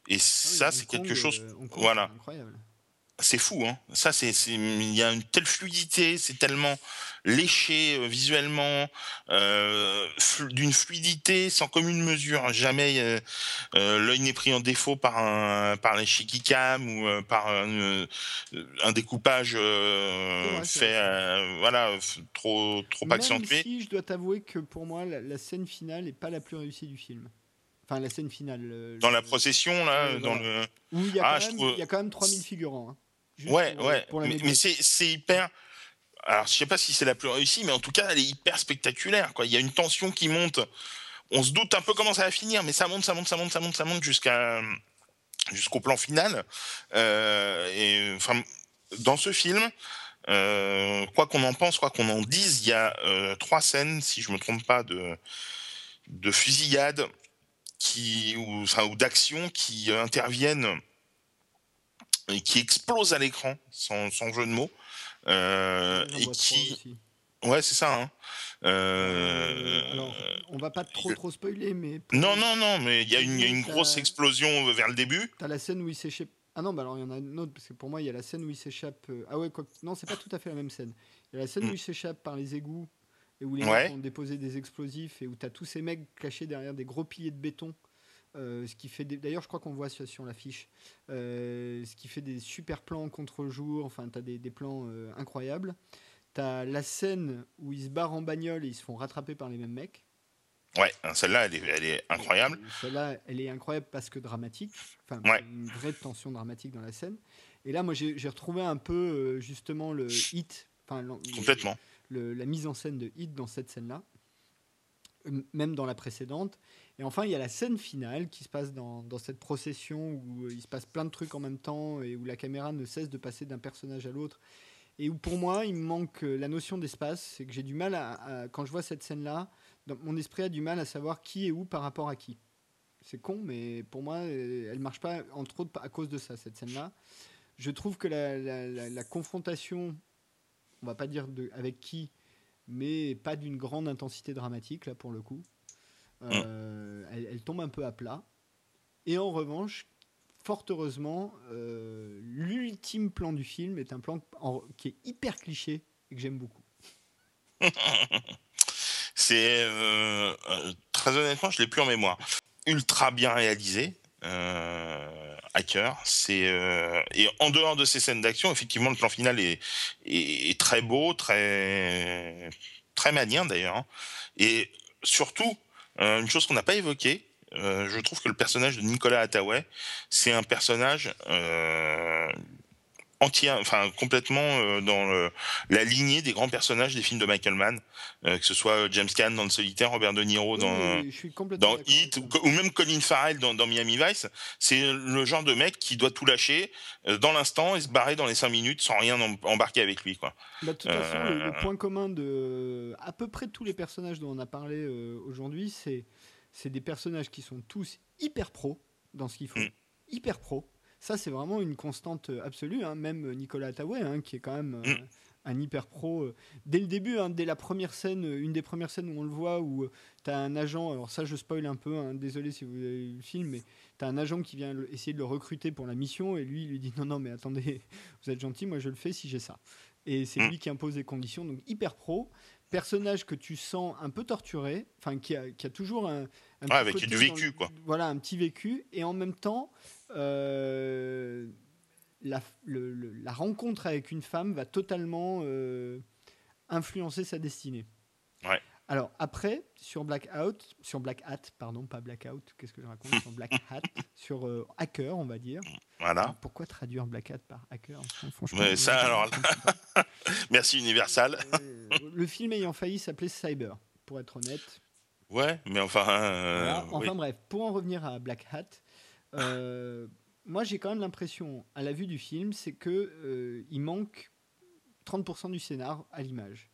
Et ah ça, c'est quelque chose. voilà. Incroyable c'est fou, hein. Ça, c'est, il y a une telle fluidité, c'est tellement léché euh, visuellement, euh, d'une fluidité sans commune mesure. Jamais euh, l'œil n'est pris en défaut par un, par les cam ou par un, un découpage fait, voilà, trop, trop Même accentué. Si je dois t'avouer que pour moi, la, la scène finale n'est pas la plus réussie du film. Enfin, la scène finale. dans la procession, là, dans le. Où il y, a ah, quand même, il y a quand même 3000 figurants. Hein ouais, ouais. mais, c'est hyper. Alors, je sais pas si c'est la plus réussie, mais en tout cas, elle est hyper spectaculaire. Quoi. Il y a une tension qui monte. On se doute un peu comment ça va finir, mais ça monte, ça monte, ça monte, ça monte, ça monte jusqu'à jusqu'au plan final. Euh, et enfin, dans ce film, euh, quoi qu'on en pense, quoi qu'on en dise, il y a euh, trois scènes, si je me trompe pas, de de fusillade qui ou, enfin, ou d'action qui interviennent qui explose à l'écran, sans, sans, jeu de mots, euh, et qui... Ouais, c'est ça. Hein. Euh... Alors, on va pas trop trop spoiler, mais. Non, non, non, mais il y a une, grosse explosion vers le début. T'as la scène où il s'échappe. Ah non, bah alors il y en a une autre, parce que pour moi, il y a la scène où il s'échappe. Euh, ah ouais, quoi... non, c'est pas tout à fait la même scène. Il y a la scène où mm. il s'échappe par les égouts et où les ouais. mecs ont déposé des explosifs et où t'as tous ces mecs cachés derrière des gros piliers de béton euh, ce qui fait d'ailleurs je crois qu'on voit sur, l'affiche. Euh, ce qui fait des super plans contre-jour. Enfin tu as des, des plans euh, incroyables. Tu as la scène où ils se barrent en bagnole et ils se font rattraper par les mêmes mecs. Ouais celle-là elle est, elle est incroyable. Celle-là elle est incroyable parce que dramatique. Enfin ouais. une vraie tension dramatique dans la scène. Et là moi j'ai retrouvé un peu justement le hit enfin complètement. le, la mise en scène de hit dans cette scène là même dans la précédente et enfin, il y a la scène finale qui se passe dans, cette procession où il se passe plein de trucs en même temps et où la caméra ne cesse de passer d'un personnage à l'autre. Et où pour moi, il me manque euh, la notion d'espace. C'est que j'ai du mal à, Quand je vois cette scène-là, mon esprit a du mal à savoir qui est où par rapport à qui. C'est con, mais pour moi, euh, elle marche pas, entre autres, à cause de ça, cette scène-là. Je trouve que la, confrontation, on va pas dire avec qui, mais pas d'une grande intensité dramatique, là, pour le coup. Euh, elle, tombe un peu à plat. Et en revanche, fort heureusement, euh, l'ultime plan du film est un plan qui est hyper cliché et que j'aime beaucoup. C'est très honnêtement, je l'ai plus en mémoire. Ultra bien réalisé. Hacker, c'est et en dehors de ces scènes d'action, effectivement, le plan final est, est, très beau, très très malien d'ailleurs, et surtout euh, une chose qu'on n'a pas évoquée, euh, je trouve que le personnage de Nicolas Hathaway, c'est un personnage euh, entier, enfin complètement euh, dans le, la lignée des grands personnages des films de Michael Mann, euh, que ce soit James Caan dans Le Solitaire, Robert De Niro dans, dans Hit, ou, même Colin Farrell dans, dans Miami Vice. C'est le genre de mec qui doit tout lâcher euh, dans l'instant et se barrer dans les cinq minutes sans rien embarquer avec lui. Quoi. Bah, de toute façon, le, point commun de à peu près tous les personnages dont on a parlé aujourd'hui, c'est c'est des personnages qui sont tous hyper pros dans ce qu'ils font, mm. hyper pros ça, c'est vraiment une constante absolue. Hein. Même Nicolas Attaway, hein, qui est quand même euh, mm. un hyper pro. Euh, dès le début, hein, dès la première scène, une des premières scènes où on le voit, où euh, tu as un agent, alors ça je spoil un peu, désolé si vous avez vu le film, mais tu as un agent qui vient essayer de le recruter pour la mission, et lui, il lui dit non, non, mais attendez, vous êtes gentil, moi je le fais si j'ai ça. Et c'est mm. lui qui impose les conditions, donc hyper pro personnage que tu sens un peu torturé, enfin qui a, qui a toujours un, un avec du vécu quoi. Voilà, un petit vécu et en même temps euh, la, la, rencontre avec une femme va totalement euh, influencer sa destinée. Ouais. Alors après, sur Blackout, sur Black Hat, pardon, pas Blackout, qu'est-ce que je raconte? Sur Black Hat, sur euh, Hacker, on va dire. Voilà. pourquoi traduire Black Hat par Hacker? Mais ça, alors, merci Universal. le film ayant failli s'appeler Cyber, pour être honnête. Ouais, mais enfin. Enfin bref, pour en revenir à Black Hat, euh, moi, j'ai quand même l'impression, à la vue du film, c'est que euh, il manque 30% du scénar à l'image.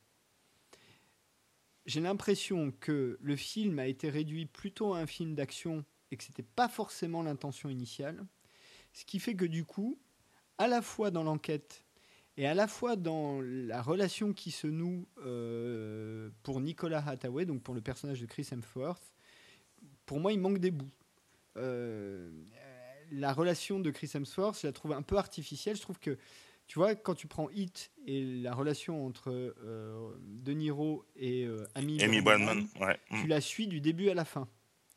J'ai l'impression que le film a été réduit plutôt à un film d'action et que c'était pas forcément l'intention initiale, ce qui fait que du coup, à la fois dans l'enquête et à la fois dans la relation qui se noue euh, pour Nicolas Hathaway, donc pour le personnage de Chris Hemsworth, pour moi, il manque des bouts. Euh, la relation de Chris Hemsworth, je la trouve un peu artificielle. Je trouve que, tu vois, quand tu prends Hit et la relation entre euh, De Niro et euh, Amy, tu la suis du début à la fin.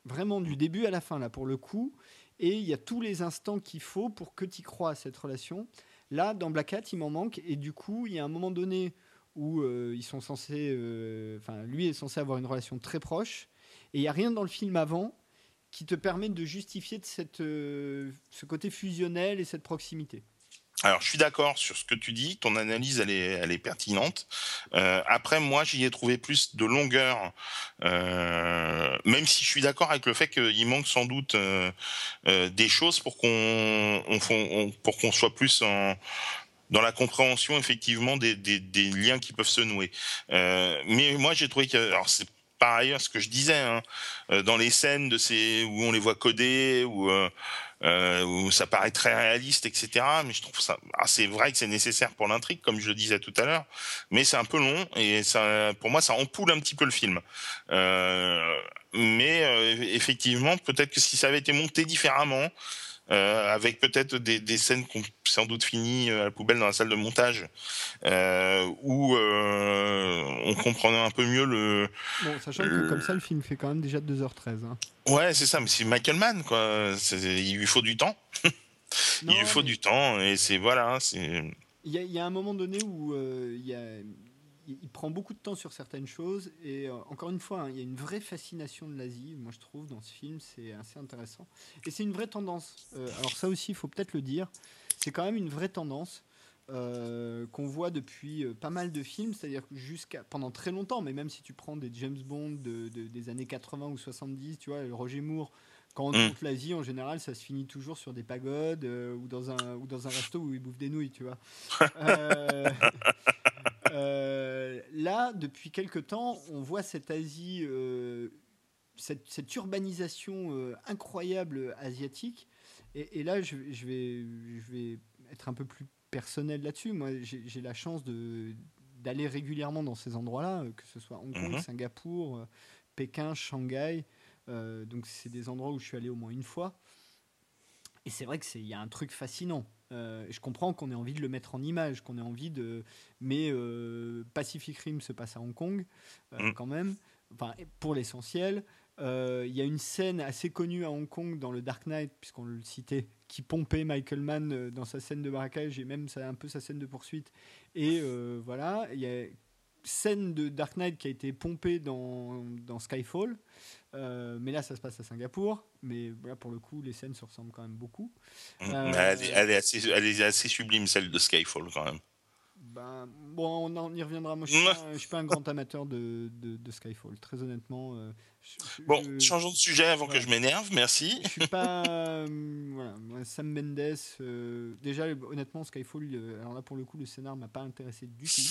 Vraiment du début à la fin, là, pour le coup. Et il y a tous les instants qu'il faut pour que tu crois à cette relation. Là, dans Black Hat, il m'en manque. Et du coup, il y a un moment donné où ils sont censés. Enfin, lui est censé avoir une relation très proche. Et il n'y a rien dans le film avant qui te permet de justifier euh, ce côté fusionnel et cette proximité. Alors, je suis d'accord sur ce que tu dis. Ton analyse, elle est, elle est pertinente. Euh, après, moi, j'y ai trouvé plus de longueur, euh, même si je suis d'accord avec le fait qu'il manque sans doute des choses pour qu'on, on, pour qu'on soit plus dans la compréhension effectivement des, liens qui peuvent se nouer. mais moi, j'ai trouvé que, par ailleurs ce que je disais hein, euh, dans les scènes de ces où on les voit où euh, euh, où ça paraît très réaliste etc mais je trouve ça ah, c'est vrai que c'est nécessaire pour l'intrigue comme je le disais tout à l'heure mais c'est un peu long et pour moi ça empoule un petit peu le film. Mais effectivement peut-être que si ça avait été monté différemment euh, avec peut-être des, des scènes qu'on sans doute fini euh, à la poubelle dans la salle de montage, euh, où on comprenait un peu mieux le. Bon, sachant que comme ça, le film fait quand même déjà 2h13. Hein. Ouais, c'est ça, mais c'est Michael Mann, quoi. Il lui faut du temps. il lui faut du temps, et c'est voilà, c'est. Il y, y, a un moment donné où il y a il, prend beaucoup de temps sur certaines choses et euh, encore une fois, hein, il y a une vraie fascination de l'Asie, moi je trouve, dans ce film, c'est assez intéressant. Et c'est une vraie tendance. Euh, alors ça aussi, il faut peut-être le dire, c'est quand même une vraie tendance. Euh, qu'on voit depuis pas mal de films, c'est-à-dire jusqu'à pendant très longtemps, mais même si tu prends des James Bond de, des années 80 ou 70, tu vois, Roger Moore, quand on mm. monte l'Asie, en général, ça se finit toujours sur des pagodes ou, dans un, ou dans un resto où ils bouffent des nouilles, tu vois. Euh, là, depuis quelque temps, on voit cette Asie, euh, cette, urbanisation euh, incroyable asiatique. Et, là, je, vais, je vais être un peu plus personnel là-dessus. Moi, j'ai la chance d'aller régulièrement dans ces endroits-là, que ce soit Hong Kong, mhm. Singapour, Pékin, Shanghai. Euh, donc c'est des endroits où je suis allé au moins une fois. Et c'est vrai que c'est il y a un truc fascinant. Euh, je comprends qu'on ait envie de le mettre en image, qu'on ait envie de. Mais euh, Pacific Rim se passe à Hong Kong, euh, Mm. quand même. Enfin, pour l'essentiel. Il y a une scène assez connue à Hong Kong dans le Dark Knight, puisqu'on le citait, qui pompait Michael Mann dans sa scène de braquage et même ça, un peu sa scène de poursuite. Et voilà, il y a scène de Dark Knight qui a été pompée dans, dans Skyfall. Euh, mais là, ça se passe à Singapour. Mais là, pour le coup, les scènes se ressemblent quand même beaucoup. Mm. Euh, Elle, est, elle est assez, elle est assez sublime, celle de Skyfall, quand même. Ben, bon, on, en- y reviendra. Moi, je suis, Ouais. pas, je suis pas un grand amateur de, de, de Skyfall. Très honnêtement, euh, je, Bon, je- changeons de sujet avant voilà. que je m'énerve, merci. je suis pas. voilà, Sam Mendes. déjà, honnêtement, Skyfall. alors là, pour le coup, le scénar m'a pas intéressé du tout.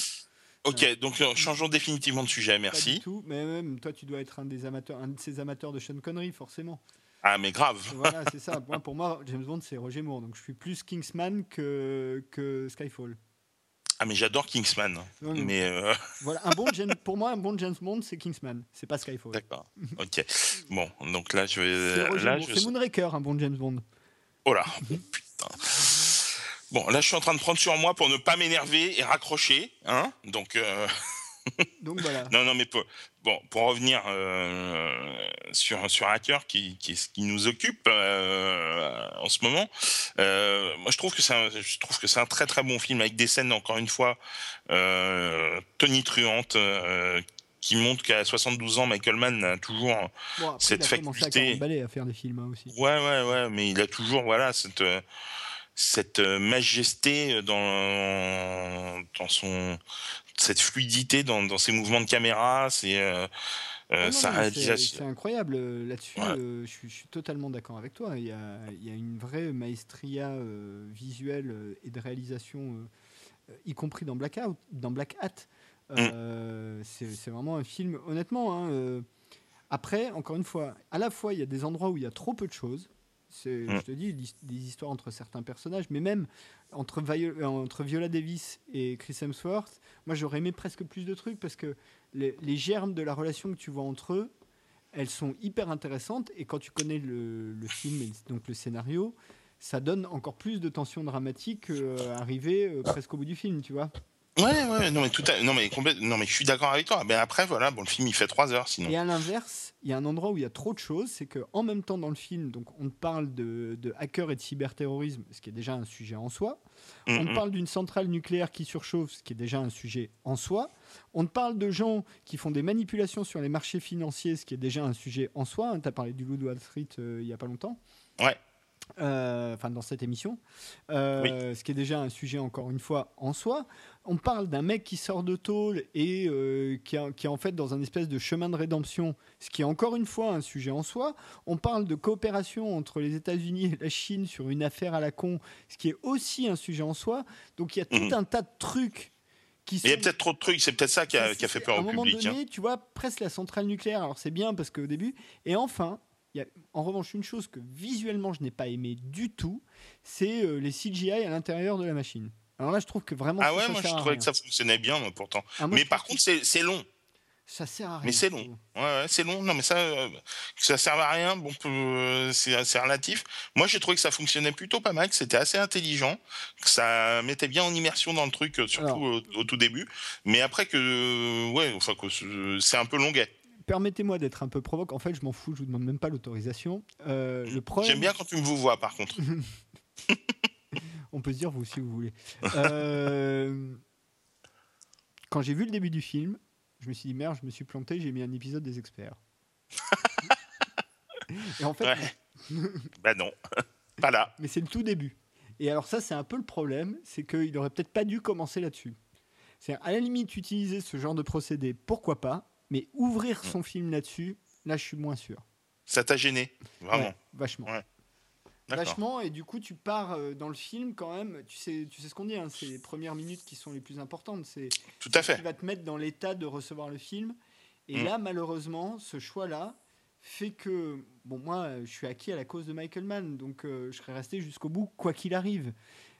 Ok, donc euh, changeons définitivement de sujet, Pas du merci. tout. Mais même toi, tu dois être un des amateurs, un de ces amateurs de Sean Connery, forcément. Ah, mais grave. voilà, c'est ça. Moi, pour moi, James Bond, c'est Roger Moore. Donc, je suis plus Kingsman que, que Skyfall. Ah, mais j'adore Kingsman. Non, non. Mais euh, Voilà, un bon James- pour moi, un bon James Bond, c'est Kingsman. C'est pas Skyfall. d'accord. Ok. Bon, donc là, je vais. C'est Moonraker, un bon James Bond. Oh là, putain. Bon, là, je suis en train de prendre sur moi pour ne pas m'énerver et raccrocher, hein. Donc, euh, Donc voilà. non, non, mais pour, bon, pour revenir euh, sur sur Hacker, qui qui, est ce qui nous occupe euh, en ce moment, euh, moi, je trouve que c'est un, je trouve que c'est un très très bon film avec des scènes encore une fois euh, tonitruantes. qui montrent qu'à 72 ans, Michael Mann a toujours Bon, après, cette il a commencé à faculté- 40 balais à faire des films hein, aussi. Ouais, ouais, ouais, mais il a toujours, voilà, cette, cette euh, majesté dans, dans son, cette fluidité dans, dans ses mouvements de caméra, c'est, euh, euh, Ah sa c'est- réalisation. C'est incroyable euh, là-dessus. Ouais. euh, je, suis, je suis totalement d'accord avec toi. Il y a, il y a une vraie maestria euh, visuelle euh, et de réalisation, euh, euh, y compris dans Black, Out, dans Black Hat. Mm. Euh, c'est c'est vraiment un film, honnêtement. hein, euh, après, encore une fois, à la fois, il y a des endroits où il y a trop peu de choses. C'est, Mm. Je te dis, des histoires entre certains personnages, mais même entre, euh, entre Viola Davis et Chris Hemsworth, moi j'aurais aimé presque plus de trucs parce que les, les germes de la relation que tu vois entre eux, elles sont hyper intéressantes et quand tu connais le, le film et donc le scénario, ça donne encore plus de tension dramatique euh, arrivé euh, presque au bout du film, tu vois. Ouais, ouais, non mais tout, à, non mais complète- non mais je suis d'accord avec toi. Mais après, voilà, bon, le film il fait trois heures, sinon. Et à l'inverse, il y a un endroit où il y a trop de choses, c'est que en même temps dans le film, donc on parle de, de hackers et de cyberterrorisme, ce qui est déjà un sujet en soi. On Mm, te mm. parle d'une centrale nucléaire qui surchauffe, ce qui est déjà un sujet en soi. On te parle de gens qui font des manipulations sur les marchés financiers, ce qui est déjà un sujet en soi. tu as parlé du loup de Wall Street euh, il n'y a pas longtemps. Ouais. Euh, Enfin, dans cette émission. Euh, Ce qui est déjà un sujet, encore une fois, en soi. On parle d'un mec qui sort de tôle et euh, qui, est- qui est en fait dans un espèce de chemin de rédemption, ce qui est encore une fois un sujet en soi. On parle de coopération entre les États-Unis et la Chine sur une affaire à la con, ce qui est aussi un sujet en soi. Donc il y a tout Mhm. un tas de trucs il y a peut-être trop de trucs, c'est peut-être ça qui a, c'est- qui a fait peur à au un moment public. hein. donné, tu vois, presque la centrale nucléaire. Alors c'est bien parce qu'au début. Et enfin, y a en revanche une chose que visuellement je n'ai pas aimé du tout, c'est euh, les CGI à l'intérieur de la machine. Alors là, je trouve que vraiment. Ah ouais, ça moi je sert trouvais que ça fonctionnait bien, moi, pourtant. Ah, moi, mais par trouve contre, c'est long. ça sert à rien. Mais c'est long. Ouais, ouais, c'est long. Non, mais ça, euh, que ça serve à rien, bon, euh, c'est relatif. Moi, j'ai trouvé que ça fonctionnait plutôt pas mal, que c'était assez intelligent, que ça mettait bien en immersion dans le truc, surtout Alors. au, au tout début. Mais après que, ouais, enfin c'est un peu longuet. Permettez-moi d'être un peu provoque. En fait, je m'en fous, je vous demande même pas l'autorisation. Euh, le problème. J'aime bien quand tu me vous vois, par contre. On peut se dire vous si vous voulez. Euh, Quand j'ai vu le début du film, je me suis dit merde, je me suis planté, j'ai mis un épisode des experts. Et en fait, Ouais. bah non, pas là. mais c'est le tout début. Et alors ça, c'est un peu le problème, c'est qu'il aurait peut-être pas dû commencer là-dessus. C'est à la limite utiliser ce genre de procédé, pourquoi pas, mais ouvrir son film là-dessus, là, je suis moins sûr. Ça t'a gêné, vraiment. Ouais, vachement. Ouais. Vachement, et du coup, tu pars euh, dans le film quand même. Tu sais, tu sais ce qu'on dit, hein, c'est les premières minutes qui sont les plus importantes. C'est Tout à ce qui fait. va te mettre dans l'état de recevoir le film. Et Mm. là, malheureusement, ce choix-là fait que, bon, moi, je suis acquis à la cause de Michael Mann, donc euh, je serais resté jusqu'au bout, quoi qu'il arrive.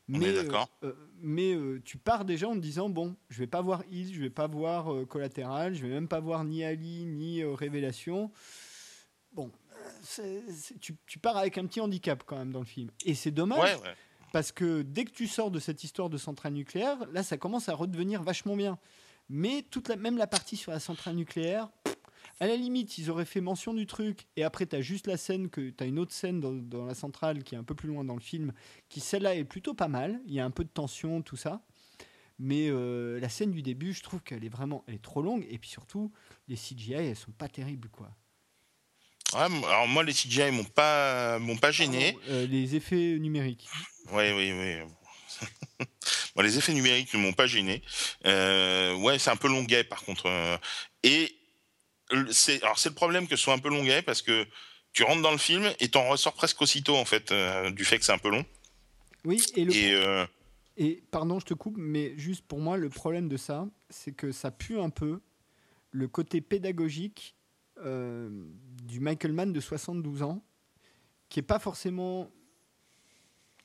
Mais, euh, euh, mais euh, tu pars déjà en te disant bon, je vais pas voir Is, je vais pas voir euh, Collatéral, je vais même pas voir ni Ali ni Révélation. Bon, tu, tu, pars avec un petit handicap quand même dans le film. Et c'est dommage. Parce que dès que tu sors de cette histoire de centrale nucléaire, là, ça commence à redevenir vachement bien. Mais toute la, même la partie sur la centrale nucléaire, à la limite, ils auraient fait mention du truc, et après, tu as juste la scène, que tu as une autre scène dans, la centrale qui est un peu plus loin dans le film, qui celle-là est plutôt pas mal. Il y a un peu de tension, tout ça. Mais euh, la scène du début, je trouve qu'elle est vraiment elle est trop longue, et puis surtout, les CGI, elles sont pas terribles, quoi. alors moi, les CGI m'ont pas, m'ont pas gêné. Euh, les effets numériques. Oui, oui, oui. les effets numériques ne m'ont pas gêné. Euh, ouais, c'est un peu longuet par contre. et c'est alors c'est le problème que ce soit un peu longuet parce que tu rentres dans le film et t'en ressors presque aussitôt en fait euh, du fait que c'est un peu long. Oui, et, le euh, et pardon, je te coupe, mais juste pour moi, le problème de ça, c'est que ça pue un peu le côté pédagogique euh, du Michael Mann de 72 ans, qui est pas forcément.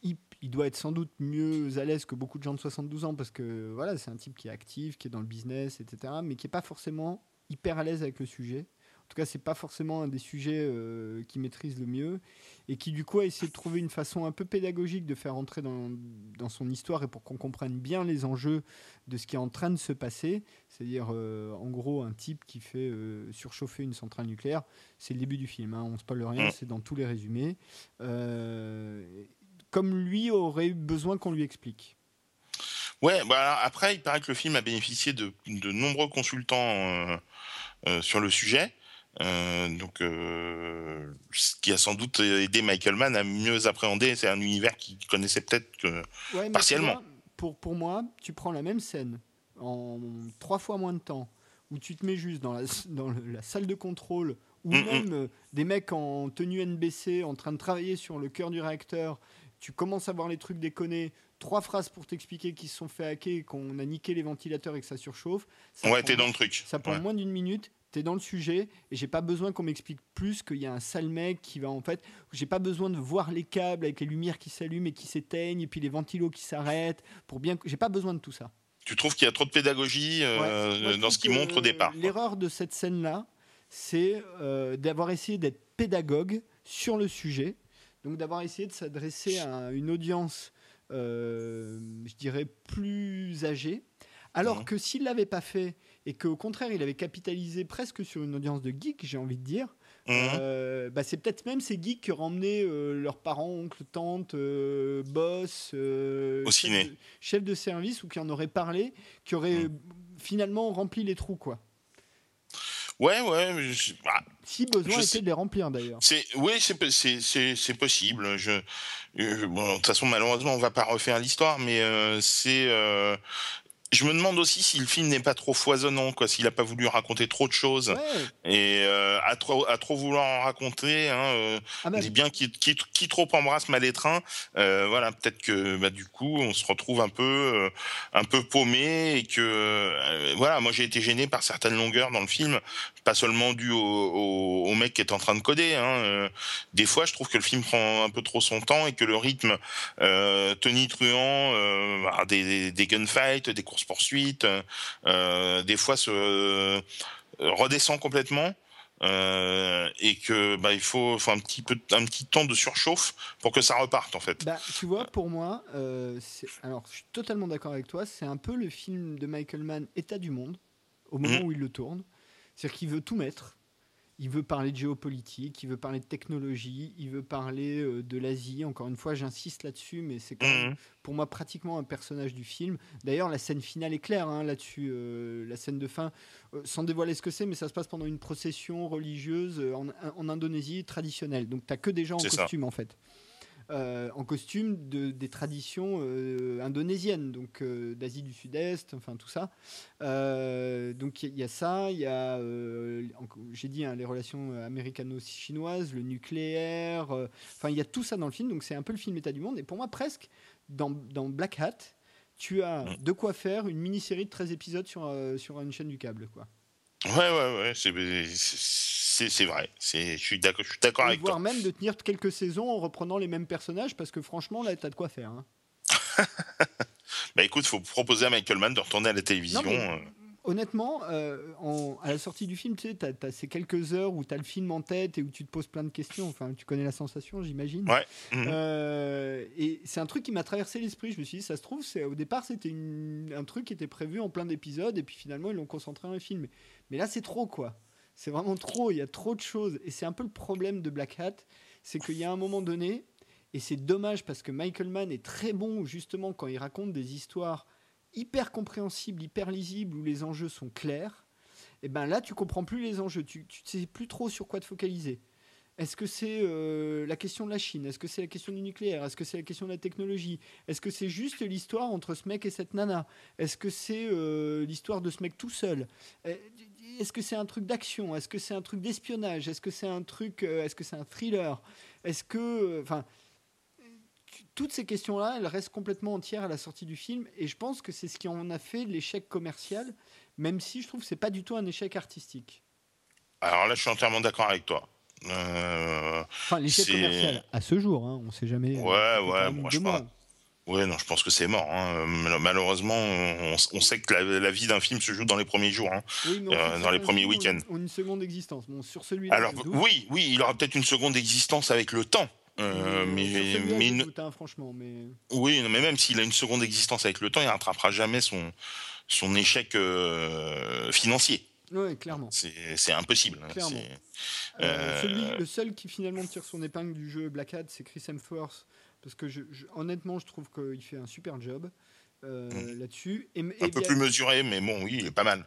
Il, il, doit être sans doute mieux à l'aise que beaucoup de gens de 72 ans parce que voilà, c'est un type qui est actif, qui est dans le business, etc., mais qui est pas forcément hyper à l'aise avec le sujet. En tout cas, c'est pas forcément un des sujets euh, qu'il maîtrise le mieux et qui du coup a essayé de trouver une façon un peu pédagogique de faire entrer dans, dans son histoire et pour qu'on comprenne bien les enjeux de ce qui est en train de se passer. C'est-à-dire, euh, en gros, un type qui fait euh, surchauffer une centrale nucléaire. C'est le début du film, hein, on ne spoil rien, c'est dans tous les résumés. comme lui aurait besoin qu'on lui explique. Ouais, bah après, il paraît que le film a bénéficié de, de nombreux consultants euh, euh, sur le sujet. Euh, donc, ce qui a sans doute aidé Michael Mann à mieux appréhender. C'est un univers qu'il connaissait peut-être que partiellement. pour, pour moi, tu prends la même scène en trois fois moins de temps, où tu te mets juste dans la, dans la salle de contrôle, ou mm, mm. même des mecs en tenue NBC en train de travailler sur le cœur du réacteur, tu commences à voir les trucs déconnés, trois phrases pour t'expliquer qu'ils se sont fait hacker, qu'on a niqué les ventilateurs et que ça surchauffe. Ça ouais, t'es dans le truc. Ça prend moins d'une minute. T'es dans le sujet et j'ai pas besoin qu'on m'explique plus qu'il y a un sale mec qui va en fait. J'ai pas besoin de voir les câbles avec les lumières qui s'allument et qui s'éteignent et puis les ventilos qui s'arrêtent pour bien. J'ai pas besoin de tout ça. Tu trouves qu'il y a trop de pédagogie euh, dans ce qu'il montre au départ L'erreur de cette scène-là, c'est euh, d'avoir essayé d'être pédagogue sur le sujet, donc d'avoir essayé de s'adresser à une audience je dirais, plus âgé. Alors que s'il l'avait pas fait et qu'au contraire il avait capitalisé presque sur une audience de geeks, j'ai envie de dire, mhm. euh, bah c'est peut-être même ces geeks qui auraient emmené euh, leurs parents, oncles, tantes, boss, au ciné, chef de service ou qui en auraient parlé, qui auraient mhm. finalement rempli les trous quoi. Ouais, ouais. Bah, si besoin était de les remplir d'ailleurs. Oui, c'est possible. Je, bon, de toute façon, malheureusement, on va pas refaire l'histoire, mais euh, c'est, euh, je me demande aussi si le film n'est pas trop foisonnant, quoi, s'il n'a pas voulu raconter trop de choses et euh, à trop à trop vouloir en raconter. Hein, euh, ah bah, bien qui, qui, qui, trop embrasse mal étreint. Euh, voilà, peut-être que bah, du coup on se retrouve un peu euh, un peu paumé et que euh, voilà, moi j'ai été gêné par certaines longueurs dans le film, pas seulement dû au, au, au mec qui est en train de coder. Hein. des fois, je trouve que le film prend un peu trop son temps et que le rythme tonitruant bah, des, des, des gunfights, des courses poursuite, euh, des fois se euh, redescend complètement. Euh, et que bah, il faut, un petit peu un petit temps de surchauffe pour que ça reparte en fait. Bah, tu vois, pour moi, alors je suis totalement d'accord avec toi. C'est un peu le film de Michael Mann, État du monde, au moment mmh. où il le tourne. C'est-à-dire qu'il veut tout mettre il veut parler de géopolitique, il veut parler de technologie, il veut parler euh, de l'Asie. Encore une fois, j'insiste là-dessus, mais c'est mhm. pour moi pratiquement un personnage du film. D'ailleurs, la scène finale est claire hein, là-dessus. Euh, la scène de fin, euh, sans dévoiler ce que c'est, mais ça se passe pendant une procession religieuse en, en Indonésie traditionnelle. Donc, tu n'as que des gens en costume, en fait. Euh, en costume de, des traditions euh, indonésiennes, donc euh, d'Asie du Sud-Est, enfin tout ça. donc il y, a ça, il y a, j'ai dit, hein, les relations américano-chinoises, le nucléaire, enfin il y a tout ça dans le film, donc c'est un peu le film état du monde. Et pour moi, presque, dans, dans Black Hat, tu as mm. de quoi faire une mini-série de 13 épisodes sur, sur une chaîne du câble. Quoi. Ouais, ouais, ouais, c'est vrai. Je suis d'accord avec toi. Voire même de tenir quelques saisons en reprenant les mêmes personnages, parce que franchement, là, t'as de quoi faire. Hein. bah écoute, faut proposer à Michael Mann de retourner à la télévision. Euh. Honnêtement, euh, en- à la sortie du film, tu sais, t'as, t'as ces quelques heures où tu as le film en tête et où tu te poses plein de questions. Enfin, tu connais la sensation, j'imagine. Ouais. Mhm. Euh, et c'est un truc qui m'a traversé l'esprit. Je me suis dit, ça se trouve, c'est, au départ, c'était un truc qui était prévu en plein d'épisodes et puis finalement, ils l'ont concentré dans le film. Mais là, c'est trop, quoi. C'est vraiment trop. Il y a trop de choses. Et c'est un peu le problème de Black Hat. C'est qu'il y a un moment donné, et c'est dommage parce que Michael Mann est très bon, justement, quand il raconte des histoires hyper compréhensibles, hyper lisibles, où les enjeux sont clairs. Et ben là, tu comprends plus les enjeux. Tu ne sais plus trop sur quoi te focaliser. Est-ce que c'est euh, la question de la Chine? Est-ce que c'est la question du nucléaire? Est-ce que c'est la question de la technologie? Est-ce que c'est juste l'histoire entre ce mec et cette nana? Est-ce que c'est euh, l'histoire de ce mec tout seul? Euh, Est-ce que c'est un truc d'action? Est-ce que c'est un truc d'espionnage? Est-ce que c'est un truc euh, Est-ce que c'est un thriller? Est-ce que enfin toutes ces questions-là, elles restent complètement entières à la sortie du film, et je pense que c'est ce qui en a fait l'échec commercial, même si je trouve que c'est pas du tout un échec artistique. Alors là, je suis entièrement d'accord avec toi. Euh, Enfin, l'échec commercial à ce jour, hein, on sait jamais. Ouais, fait ouais, même moi, je pense- Ouais, non, je pense que c'est mort. hein. Mal- Malheureusement, on, on sait que la, la vie d'un film se joue dans les premiers jours. hein. Oui, mais Euh, dans les premiers week-ends. Une, une seconde existence. Bon, sur celui-là, Alors, oui, oui, il aura peut-être une seconde existence avec le temps. Euh, Euh, mais mais ne- hein, franchement, mais oui, mais même s'il a une seconde existence avec le temps, il rattrapera jamais son, son échec euh, financier. clairement. C'est impossible. hein. Clairement. Euh, celui- le seul qui finalement tire son épingle du jeu Black Hat, c'est Chris Hemsworth, parce que je, je- honnêtement, je trouve qu'il fait un super job Mm. là-dessus. Un et peu bien- plus mesuré, mais bon, oui, il est pas mal.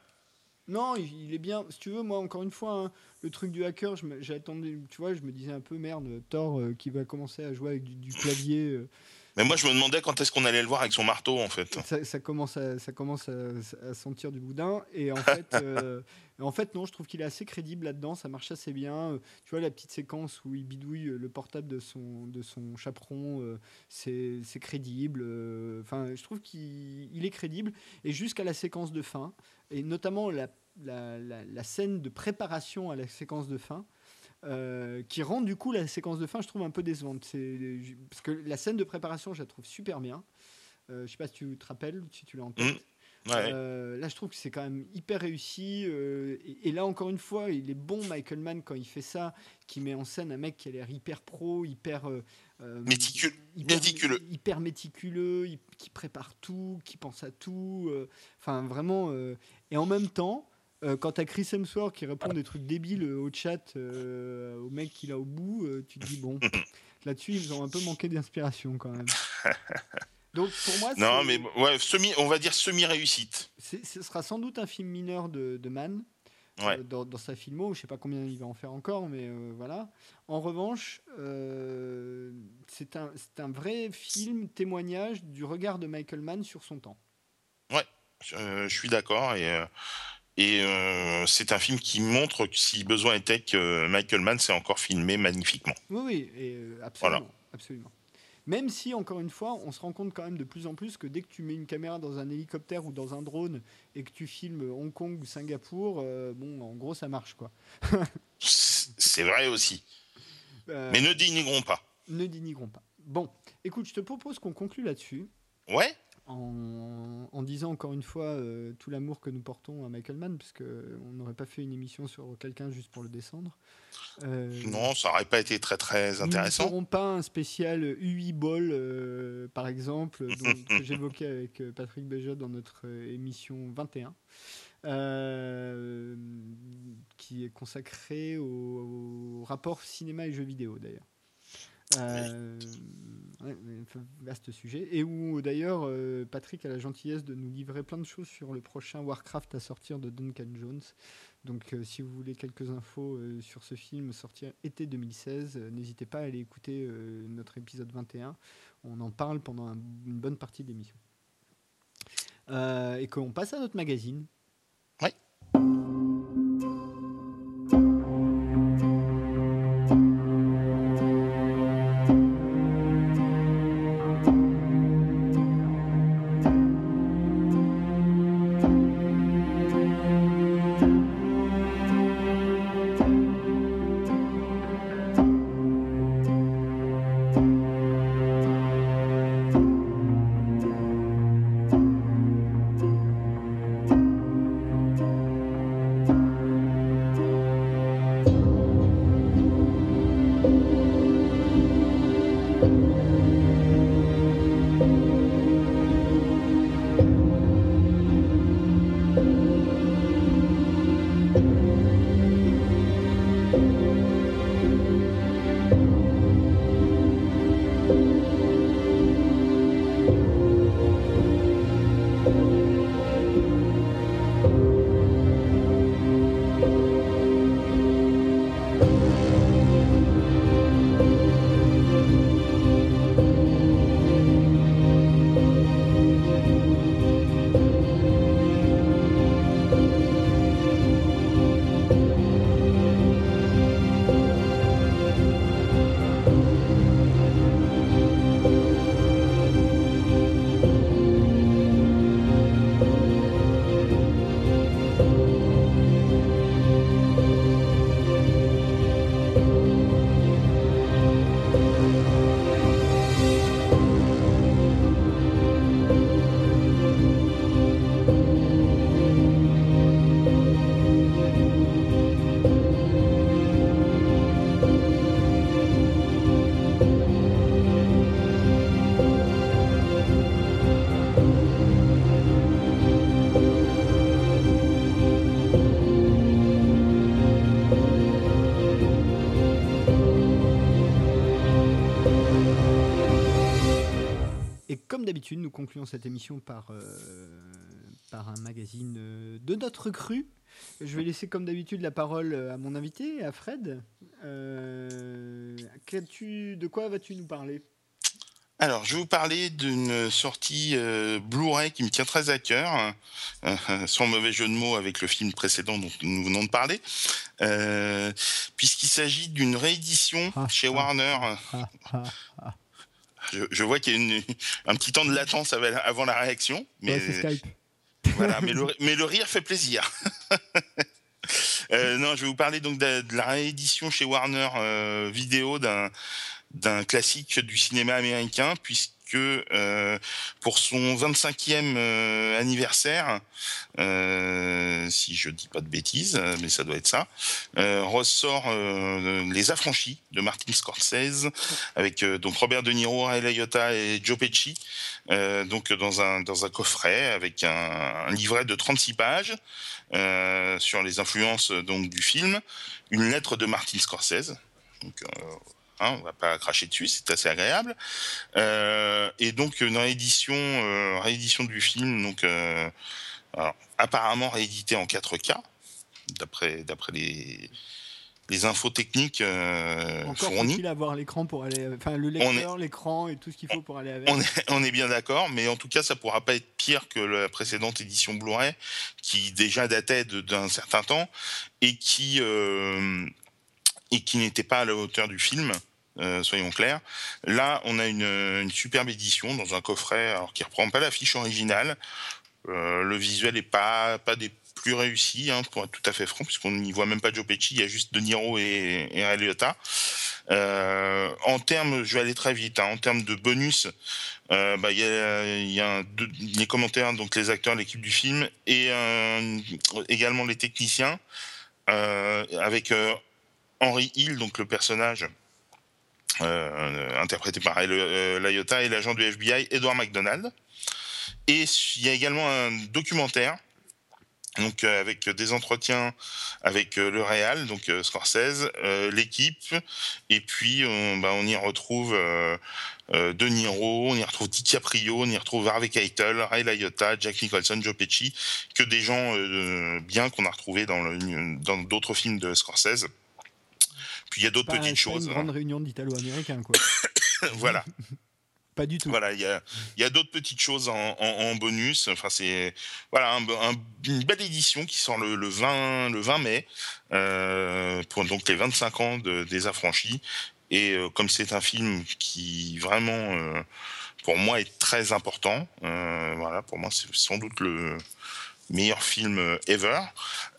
Non, il, est bien. Si tu veux, moi, encore une fois, hein, le truc du hacker, j'attendais, tu vois, je me disais un peu merde, Thor euh, qui va commencer à jouer avec du, du clavier. euh, Mais moi, je me demandais quand est-ce qu'on allait le voir avec son marteau, en fait. ça, ça commence à, ça commence à, à sentir du boudin. Et en fait, euh, en fait, non, je trouve qu'il est assez crédible là-dedans. Ça marche assez bien. Tu vois la petite séquence où il bidouille le portable de son, de son chaperon, euh, c'est crédible. euh, Enfin, je trouve qu'il il est crédible. Et jusqu'à la séquence de fin, et notamment la, la, la- la scène de préparation à la séquence de fin. euh, qui rend du coup la séquence de fin, je trouve un peu décevante. Parce que la scène de préparation, je la trouve super bien. Euh, je sais pas si tu te rappelles, si tu l'as en tête. Mm. Ouais. Euh, là, je trouve que c'est quand même hyper réussi. euh, et, et là, encore une fois, il est bon, Michael Mann, quand il fait ça, qui met en scène un mec qui a l'air hyper pro, hyper. Méticule- hyper- méticuleux. Hyper méticuleux, qui prépare tout, qui pense à tout. Enfin, vraiment. et en même temps. Euh, quand t'as Chris Hemsworth qui répond des trucs débiles euh, au chat euh, au mec qu'il a au bout, euh, tu te dis bon, là-dessus ils ont un peu manqué d'inspiration quand même. Donc pour moi, Non, mais ouais, semi, on va dire semi-réussite. c'est- ce sera sans doute un film mineur de, de Mann Ouais. dans, dans sa filmo. Je sais pas combien il va en faire encore, mais voilà. En revanche, c'est un, un vrai film témoignage du regard de Michael Mann sur son temps. Euh, je suis d'accord et euh, et euh, c'est un film qui montre que si besoin était que Michael Mann s'est encore filmé magnifiquement. Oui, oui, et, euh, absolument, absolument. Même si, encore une fois, on se rend compte quand même de plus en plus que dès que tu mets une caméra dans un hélicoptère ou dans un drone et que tu filmes Hong Kong ou Singapour, euh, bon, en gros, ça marche, quoi. C'est vrai aussi. Mais ne dénigrons pas. ne dénigrons pas. Bon, écoute, je te propose qu'on conclue là-dessus. Ouais. En, en disant encore une fois euh, tout l'amour que nous portons à Michael Mann, parce qu'on n'aurait pas fait une émission sur quelqu'un juste pour le descendre. Euh, Non, ça aurait pas été très très Nous intéressant. ferons pas un spécial UI Ball, euh, par exemple, dont- que j'évoquais avec euh, Patrick Béjot dans notre euh, émission 21, euh, qui est consacrée au, au rapport cinéma et jeux vidéo d'ailleurs. Euh, ouais, vaste sujet. Et où d'ailleurs euh, Patrick a la gentillesse de nous livrer plein de choses sur le prochain Warcraft à sortir de Duncan Jones. Donc euh, si vous voulez quelques infos euh, sur ce film sortir été 2016, euh, n'hésitez pas à aller écouter notre épisode 21. On en parle pendant un- une bonne partie de l'émission. Et qu'on passe à notre magazine. Nous concluons cette émission par, euh, par un magazine euh, de notre cru. Je vais laisser comme d'habitude la parole à mon invité, à Fred. Euh, de quoi vas-tu nous parler? Alors, je vais vous parler d'une sortie Blu-ray qui me tient très à cœur, sans mauvais jeu de mots avec le film précédent dont nous venons de parler, puisqu'il s'agit d'une réédition ah, chez ah, Warner. Ah, je, vois qu'il y a un petit temps de latence avant la réaction. Mais, Skype. Voilà, mais le, rire fait plaisir. Euh, non, je vais vous parler donc de, la réédition chez Warner euh, Vidéo d'un classique du cinéma américain, puisque que euh, pour son 25e euh, anniversaire, euh, si je dis pas de bêtises, mais ça doit être ça, ressort Les Affranchis de Martin Scorsese avec donc Robert De Niro, Ray et Joe Pesci, donc dans un coffret avec un, livret de 36 pages sur les influences donc du film, une lettre de Martin Scorsese. Hein, on va pas cracher dessus, c'est assez agréable. Euh, et donc une réédition, euh, réédition du film, donc euh, apparemment réédité en 4K, d'après d'après les les infos techniques Encore fournies. Encore avoir l'écran pour aller, enfin le lecteur, l'écran et tout ce qu'il faut pour aller avec. On est, on est bien d'accord, mais en tout cas, ça pourra pas être pire que la précédente édition Blu-ray, qui déjà datait d'un certain temps et qui et qui n'était pas à la hauteur du film. Euh, soyons clairs. Là, on a une, superbe édition dans un coffret alors, qui reprend pas l'affiche originale. Euh, le visuel est pas, des plus réussis, hein, pour être tout à fait franc, puisqu'on n'y voit même pas Joe Pesci, il y a juste De Niro et, et euh, en termes, je vais aller très vite, hein, en termes de bonus, bah, il y a, y les commentaires, donc les acteurs, l'équipe du film, et également les techniciens, avec Henry Hill, donc le personnage interprété par euh, Layota et l'agent du FBI Edward McDonald. Et il y a également un documentaire donc euh, avec des entretiens avec le Real, donc Scorsese, l'équipe, et puis on, bah, on y retrouve De Niro, on y retrouve DiCaprio, on y retrouve Harvey Keitel, Ray Liotta, Jack Nicholson, Joe Pesci, que des gens bien qu'on a retrouvés dans d'autres films de Scorsese. Puis il y a d'autres petites choses. Une grande hein. réunion d'Italo-Américains, quoi. voilà. Pas du tout. Voilà, il y a, y a d'autres petites choses en, en, bonus. Enfin, c'est voilà une belle édition qui sort le, le 20 le 20 mai euh, pour donc les 25 ans de, des affranchis. Et euh, comme c'est un film qui vraiment euh, pour moi est très important, voilà, pour moi c'est sans doute le meilleur film ever.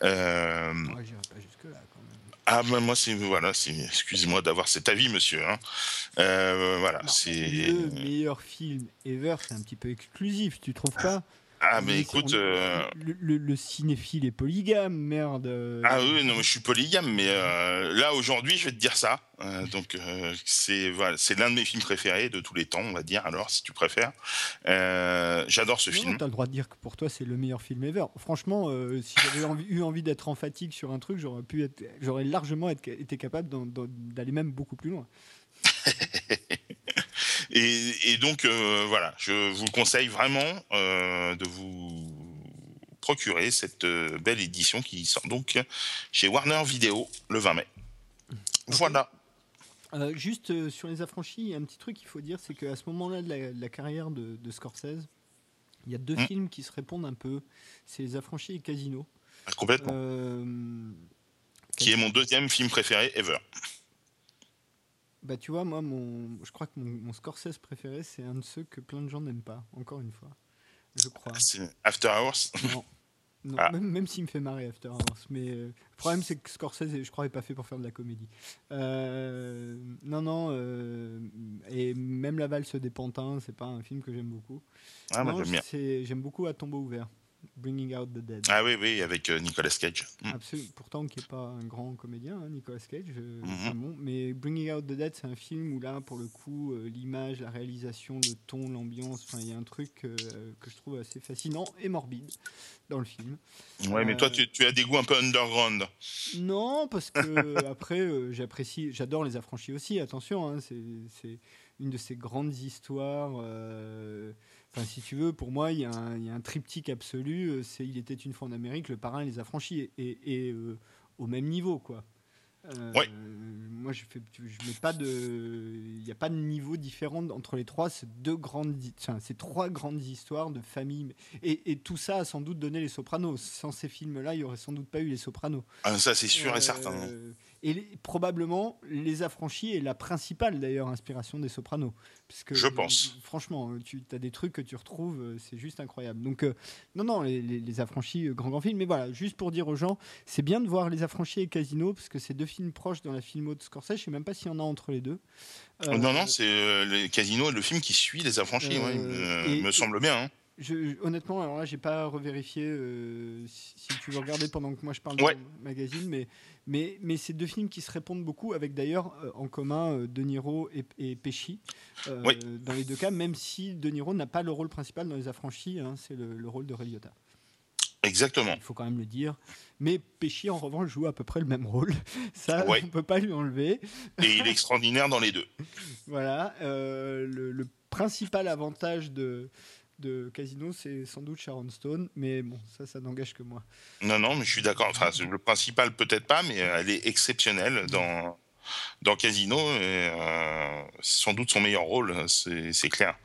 Ouais, pas jusque là. Ah ben moi c'est voilà c'est excusez-moi d'avoir cet avis monsieur hein. euh, voilà c'est le meilleur film ever c'est un petit peu exclusif tu trouves pas? Ah, mais, écoute. Euh, le, cinéphile est polygame, merde. Ah oui, non, mais je suis polygame, mais euh, là, aujourd'hui, je vais te dire ça. Euh, donc, c'est voilà, l'un de mes films préférés de tous les temps, on va dire, alors, si tu préfères. J'adore ce film. Tu as le droit de dire que pour toi, c'est le meilleur film ever. Franchement, si j'avais eu envie d'être emphatique sur un truc, j'aurais pu être, j'aurais largement été capable d'aller même beaucoup plus loin. Et, donc, euh, voilà, je vous conseille vraiment euh, de vous procurer cette euh, belle édition qui sort donc chez Warner Video le 20 mai. Voilà. juste sur les affranchis, un petit truc qu'il faut dire, c'est qu'à ce moment-là de, la, carrière de, Scorsese, il y a deux hmm. films qui se répondent un peu. C'est Les Affranchis et Casino. Ah, complètement. qui est mon deuxième film préféré ever. Bah tu vois, moi, mon, je crois que mon, mon Scorsese préféré, c'est un de ceux que plein de gens n'aiment pas, encore une fois. Je crois. C'est After Hours? Non. Ah. même, s'il me fait marrer After Hours. Mais euh, le problème, c'est que Scorsese, je crois, n'est pas fait pour faire de la comédie. Euh, non, non. Euh, et même La valse des pantins, c'est pas un film que j'aime beaucoup. Ah, moi, j'aime bien. J'aime beaucoup À tombeau ouvert Bringing Out the Dead. Ah oui, oui, avec euh, Nicolas Cage. Mm. Absolument. Pourtant, qui n'est pas un grand comédien, hein, Nicolas Cage. euh, Mhm. enfin bon, mais Bringing Out the Dead, c'est un film où là, pour le coup, euh, l'image, la réalisation, le ton, l'ambiance, il y a un truc euh, que je trouve assez fascinant et morbide dans le film. Ouais, mais toi, tu, tu as des goûts un peu underground. Non, parce que après, j'apprécie, j'adore les affranchis aussi. Attention, hein, c'est une de ces grandes histoires. Euh, Enfin, si tu veux, pour moi, il y, a un- il y a un triptyque absolu. euh, C'est Il était une fois en Amérique, le parrain les affranchis, et, et, euh, au même niveau, quoi. Euh, Ouais. Moi, je fais, je mets pas de, il n'y a pas de niveau différent entre les trois. C'est deux grandes, enfin, c'est trois grandes histoires de famille, et, et tout ça a sans doute donné les Sopranos. Sans ces films-là, il y aurait sans doute pas eu les Sopranos. Ah, ça, c'est sûr Euh, et certain. Et les- probablement, Les Affranchis est la principale d'ailleurs inspiration des Sopranos. Puisque, Je pense. euh, Franchement, euh, tu as des trucs que tu retrouves, euh, c'est juste incroyable. Donc, euh, non, non, les, les- les Affranchis, grand, grand film. Mais voilà, juste pour dire aux gens, c'est bien de voir Les Affranchis et Casino, parce que c'est deux films proches dans la filmo de Scorsese. Je sais même pas s'il y en a entre les deux. Euh, non, non, c'est euh, Casino, le film qui suit les affranchis, ouais, me, et- me semble bien. hein. Je, honnêtement, alors là, j'ai pas revérifié euh, si, si tu veux regarder pendant que moi je parle Ouais. du magazine, mais, mais, mais c'est deux films qui se répondent beaucoup, avec d'ailleurs euh, en commun euh, De Niro et, et Pesci euh, Oui. dans les deux cas, même si De Niro n'a pas le rôle principal dans Les Affranchis, hein, c'est le, le rôle de Ray Liotta. Exactement. Il faut quand même le dire. Mais Pesci, en revanche, joue à peu près le même rôle. Ça, Ouais. on peut pas lui enlever. Et il est extraordinaire dans les deux. Voilà. euh, le, le principal avantage de, de Casino, c'est sans doute Sharon Stone, mais bon, ça, ça n'engage que moi. Non, non, mais je suis d'accord. Enfin, le principal, peut-être pas, mais elle est exceptionnelle dans, dans Casino. Et, euh, c'est sans doute son meilleur rôle, c'est clair.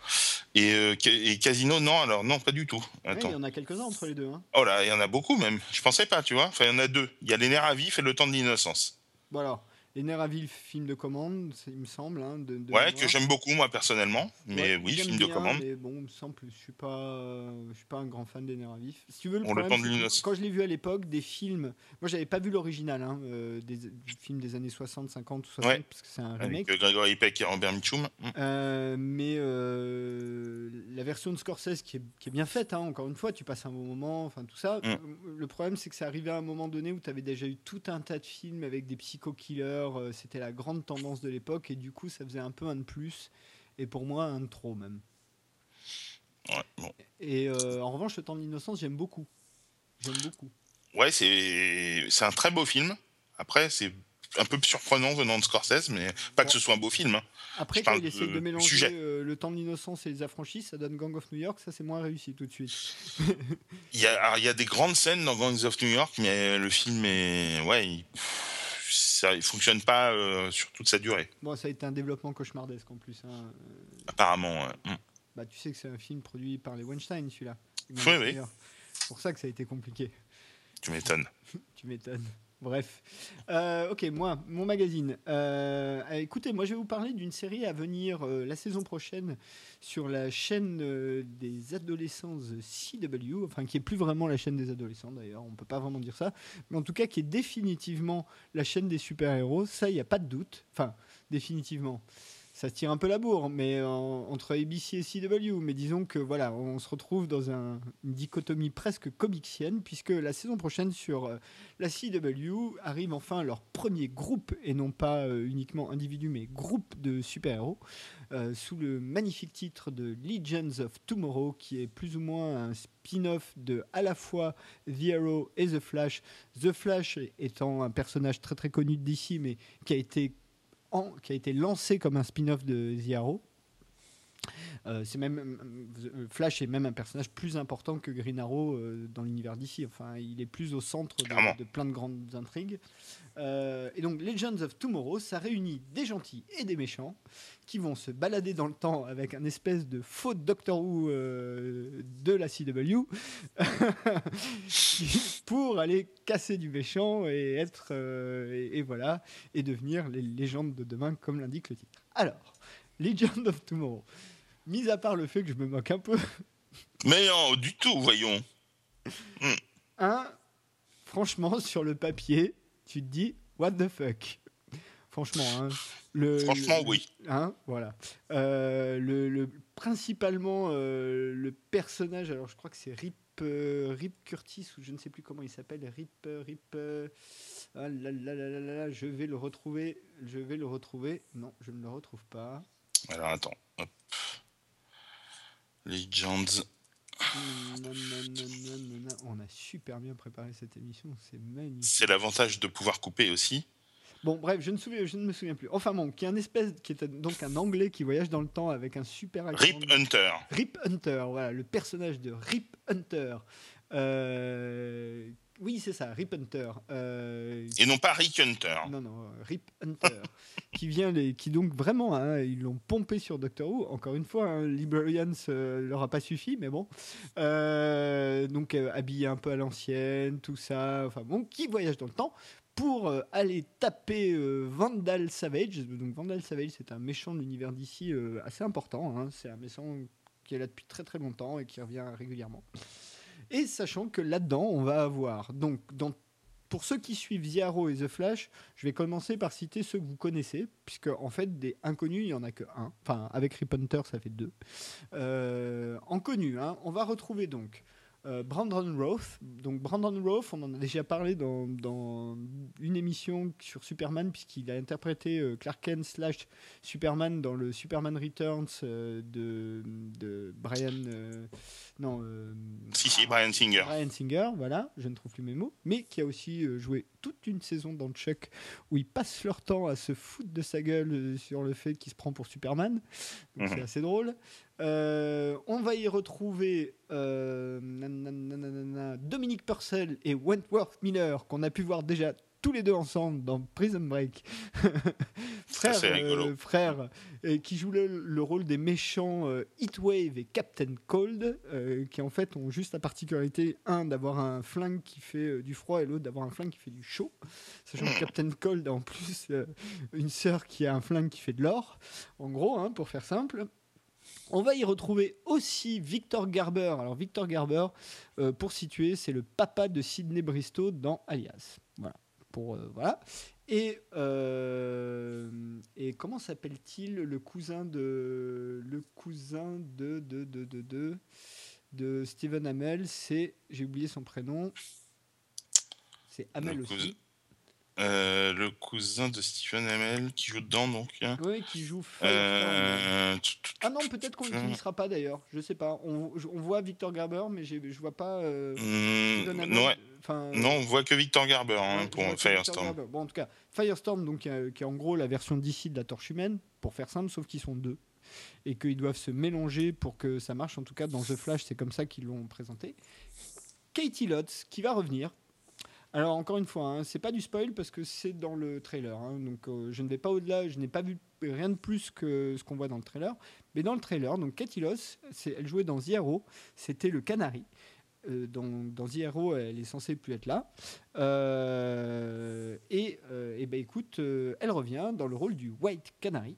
Et, euh, et Casino, non, alors non, pas du tout. Ouais, il y en a quelques-uns entre les deux. hein. Oh là, il y en a beaucoup même. Je pensais pas, tu vois. Enfin, il y en a deux. Il y a Les Nerfs à vif et Le Temps de l'Innocence. Alors, Les Nerfs à Vif, film de commande, il me semble. hein, de, de Ouais, que j'aime beaucoup, moi, personnellement. Mais Ouais, oui, film de commande. Mais bon, il me semble, je suis pas, je suis pas un grand fan des Nerfs à Vif. Si tu veux, le Le problème, que l'Innocence. quand je l'ai vu à l'époque, des films, moi j'avais pas vu l'original, hein, euh, des, des films des années 60, 50 ou 60, Ouais. parce que c'est un remake. Avec euh, Gregory Peck et Robert Mitchum. Mm. Euh, mais euh, la version de Scorsese qui est, qui est bien faite, hein, encore une fois, tu passes un bon moment, enfin tout ça. Mm. Le problème, c'est que c'est arrivé à un moment donné où tu avais déjà eu tout un tas de films avec des psycho-killers. Euh, C'était la grande tendance de l'époque et du coup, ça faisait un peu un de plus et pour moi un de trop même. Ouais, bon. Et euh, en revanche, Le temps de l'innocence, j'aime beaucoup. J'aime beaucoup. Ouais, c'est c'est un très beau film. Après, c'est un peu surprenant venant de Scorsese, mais pas que ce soit un beau film. hein. Après, quand il essaie de de mélanger sujet. euh, Le temps de l'innocence et Les affranchis, ça donne Gang of New York. Ça, c'est moins réussi tout de suite. Il y, a, alors, il y a des grandes scènes dans Gangs of New York, mais le film est. Ouais, il, ça, il fonctionne pas euh, sur toute sa durée, Bon, ça a été un développement cauchemardesque en plus. hein. Apparemment. ouais. Mm. Bah, tu sais que c'est un film produit par les Weinstein, celui-là. Oui, oui. C'est pour ça que ça a été compliqué. Tu m'étonnes. Tu m'étonnes. Bref. Euh, ok, moi, mon magazine. Euh, euh, écoutez, moi, je vais vous parler d'une série à venir euh, la saison prochaine sur la chaîne des adolescents CW, enfin, qui est plus vraiment la chaîne des adolescents d'ailleurs, on peut pas vraiment dire ça, mais en tout cas, qui est définitivement la chaîne des super-héros. Ça, il n'y a pas de doute. Enfin, définitivement. Ça se tire un peu la bourre, mais en- entre ABC et CW. Mais disons que voilà, on se retrouve dans un- une dichotomie presque comicsienne, puisque la saison prochaine sur euh, la CW arrive enfin leur premier groupe, et non pas euh, uniquement individu, mais groupe de super-héros, euh, sous le magnifique titre de Legends of Tomorrow, qui est plus ou moins un spin-off de à la fois The Arrow et The Flash. The Flash étant un personnage très très connu d'ici, mais qui a été qui a été lancé comme un spin-off de The Arrow. Euh, c'est même euh, Flash est même un personnage plus important que Green Arrow euh, dans l'univers d'ici. Enfin, il est plus au centre de, de plein de grandes intrigues. Euh, et donc Legends of Tomorrow, ça réunit des gentils et des méchants qui vont se balader dans le temps avec un espèce de faux Doctor Who euh, de la CW pour aller casser du méchant et être euh, et, et voilà et devenir les légendes de demain comme l'indique le titre. Alors, Legend of Tomorrow. Mis à part le fait que je me moque un peu, Mais non, du tout, voyons. un, franchement, sur le papier, tu te dis, what the fuck Franchement, hein, Le, Franchement, le- oui. Hein, voilà. Euh, le, le- principalement euh, le personnage, alors je crois que c'est Rip, euh, Rip Curtis ou je ne sais plus comment il s'appelle. Rip, Rip. ah là là là là là là, je vais le retrouver. Je vais le retrouver. Non, je ne le retrouve pas. Alors attends. Legends. Nananananana. On a super bien préparé cette émission, c'est magnifique. C'est l'avantage de pouvoir couper aussi. Bon, bref, je ne, souviens, je ne me souviens plus. Enfin bon, qui est un espèce, qui est donc un Anglais qui voyage dans le temps avec un super accent. Rip Hunter. Rip Hunter, voilà, le personnage de Rip Hunter. Euh, oui, c'est ça, Rip Hunter. Euh, Et non pas Rick Hunter. non, non, Rip Hunter, qui vient les, qui donc vraiment, hein, ils l'ont pompé sur Doctor Who. Encore une fois, hein, Librarians euh, leur a pas suffi, mais bon. Euh, donc euh, habillé un peu à l'ancienne, tout ça. Enfin bon, qui voyage dans le temps pour aller taper Vandal Savage. Donc Vandal Savage, c'est un méchant de l'univers d'ici assez important. hein. C'est un méchant qui est là depuis très très longtemps et qui revient régulièrement. Et sachant que là-dedans, on va avoir donc pour ceux qui suivent Arrow et The Flash, je vais commencer par citer ceux que vous connaissez, puisque en fait, des inconnus, il n'y en a que un. Enfin, avec Rip Hunter, ça fait deux. Euh, en connu, hein, on va retrouver donc euh, Brandon Roth. Donc, Brandon Roth, on en a déjà parlé dans, dans une émission sur Superman, puisqu'il a interprété euh, Clark Kent slash Superman dans le Superman Returns euh, de, de Brian. euh, non. Si, si, Brian Singer. Brian Singer, voilà, je ne trouve plus mes mots, mais qui a aussi joué toute une saison dans Chuck où ils passent leur temps à se foutre de sa gueule euh, sur le fait qu'il se prend pour Superman. Mhm. c'est assez drôle. Euh, on va y retrouver euh, Dominique Purcell et Wentworth Miller qu'on a pu voir déjà tous les deux ensemble dans Prison Break. rigolo. frères et qui jouent le, le rôle des méchants euh, Heatwave et Captain Cold, euh, qui en fait ont juste la particularité, un, d'avoir un flingue qui fait euh, du froid et l'autre d'avoir un flingue qui fait du chaud. Sachant que Captain Cold a en plus euh, une sœur qui a un flingue qui fait de l'or, en gros, hein, pour faire simple. On va y retrouver aussi Victor Garber. Alors Victor Garber, euh, pour situer, c'est le papa de Sidney Bristow dans Alias. Pour, euh, voilà. Et, euh, et comment s'appelle-t-il le cousin de le cousin de de de de de, de Stephen Amell C'est j'ai oublié son prénom. C'est Le aussi. Euh, le cousin de Stephen Amell qui joue dedans, donc. hein. Oui, qui joue. Euh, Ah non, peut-être qu'on euh, n'y sera pas d'ailleurs. Je sais pas. On, voit Victor Garber, mais je vois pas. euh, Amell, non, enfin, non, on voit que Victor Garber hein, pour Firestorm. Bon, en tout cas, Firestorm, donc, qui, est- qui est en gros la version d'ici de la torche humaine, pour faire simple, sauf qu'ils sont deux. Et qu'ils doivent se mélanger pour que ça marche. En tout cas, dans The Flash, c'est comme ça qu'ils l'ont présenté. Katie Lotz, qui va revenir. Alors, encore une fois, hein, c'est pas du spoil parce que c'est dans le trailer. hein, donc, euh, je ne vais pas au-delà. Je n'ai pas vu rien de plus que ce qu'on voit dans le trailer. Mais dans le trailer, donc c'est- elle jouait dans The Arrow. C'était le Canary. Euh, dans, dans The elle est censée plus être là. Euh, et, euh, eh ben, écoute, elle revient dans le rôle du White Canary.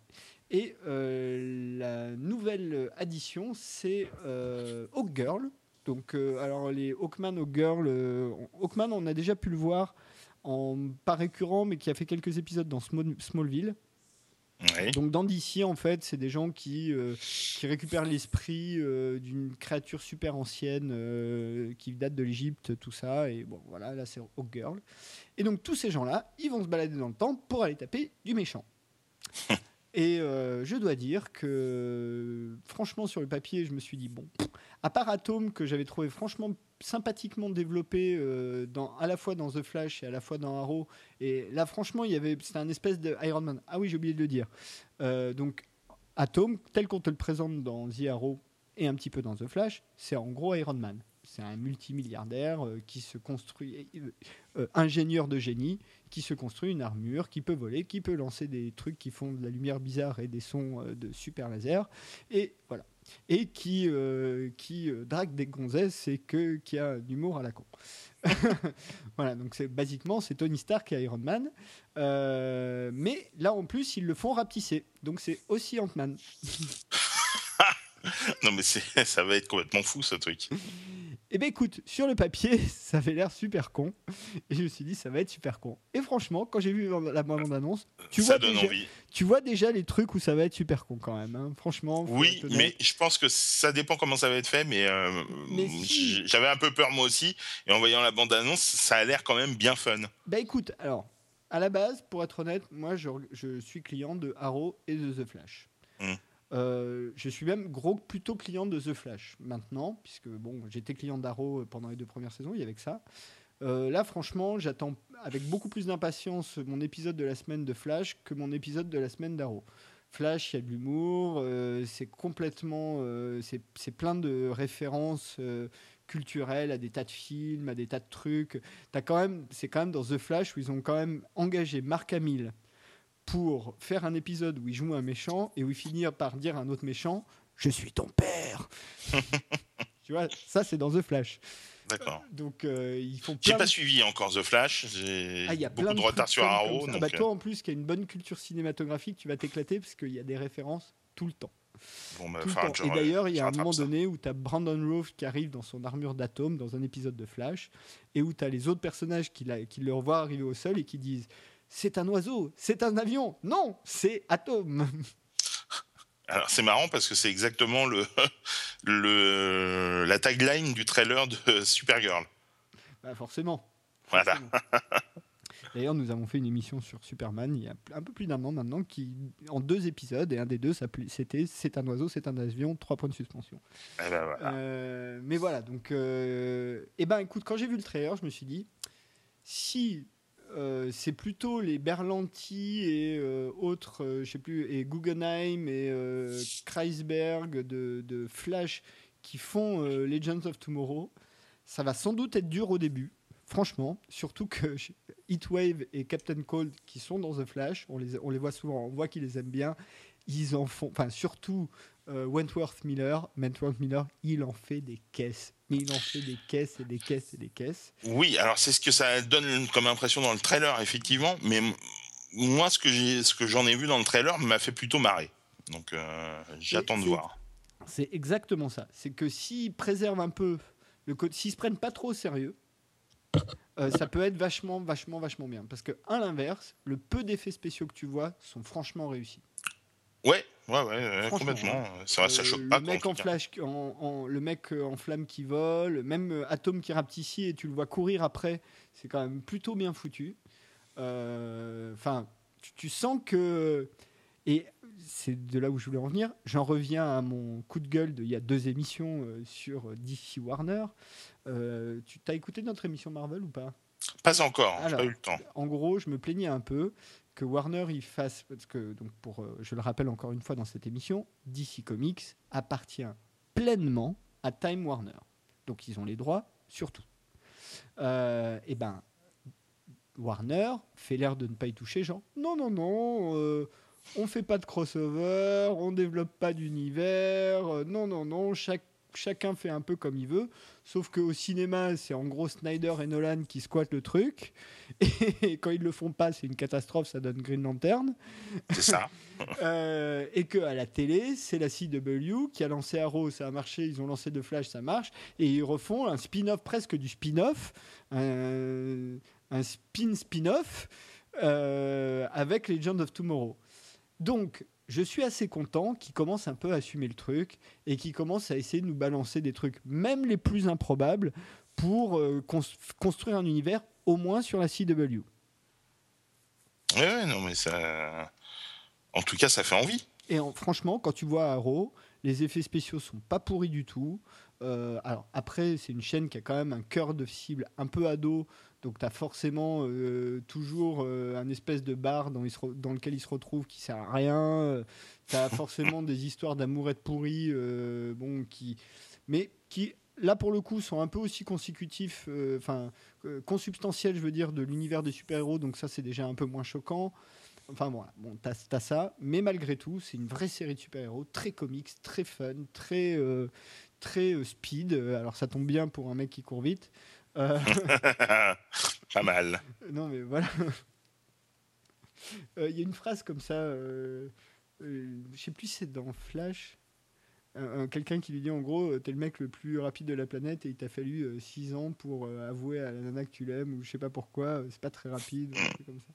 Et la nouvelle addition, c'est Hawk Girl. Donc, euh, alors les Hawkman, Hawk Girl, euh, Hawkman, on a déjà pu le voir en pas récurrent, mais qui a fait quelques épisodes dans Small- Smallville. Oui. Donc dans DC, en fait, c'est des gens qui, euh, qui récupèrent l'esprit d'une créature super ancienne qui date de l'Égypte, tout ça. Et bon, voilà, là c'est Hawk Girl. Et donc tous ces gens-là, ils vont se balader dans le temps pour aller taper du méchant. Et je dois dire que, franchement, sur le papier, je me suis dit, bon, à part Atom, que j'avais trouvé franchement sympathiquement développé euh, à la fois dans The Flash et à la fois dans Arrow, et là, franchement, il y avait, c'était un espèce de Iron Man. Ah oui, j'ai oublié de le dire. Euh, donc, Atom, tel qu'on te le présente dans The Arrow et un petit peu dans The Flash, c'est en gros Iron Man. C'est un multimilliardaire euh, qui se construit, euh, euh, ingénieur de génie, qui se construit une armure, qui peut voler, qui peut lancer des trucs qui font de la lumière bizarre et des sons de super laser. Et voilà. Et qui, qui drague des gonzesses et que, qui a un humour à la con. voilà, donc c'est basiquement c'est Tony Stark et Iron Man. Mais là en plus ils le font rapetisser. Donc c'est aussi Ant-Man. Non, mais ça va être complètement fou ce truc. Eh ben écoute, sur le papier, ça avait l'air super con. Et je me suis dit, ça va être super con. Et franchement, quand j'ai vu la bande-annonce, tu, vois déjà, tu vois déjà les trucs où ça va être super con quand même. Hein. Franchement. Oui, mais je pense que ça dépend comment ça va être fait. Mais, euh, j'avais un peu peur moi aussi. Et en voyant la bande-annonce, ça a l'air quand même bien fun. Bah écoute, alors, à la base, pour être honnête, moi je, je suis client de Arrow et de The Flash. Hum. Euh, je suis même gros plutôt client de The Flash maintenant, puisque bon, j'étais client d'Arrow pendant les deux premières saisons, il y avait que ça. Euh, là, franchement, j'attends avec beaucoup plus d'impatience mon épisode de la semaine de Flash que mon épisode de la semaine d'Arrow. Flash, il y a de l'humour, euh, c'est complètement, c'est plein de références culturelles à des tas de films, à des tas de trucs. C'est quand même dans The Flash où ils ont quand même engagé Mark Hamill pour faire un épisode où il joue un méchant et où il finit par dire à un autre méchant Je suis ton père Tu vois, ça c'est dans The Flash. D'accord. Donc euh, ils font. J'ai pas suivi encore The Flash. J'ai ah, beaucoup de, retard sur Arrow. Ah bah, toi euh. en plus qui a une bonne culture cinématographique, tu vas t'éclater parce qu'il y a des références tout le temps. Bon, bah, Et d'ailleurs, il y a un moment donné où tu as Brandon Rove qui arrive dans son armure d'atome dans un épisode de Flash, et où tu as les autres personnages qui, qui le revoient arriver au sol et qui disent c'est un oiseau, c'est un avion. Non, c'est Atom. Alors c'est marrant parce que c'est exactement le, le, la tagline du trailer de Supergirl. Bah forcément. Voilà. D'ailleurs, nous avons fait une émission sur Superman il y a un peu plus d'un an maintenant, qui, en deux épisodes, et un des deux, c'était C'est un oiseau, c'est un avion, trois points de suspension. Eh ben voilà. Euh, mais voilà, donc, euh, eh ben écoute, quand j'ai vu le trailer, je me suis dit, si euh, c'est plutôt les Berlanti et euh, autres, euh, je sais plus, et Guggenheim et Kreisberg de, de, Flash qui font Legends of Tomorrow. Ça va sans doute être dur au début, franchement, surtout que Heatwave et Captain Cold qui sont dans The Flash, on les, on les voit souvent, on voit qu'ils les aiment bien. Ils en font, enfin surtout Wentworth Miller, Wentworth Miller, il en fait des caisses mais il en fait des caisses et des caisses et des caisses. Oui, alors c'est ce que ça donne comme impression dans le trailer, effectivement, mais moi, ce que, ce que j'en ai vu dans le trailer m'a fait plutôt marrer. Donc euh, j'attends de voir. C'est exactement ça. C'est que s'ils préservent un peu, le s'ils se prennent pas trop au sérieux, euh, ça peut être vachement, vachement, vachement bien. Parce que, à l'inverse, le peu d'effets spéciaux que tu vois sont franchement réussis. Ouais, ouais, ouais, complètement. Ça, ça choque pas. Le mec en, flash, en, le mec euh, en flamme qui vole, même euh, Atom qui rapetit et tu le vois courir après, c'est quand même plutôt bien foutu. Euh, enfin, tu, sens que. Et c'est de là où je voulais en venir. J'en reviens à mon coup de gueule de, il y a deux émissions sur DC Warner. tu as écouté notre émission Marvel ou pas? Pas encore, j'ai pas eu le temps. En gros, je me plaignais un peu Warner il fasse parce que donc pour euh, je le rappelle encore une fois dans cette émission, DC Comics appartient pleinement à Time Warner. Donc ils ont les droits sur tout. Euh, et ben Warner fait l'air de ne pas y toucher, genre non non non, euh, on fait pas de crossover, on développe pas d'univers, non non non, chaque chacun fait un peu comme il veut. Sauf qu'au cinéma, c'est en gros Snyder et Nolan qui squattent le truc. Et quand ils le font pas, c'est une catastrophe, ça donne Green Lantern. C'est ça. euh, et qu'à la télé, c'est la CW qui a lancé Arrow, ça a marché. Ils ont lancé The Flash, ça marche. Et ils refont un spin-off, presque du spin-off, un, un spin-spin-off euh, avec Legend of Tomorrow. Donc, je suis assez content qu'ils commencent un peu à assumer le truc et qu'ils commencent à essayer de nous balancer des trucs, même les plus improbables, pour euh, construire un univers au moins sur la CW. Oui, non, mais ça. En tout cas, ça fait envie. Et franchement, quand tu vois Arrow, les effets spéciaux sont pas pourris du tout. Euh, alors après, c'est une chaîne qui a quand même un cœur de cible un peu ado, donc tu as forcément euh, toujours euh, un espèce de bar dans, dans, lequel il se retrouve qui sert à rien. tu as forcément des histoires d'amourettes pourries, bon, qui, mais qui, là pour le coup, sont un peu aussi consécutifs, enfin, consubstantiels, je veux dire, de l'univers des super-héros, donc ça c'est déjà un peu moins choquant. Enfin voilà, bon, t'as as ça, mais malgré tout, c'est une vraie série de super-héros, très comics, très fun, très, très euh, speed. Alors ça tombe bien pour un mec qui court vite. Euh, Pas mal. Non mais voilà. Euh, il y a une phrase comme ça, je sais plus si c'est dans Flash. Quelqu'un qui lui dit en gros, t'es le mec le plus rapide de la planète et il t'a fallu 6 ans pour avouer à la nana que tu l'aimes ou je sais pas pourquoi, c'est pas très rapide, comme ça.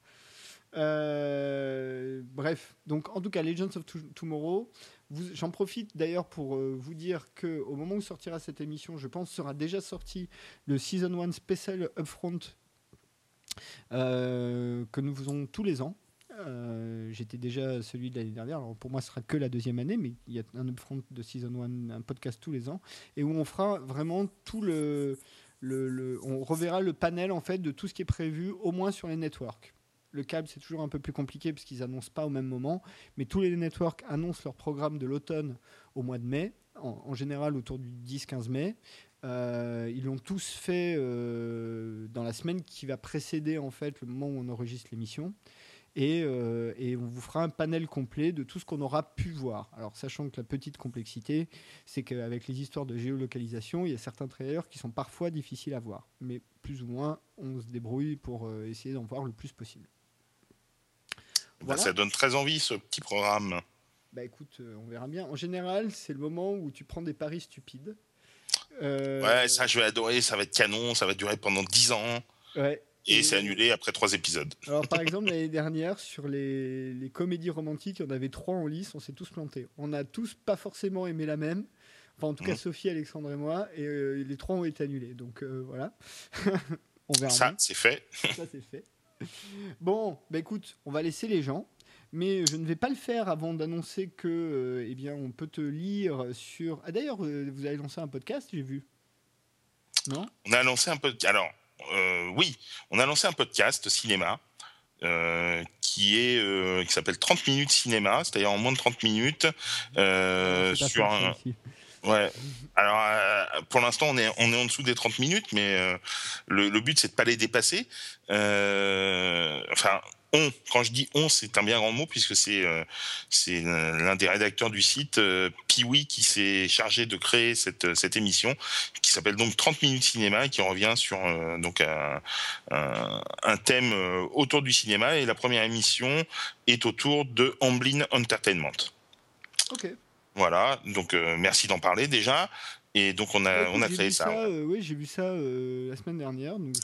Euh, bref, donc en tout cas, Legends of Tomorrow. J'en profite d'ailleurs pour euh, vous dire que au moment où sortira cette émission, je pense sera déjà sorti le Season 1 Special Upfront euh, que nous faisons tous les ans. J'étais déjà celui de l'année dernière, alors pour moi ce sera que la deuxième année, mais il y a un upfront de Season 1, un podcast tous les ans, et où on fera vraiment tout le, le, le on reverra le panel en fait de tout ce qui est prévu au moins sur les networks. Le câble, c'est toujours un peu plus compliqué parce qu'ils annoncent pas au même moment. Mais tous les networks annoncent leur programme de l'automne au mois de mai, en, général autour du 10-15 mai. Euh, ils l'ont tous fait euh, dans la semaine qui va précéder en fait le moment où on enregistre l'émission. Et, euh, et, on vous fera un panel complet de tout ce qu'on aura pu voir. Alors, sachant que la petite complexité, c'est qu'avec les histoires de géolocalisation, il y a certains trailers qui sont parfois difficiles à voir. Mais plus ou moins, on se débrouille pour essayer d'en voir le plus possible. Bah, ça donne très envie ce petit programme. Bah écoute, euh, on verra bien. En général, c'est le moment où tu prends des paris stupides. Euh, ouais, ça je vais adorer, ça va être canon, ça va durer pendant 10 ans. Ouais. Et, c'est annulé après 3 épisodes. Alors par exemple, l'année dernière, sur les, les, comédies romantiques, on avait 3 en lice, on s'est tous plantés. On n'a tous pas forcément aimé la même. Enfin, en tout cas, mmh. Sophie, Alexandre et moi. Et euh, les 3 ont été annulés. Donc voilà. on verra. Ça, c'est fait. ça, c'est fait. Bon, bah écoute, on va laisser les gens. Mais je ne vais pas le faire avant d'annoncer que, euh, eh bien, on peut te lire sur. Ah d'ailleurs, euh, vous avez lancé un podcast, j'ai vu. Non? On a lancé un podcast. Alors, euh, oui, on a lancé un podcast cinéma qui est qui s'appelle 30 minutes cinéma, c'est-à-dire en moins de 30 minutes sur un. Ouais. Alors, euh, pour l'instant, on est, on est en dessous des 30 minutes, mais euh, le, but, c'est de pas les dépasser. Euh, enfin, on, quand je dis on, c'est un bien grand mot, puisque c'est c'est l'un des rédacteurs du site, Piwi, qui s'est chargé de créer cette, cette émission, qui s'appelle donc 30 minutes cinéma, et qui revient sur donc un, un, un, thème autour du cinéma. Et la première émission est autour de Amblin Entertainment. Ok. Voilà, donc euh, merci d'en parler déjà. Et donc on a, on a créé ça. Euh, oui, j'ai vu ça euh, la semaine dernière. Donc,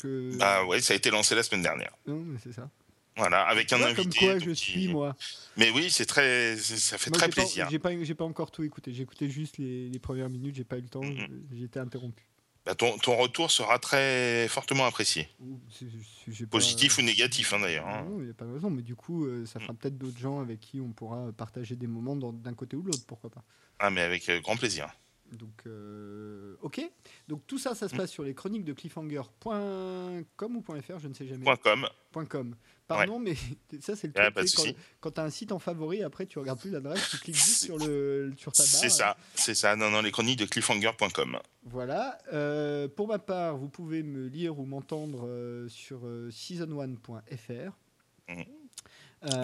Ah ouais, ça a été lancé la semaine dernière. Non, mais c'est ça. Voilà, avec un invité. Comme quoi je suis, moi. Mais oui, c'est très, ça fait très plaisir. J'ai pas, j'ai pas encore tout écouté. J'ai écouté juste les, les, premières minutes. J'ai pas eu le temps. Mm-hmm. J'ai été interrompu. Bah, ton, ton, retour sera très fortement apprécié. Positif ou négatif, hein, d'ailleurs. Hein. Non, il n'y a pas de raison, mais du coup, euh, ça fera mm. peut-être d'autres gens avec qui on pourra partager des moments d'un côté ou de l'autre, pourquoi pas. Ah, mais avec euh, grand plaisir. Donc, euh, ok. Donc, tout ça, ça se mm. passe sur les chroniques de cliffhanger.com ou .fr, je ne sais jamais. .com. .com. Pardon, mais ça, c'est le truc. quand, quand tu as un site en favori, après, tu regardes plus l'adresse, tu cliques juste sur, le, sur ta barre. C'est ça, c'est ça. Non, non, les chroniques de cliffhanger.com. Voilà. Euh, pour ma part, vous pouvez me lire ou m'entendre euh, sur season1.fr. Mm.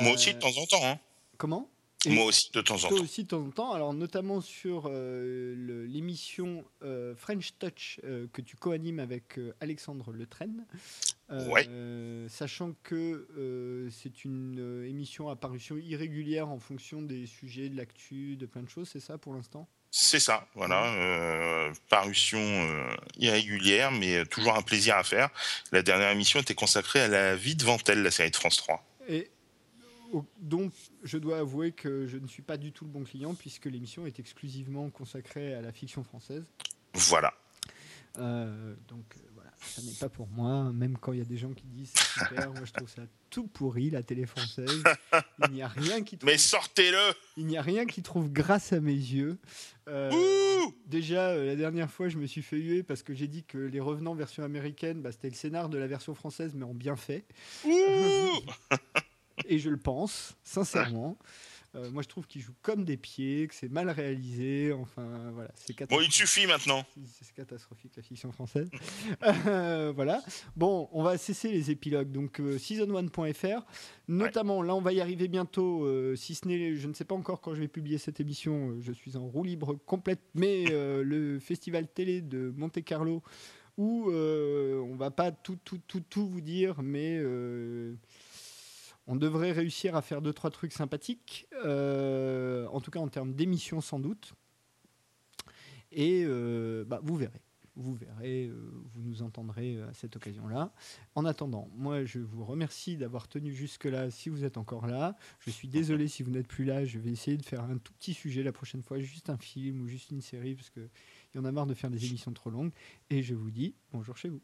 Moi aussi, de temps en temps. Hein. Comment? Moi aussi, de temps en temps. aussi de temps en temps. Alors, notamment sur euh, l'émission euh, French Touch euh, que tu co-animes avec Alexandre Letraine. Ouais. Sachant que c'est une émission à parution irrégulière en fonction des sujets, de l'actu, de plein de choses, c'est ça pour l'instant? C'est ça, voilà. parution irrégulière, mais toujours un plaisir à faire. La dernière émission était consacrée à la vie de Ventel, la série de France 3. Et donc, je dois avouer que je ne suis pas du tout le bon client puisque l'émission est exclusivement consacrée à la fiction française. Voilà. Euh, donc euh, voilà, ça n'est pas pour moi, même quand il y a des gens qui disent c'est super, moi je trouve ça tout pourri la télé française. Il n'y a rien qui trouve... Mais sortez-le Il n'y a rien qui trouve grâce à mes yeux. Euh, déjà, la dernière fois, je me suis fait huer parce que j'ai dit que les revenants version américaine, bah, c'était le scénar de la version française, mais en bien fait. et je le pense, sincèrement. Euh, moi, je trouve qu'il joue comme des pieds, que c'est mal réalisé. Enfin, voilà. C'est bon, il suffit maintenant. C'est catastrophique la fiction française. Euh, voilà. Bon, on va cesser les épilogues. Donc, euh, season1.fr. Notamment, là, on va y arriver bientôt. si ce n'est, je ne sais pas encore quand je vais publier cette émission. je suis en roue libre complète. Mais le festival télé de Monte Carlo, où on va pas tout, tout, tout, tout vous dire, mais on devrait réussir à faire deux trois trucs sympathiques, euh, en tout cas en termes d'émissions sans doute. Et euh, bah, vous verrez. Vous verrez, euh, vous nous entendrez à cette occasion-là. En attendant, moi, je vous remercie d'avoir tenu jusque-là si vous êtes encore là. Je suis désolé si vous n'êtes plus là. Je vais essayer de faire un tout petit sujet la prochaine fois, juste un film ou juste une série, parce qu'il y en a marre de faire des émissions trop longues. Et je vous dis bonjour chez vous.